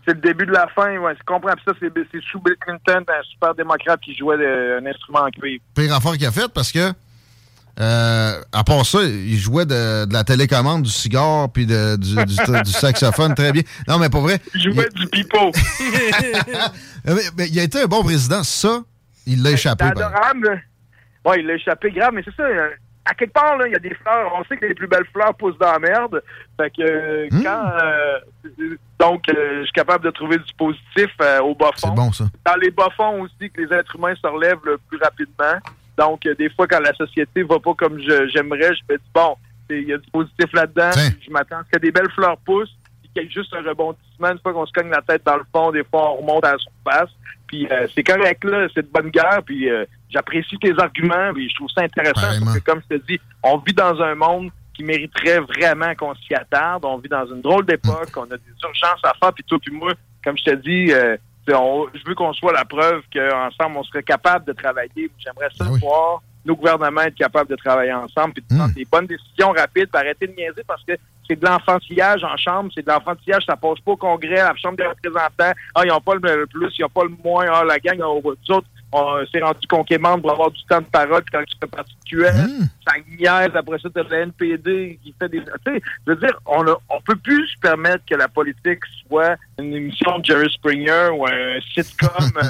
C'est le début de la fin, ouais, je comprends. Puis ça, c'est sous Bill Clinton, un super démocrate qui jouait de- un instrument en cuivre. Pire affaire qu'il a fait parce que, euh, à part ça, il jouait de, de la télécommande, du cigare, puis de- du, du- du saxophone très bien. Non, mais pas vrai. Il jouait du pipeau. mais, mais il a été un bon président. Ça, il l'a échappé. C'est ben. adorable. Ouais, il l'a échappé grave, mais c'est ça. À quelque part, là, il y a des fleurs. On sait que les plus belles fleurs poussent dans la merde. Fait que euh, Hmm. quand. euh, donc, euh, je suis capable de trouver du positif euh, au bas fond. C'est bon, ça. Dans les bas fonds aussi, que les êtres humains se relèvent le plus rapidement. Donc, euh, des fois, quand la société va pas comme j'aimerais, je me dis, bon, il y a du positif là-dedans. Je m'attends à ce que des belles fleurs poussent, puis qu'il y ait juste un rebondissement. Une fois qu'on se cogne la tête dans le fond, des fois, on remonte à la surface. Puis euh, c'est correct, là, c'est de bonne guerre, puis euh, j'apprécie tes arguments, puis je trouve ça intéressant, parce que comme je te dis, on vit dans un monde qui mériterait vraiment qu'on s'y attarde. On vit dans une drôle d'époque, on a des urgences à faire, puis toi puis moi, comme je te dis, euh, on- je veux qu'on soit la preuve qu'ensemble, on serait capable de travailler. J'aimerais ça voir nos gouvernements être capables de travailler ensemble, puis de prendre des bonnes décisions rapides, puis arrêter de niaiser, parce que c'est de l'enfantillage en chambre, c'est de l'enfantillage, ça passe pas au Congrès, à la Chambre des représentants. Ah, ils n'ont pas le, plus, ils n'ont pas le moins. Ah, la gang, nous autres, on s'est rendu conquérant pour avoir du temps de parole. Puis quand tu fais partie de QS, Hmm. ça niaise. Après ça, t'as le NPD qui fait des... Tu sais, je veux dire, on, a, on peut plus se permettre que la politique soit une émission de Jerry Springer ou un sitcom, euh,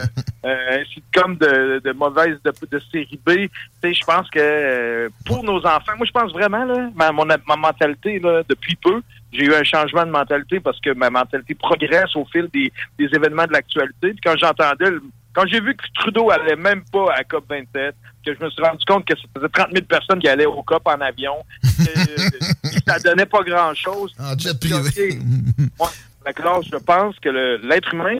euh, un sitcom de, de mauvaise, de, de série B. Tu sais, je pense que euh, pour nos enfants, moi, je pense vraiment, là, ma, mon, ma mentalité, là, depuis peu, j'ai eu un changement de mentalité parce que ma mentalité progresse au fil des, des événements de l'actualité. Puis quand j'entendais, le- quand j'ai vu que Trudeau allait même pas à COP 27, que je me suis rendu compte que ça faisait 30 000 personnes qui allaient au COP en avion, que, que ça donnait pas grand-chose. En jet privé. Moi, D'accord, je pense que l'être humain,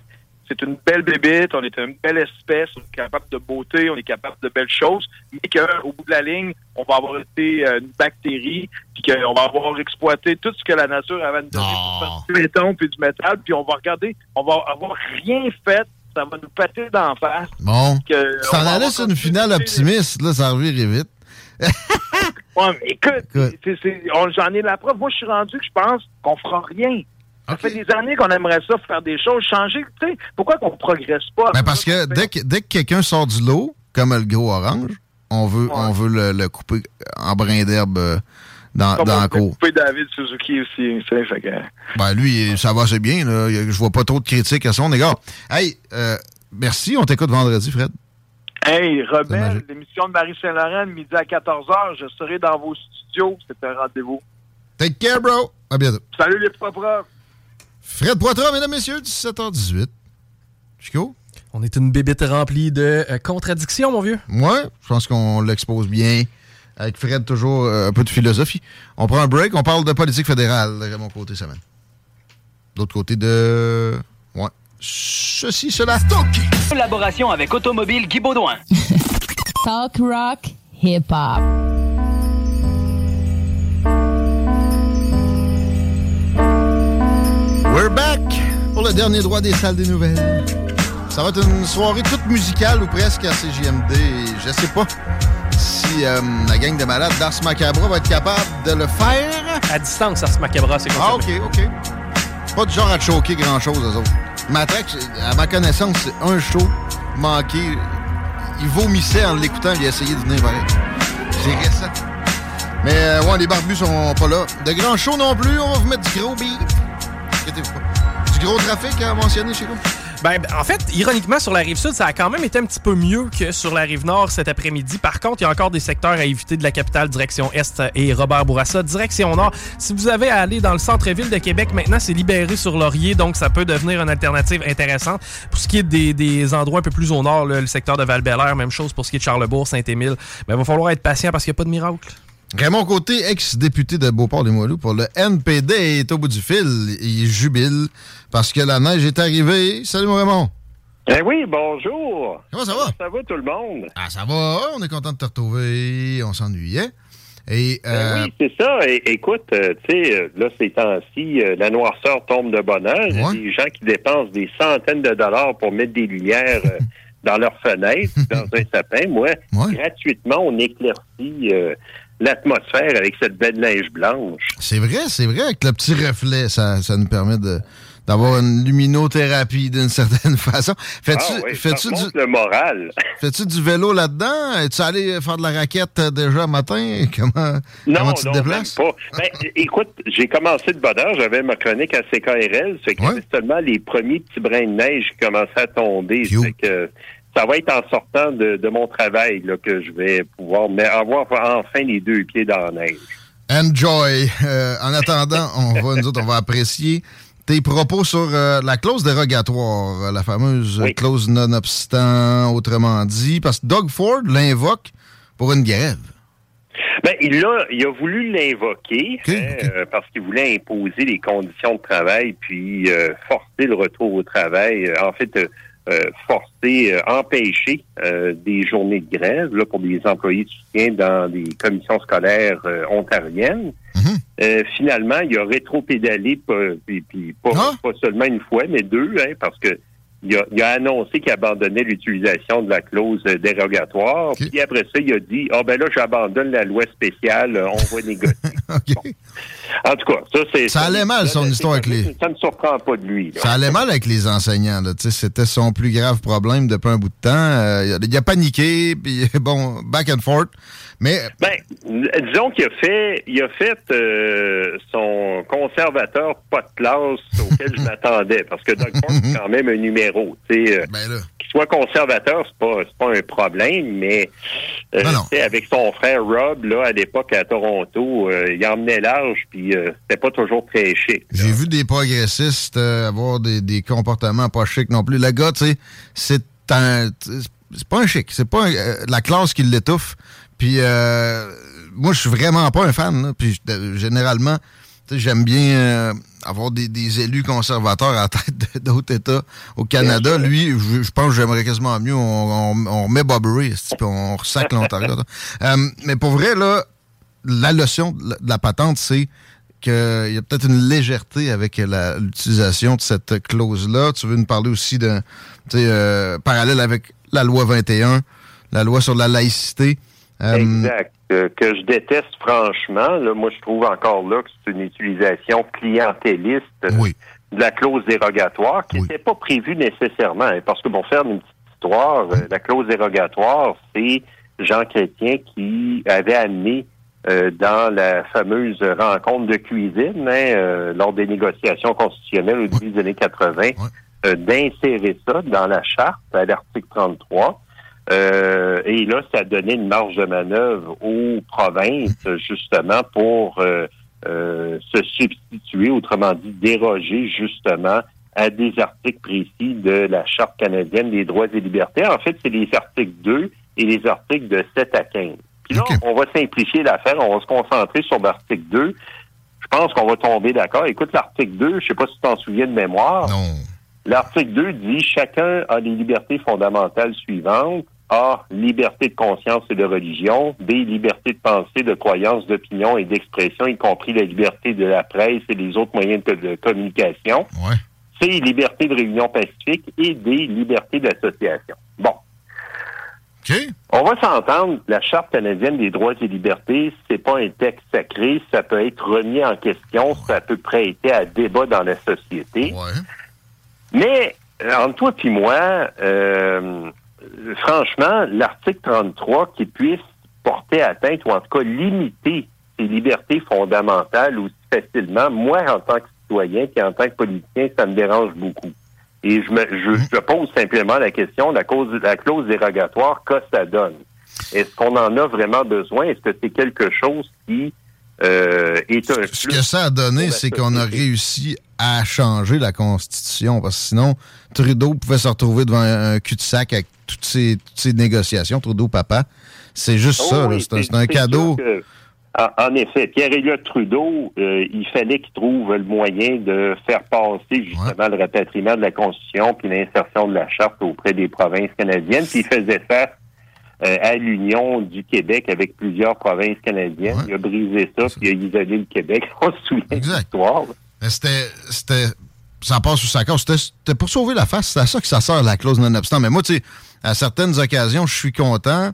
c'est une belle bébite, on est une belle espèce, on est capable de beauté, on est capable de belles choses, mais qu'au bout de la ligne, on va avoir été euh, une bactérie, puis qu'on va avoir exploité tout ce que la nature avait à nous donner faire du béton puis du métal, puis on va regarder, on va avoir rien fait, ça va nous péter d'en face. Bon. Va allais avoir sur une finale optimiste, là, ça revirait vite. Ouais, mais écoute, j'en ai la preuve. Moi, je suis rendu que je pense qu'on fera rien. Ça fait des années qu'on aimerait ça, faire des choses, changer. Tu sais, pourquoi qu'on progresse pas? Ben parce que dès que, dès que quelqu'un sort du lot, comme le gros orange, on veut, on veut le, le couper en brin d'herbe euh, dans, la cour. David Suzuki aussi, tu sais, fait que... Ben lui, ça va, c'est bien. Là. Je vois pas trop de critiques à son égard. Hey, euh, merci. On t'écoute vendredi, Fred. Hey, Rebelle, l'émission de Marie Saint-Laurent, midi à 14h, je serai dans vos studios. C'est un rendez-vous. Take care, bro. À bientôt. Salut les propres. Fred Poitras, mesdames, messieurs, 17h18. Chico? On est une bébite remplie de euh, contradictions, mon vieux. Moi, je pense qu'on l'expose bien. Avec Fred, toujours euh, un peu de philosophie. On prend un break, on parle de politique fédérale, de mon côté, semaine. L'autre côté de... Ouais. Ceci, cela. Collaboration avec Automobile Guy Baudouin. Talk rock, hip hop. We're back pour le dernier droit des salles des nouvelles. Ça va être une soirée toute musicale ou presque à CJMD. Je sais pas si euh, la gang de malades d'Ars Macabra va être capable de le faire. À distance, Ars Macabra, c'est Ah, OK, OK. Pas du genre à te choquer grand-chose, eux autres. À ma connaissance, c'est un show manqué. Il vomissait en l'écoutant, il a essayé de venir pareil. C'est récent. Mais euh, ouais, les barbus sont pas là. De grands shows non plus, on va vous mettre du gros beat. Inquiétez-vous pas. Du gros trafic à mentionner chez vous? Ben, en fait, ironiquement, sur la rive sud, ça a quand même été un petit peu mieux que sur la rive nord cet après-midi. Par contre, il y a encore des secteurs à éviter de la capitale direction est et Robert Bourassa direction nord. Si vous avez à aller dans le centre-ville de Québec, maintenant, c'est libéré sur Laurier, donc ça peut devenir une alternative intéressante. Pour ce qui est des, des endroits un peu plus au nord, le secteur de val même chose pour ce qui est de Charlebourg, Saint-Émile, ben, il va falloir être patient parce qu'il n'y a pas de miracle. Raymond Côté, ex-député de Beauport-les-Moelleux pour le NPD, est au bout du fil. Il jubile parce que la neige est arrivée. Salut, mon Raymond. Eh oui, bonjour. Comment ça va? Ça va tout le monde? Ah, ça va. On est content de te retrouver. On s'ennuyait. Et, Ben euh, oui, c'est ça. É- écoute, euh, tu sais, euh, là, ces temps-ci, euh, la noirceur tombe de bonheur. Il y a des gens qui dépensent des centaines de dollars pour mettre des lumières dans leurs fenêtres, dans un sapin. Moi, gratuitement, on éclaircit l'atmosphère avec cette belle neige blanche. c'est vrai, c'est vrai. Avec le petit reflet, ça, ça nous permet de d'avoir une luminothérapie d'une certaine façon. Fais-tu Ah oui, du, le moral. fais-tu du vélo là-dedans? Es-tu allé faire de la raquette euh, déjà matin? Comment, Non, comment tu te non, déplaces? même pas. Ben, écoute, j'ai commencé de bonne heure. J'avais ma chronique à CKRL. C'est y avait seulement les premiers petits brins de neige qui commençaient à tomber. C'est que ça va être en sortant de, de mon travail là, que je vais pouvoir mais avoir enfin les deux pieds dans la neige. Enjoy. Euh, en attendant, on va, nous autres, on va apprécier tes propos sur euh, la clause dérogatoire, euh, la fameuse clause non-obstant, autrement dit, parce que Doug Ford l'invoque pour une grève. Ben, il a, il a voulu l'invoquer hein, euh, parce qu'il voulait imposer les conditions de travail puis euh, forcer le retour au travail. En fait, forcer, euh, empêcher euh, des journées de grève là, pour des employés de soutien dans des commissions scolaires euh, ontariennes. Euh, finalement, il a rétro-pédalé, pas- puis, puis pas, pas seulement une fois, mais deux, hein, parce que il a, il a annoncé qu'il abandonnait l'utilisation de la clause euh, dérogatoire. Puis après ça, il a dit Ah ben là, j'abandonne la loi spéciale, euh, on va négocier. En tout cas, ça, c'est... Ça allait mal, son histoire avec les... Ça ne surprend pas de lui. là. Ça allait mal avec les enseignants. là. Tu sais, C'était son plus grave problème depuis un bout de temps. Euh, il a paniqué, puis bon, back and forth. Mais Ben, disons qu'il a fait, il a fait euh, son conservateur pas de classe auquel je m'attendais, parce que Doug Ford, c'est quand même un numéro. Tu sais, euh, qu'il soit conservateur, c'est pas, c'est pas un problème, mais euh, sais, avec son frère Rob, là, à l'époque à Toronto, euh, il emmenait large, puis c'était pas toujours très chic. j'ai vu des progressistes avoir des, des comportements pas chics non plus. Le gars, tu sais, c'est un... C'est pas un chic. C'est pas un- la classe qui l'étouffe. Puis euh, moi, je suis vraiment pas un fan. là. Puis généralement, j'aime bien euh, avoir des, des élus conservateurs à la tête d'autres États. Au Canada, lui, je, je pense que j'aimerais quasiment mieux. On, on- on remet Bob Ray, on ressac l'Ontario. Euh, mais pour vrai, là, la leçon de la, patente, c'est qu'il y a peut-être une légèreté avec l'utilisation de cette clause-là. Tu veux nous parler aussi d'un euh, parallèle avec la loi 21, la loi sur la laïcité. Euh, Exact. Euh, que je déteste franchement. Là, moi, je trouve encore là que c'est une utilisation clientéliste de la clause dérogatoire qui n'était pas prévue nécessairement. hein, Parce que pour faire une petite histoire, euh, la clause dérogatoire, c'est Jean Chrétien qui avait amené euh, dans la fameuse rencontre de cuisine hein, euh, lors des négociations constitutionnelles au début des années 80, euh, d'insérer ça dans la charte à l'article 33. Euh, et là, ça donnait une marge de manœuvre aux provinces, justement, pour euh, euh, se substituer, autrement dit, déroger, justement, à des articles précis de la Charte canadienne des droits et libertés. En fait, c'est les articles 2 et les articles de 7 à 15. Puis là, on va simplifier l'affaire, on va se concentrer sur l'article 2. Je pense qu'on va tomber d'accord. Écoute, l'article 2, je sais pas si tu t'en souviens de mémoire. L'article 2 dit chacun a les libertés fondamentales suivantes. A, liberté de conscience et de religion. B, liberté de pensée, de croyance, d'opinion et d'expression, y compris la liberté de la presse et les autres moyens de, de communication. C, liberté de réunion pacifique. Et D, liberté d'association. Bon. On va s'entendre, la Charte canadienne des droits et libertés, c'est pas un texte sacré, ça peut être remis en question, ça peut prêter à débat dans la société. Mais, entre toi et moi, euh, franchement, l'article 33 qui puisse porter atteinte ou en tout cas limiter ces libertés fondamentales aussi facilement, moi, en tant que citoyen et en tant que politicien, ça me dérange beaucoup. Et je me je, je pose simplement la question, la, cause, la clause dérogatoire, que ça donne? Est-ce qu'on en a vraiment besoin? Est-ce que c'est quelque chose qui euh, est un ce que ça a donné, c'est qu'on a réussi à changer la Constitution. Parce que sinon, Trudeau pouvait se retrouver devant un cul-de-sac avec toutes ces, toutes ces négociations. Trudeau, papa. C'est juste Oh ça. oui, là. C'est un- cadeau. que, en, en effet, Pierre-Éliott Trudeau, euh, il fallait qu'il trouve le moyen de faire passer justement le rapatriement de la Constitution puis l'insertion de la Charte auprès des provinces canadiennes. Puis il faisait face euh, à l'union du Québec avec plusieurs provinces canadiennes. Il a brisé ça, puis il a isolé le Québec. On se souvient de l'histoire. c'était. c'était ça passe sous sa cause. C'était- C'était pour sauver la face. C'est à ça que ça sert, la clause non-obstant. Mais moi, tu sais, à certaines occasions, je suis content.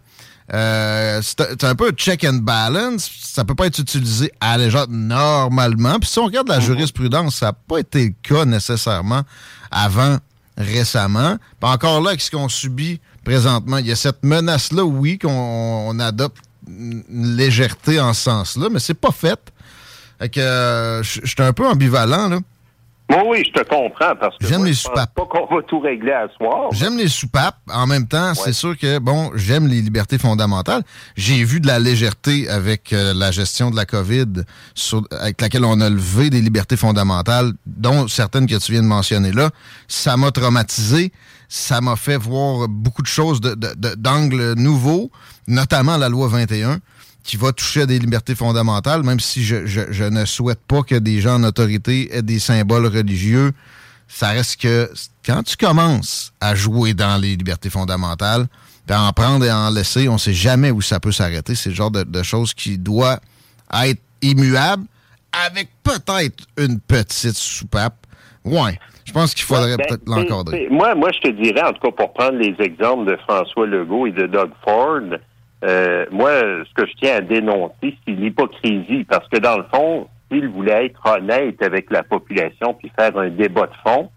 Euh, c'est un peu check and balance. Ça peut pas être utilisé à la légère normalement. Puis si on regarde la jurisprudence, ça n'a pas été le cas nécessairement avant, récemment. Puis encore là, avec ce qu'on subit présentement, il y a cette menace-là, oui, qu'on on adopte une légèreté en ce sens-là, mais c'est pas fait. Fait que euh, je je suis un peu ambivalent, là. Moi, oui, je te comprends parce que J'aime les soupapes. pas qu'on va tout régler à soir. J'aime les soupapes. En même temps, c'est sûr que, bon, j'aime les libertés fondamentales. J'ai vu de la légèreté avec euh, la gestion de la COVID, sur- avec laquelle on a levé des libertés fondamentales, dont certaines que tu viens de mentionner là. Ça m'a traumatisé. Ça m'a fait voir beaucoup de choses de- de- de- d'angles nouveaux, notamment la loi 21 qui va toucher à des libertés fondamentales, même si je, je- je ne souhaite pas que des gens en autorité aient des symboles religieux ça reste que quand tu commences à jouer dans les libertés fondamentales, puis à en prendre et à en laisser, on sait jamais où ça peut s'arrêter. C'est le genre de, de choses qui doit être immuable avec peut-être une petite soupape. Ouais, je pense qu'il faudrait Ben, peut-être l'encadrer. Moi, moi, je te dirais, en tout cas, pour prendre les exemples de François Legault et de Doug Ford, euh, moi, ce que je tiens à dénoncer, c'est l'hypocrisie, parce que dans le fond, s'il voulait être honnête avec la population puis faire un débat de fond,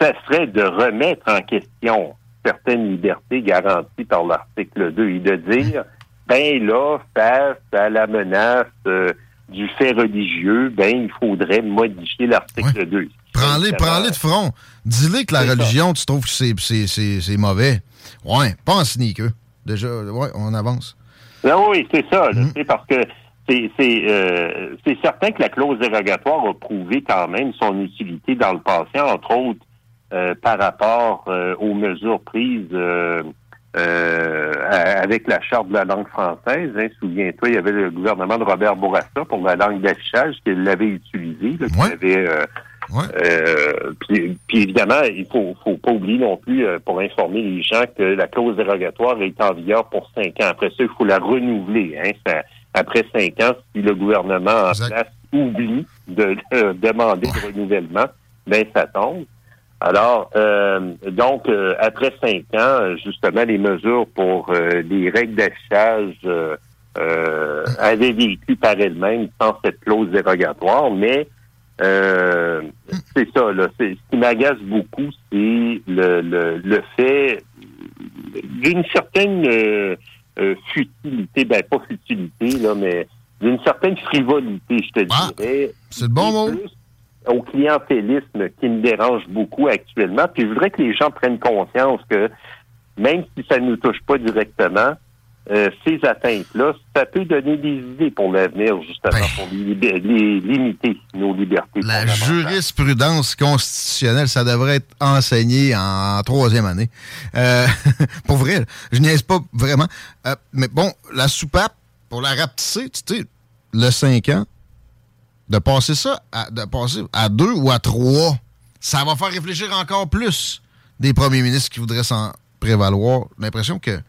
ça serait de remettre en question certaines libertés garanties par l'article 2 et de dire, ben là, face à la menace euh, du fait religieux, ben il faudrait modifier l'article 2. Prends-les, prends-les de front. Dis-les que la religion, tu trouves que c'est mauvais. Ouais, pas en sneaker. Déjà, ouais, on avance. Ben oui, c'est ça. là, c'est parce que c'est euh, c'est certain que la clause dérogatoire a prouvé quand même son utilité dans le passé, entre autres euh, par rapport euh, aux mesures prises avec la charte de la langue française. Hein. Souviens-toi, il y avait le gouvernement de Robert Bourassa pour la langue d'affichage qui l'avait utilisée, qui avait euh, euh, puis, puis évidemment, il faut, faut pas oublier non plus, euh, pour informer les gens, que la clause dérogatoire est en vigueur pour cinq ans. Après ça, il faut la renouveler. Hein. Ça- après cinq ans, si le gouvernement en place oublie de, de demander le renouvellement, ben ça tombe. Alors, euh, donc, euh, après cinq ans, justement, les mesures pour euh, les règles d'affichage euh, euh, avaient vécu par elles-mêmes sans cette clause dérogatoire, mais euh, c'est ça, là. Ce qui m'agace beaucoup, c'est le, le, le fait d'une certaine euh, euh, futilité, ben pas futilité, là, mais d'une certaine frivolité, je te dirais. C'est le bon mot. Au clientélisme qui me dérange beaucoup actuellement. Puis je voudrais que les gens prennent conscience que même si ça ne nous touche pas directement, euh, ces atteintes-là, ça peut donner des idées pour l'avenir, justement, pour les, libé- les- limiter nos libertés. Ben. La jurisprudence constitutionnelle, ça devrait être enseigné en, troisième année. Euh, pour vrai, je niaise pas vraiment. Euh, mais bon, la soupape, pour la rapetisser, tu sais, le 5 ans, de passer ça à, de passer à 2 ou à 3, ça va faire réfléchir encore plus des premiers ministres qui voudraient s'en prévaloir. L'impression que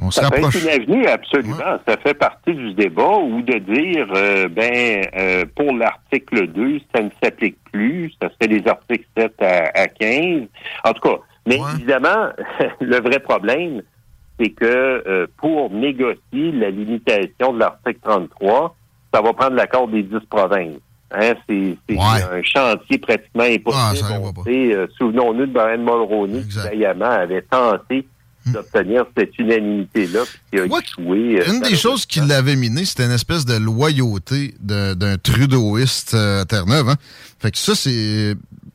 on Ça peut être une avenue, absolument. Ça fait partie du débat ou de dire, euh, ben, euh, pour l'article 2, ça ne s'applique plus. Ça serait les articles 7 à, à 15. En tout cas, mais évidemment, le vrai problème, c'est que euh, pour négocier la limitation de l'article 33, ça va prendre l'accord des 10 provinces. Hein, c'est un chantier pratiquement impossible. Sait, euh, Souvenons-nous de Brian Mulroney qui avait tenté d'obtenir cette unanimité-là, qui a échoué. euh, Une des choses qui l'avait miné, c'était une espèce de loyauté d'un Trudeauiste euh, à Terre-Neuve. Hein? Fait que ça, c'est.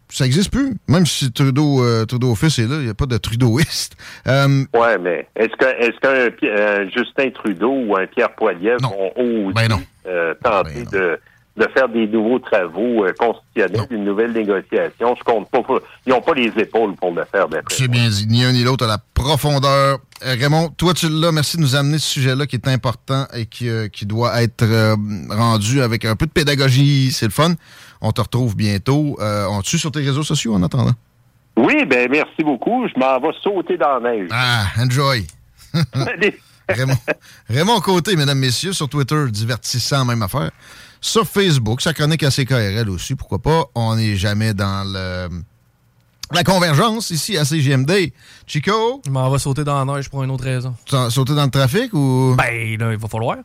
Ça existe plus. Même si Trudeau, euh, Trudeau fils est là, il n'y a pas de Trudeauiste. Euh, Ouais, mais est-ce que qu'un un Justin Trudeau ou un Pierre Poilievre oser Ben euh, tenter de, de faire des nouveaux travaux euh, constitutionnels, une nouvelle négociation? Je compte pas. Ils n'ont pas les épaules pour le faire, d'après C'est bien dit. Ni un ni l'autre à la profondeur. Euh, Raymond, toi, tu l'as. Merci de nous amener ce sujet-là qui est important et qui, euh, qui doit être euh, rendu avec un peu de pédagogie. C'est le fun. On te retrouve bientôt. On te suit sur tes réseaux sociaux en attendant. Oui, ben merci beaucoup. Je m'en vais sauter dans la neige. Ah, enjoy. Raymond, Raymond Côté, mesdames, messieurs, sur Twitter, divertissant, même affaire. Sur Facebook, sa chronique à CKRL aussi, pourquoi pas? On n'est jamais dans le la convergence ici à CGMD. Chico? Je m'en vais sauter dans la neige pour une autre raison. Sa- Sauter dans le trafic ou? Ben, là, il va falloir.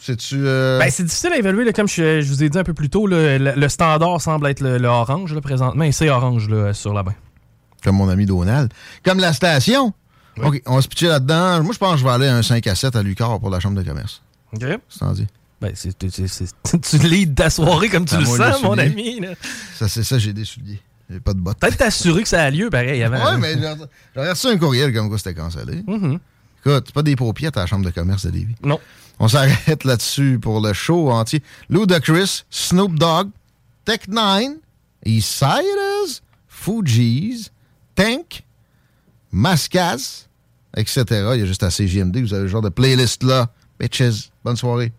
C'est-tu. euh, Ben, c'est difficile à évaluer, là, comme je, je vous ai dit un peu plus tôt. là, le, le standard semble être le, le orange là, présentement, et c'est orange là, sur la bain. Comme mon ami Donald. Comme la station. OK, on va se pitcher là-dedans. Moi, je pense que je vais aller à un 5 à 7 à Lucas pour la chambre de commerce. OK. C'est en dit. Ben, c'est, tu leads ta soirée comme tu À le moi, sens, mon ami. là. Ça, c'est ça, j'ai des souliers. J'ai pas de bottes. Peut-être t'assurer que ça a lieu, pareil, avant. Ouais, mais j'ai- j'aurais reçu un courriel comme quoi c'était cancellé. Mhm. Écoute, c'est pas des paupières à la chambre de commerce de Lévis. Non. On s'arrête là-dessus pour le show entier. Lou Chris, Snoop Dogg, Tech Nine, Eastsiders, Fugees, Tank, Mascaz, etc. Il y a juste à CGMD. Vous avez le genre de playlist là. Bitches, bonne soirée.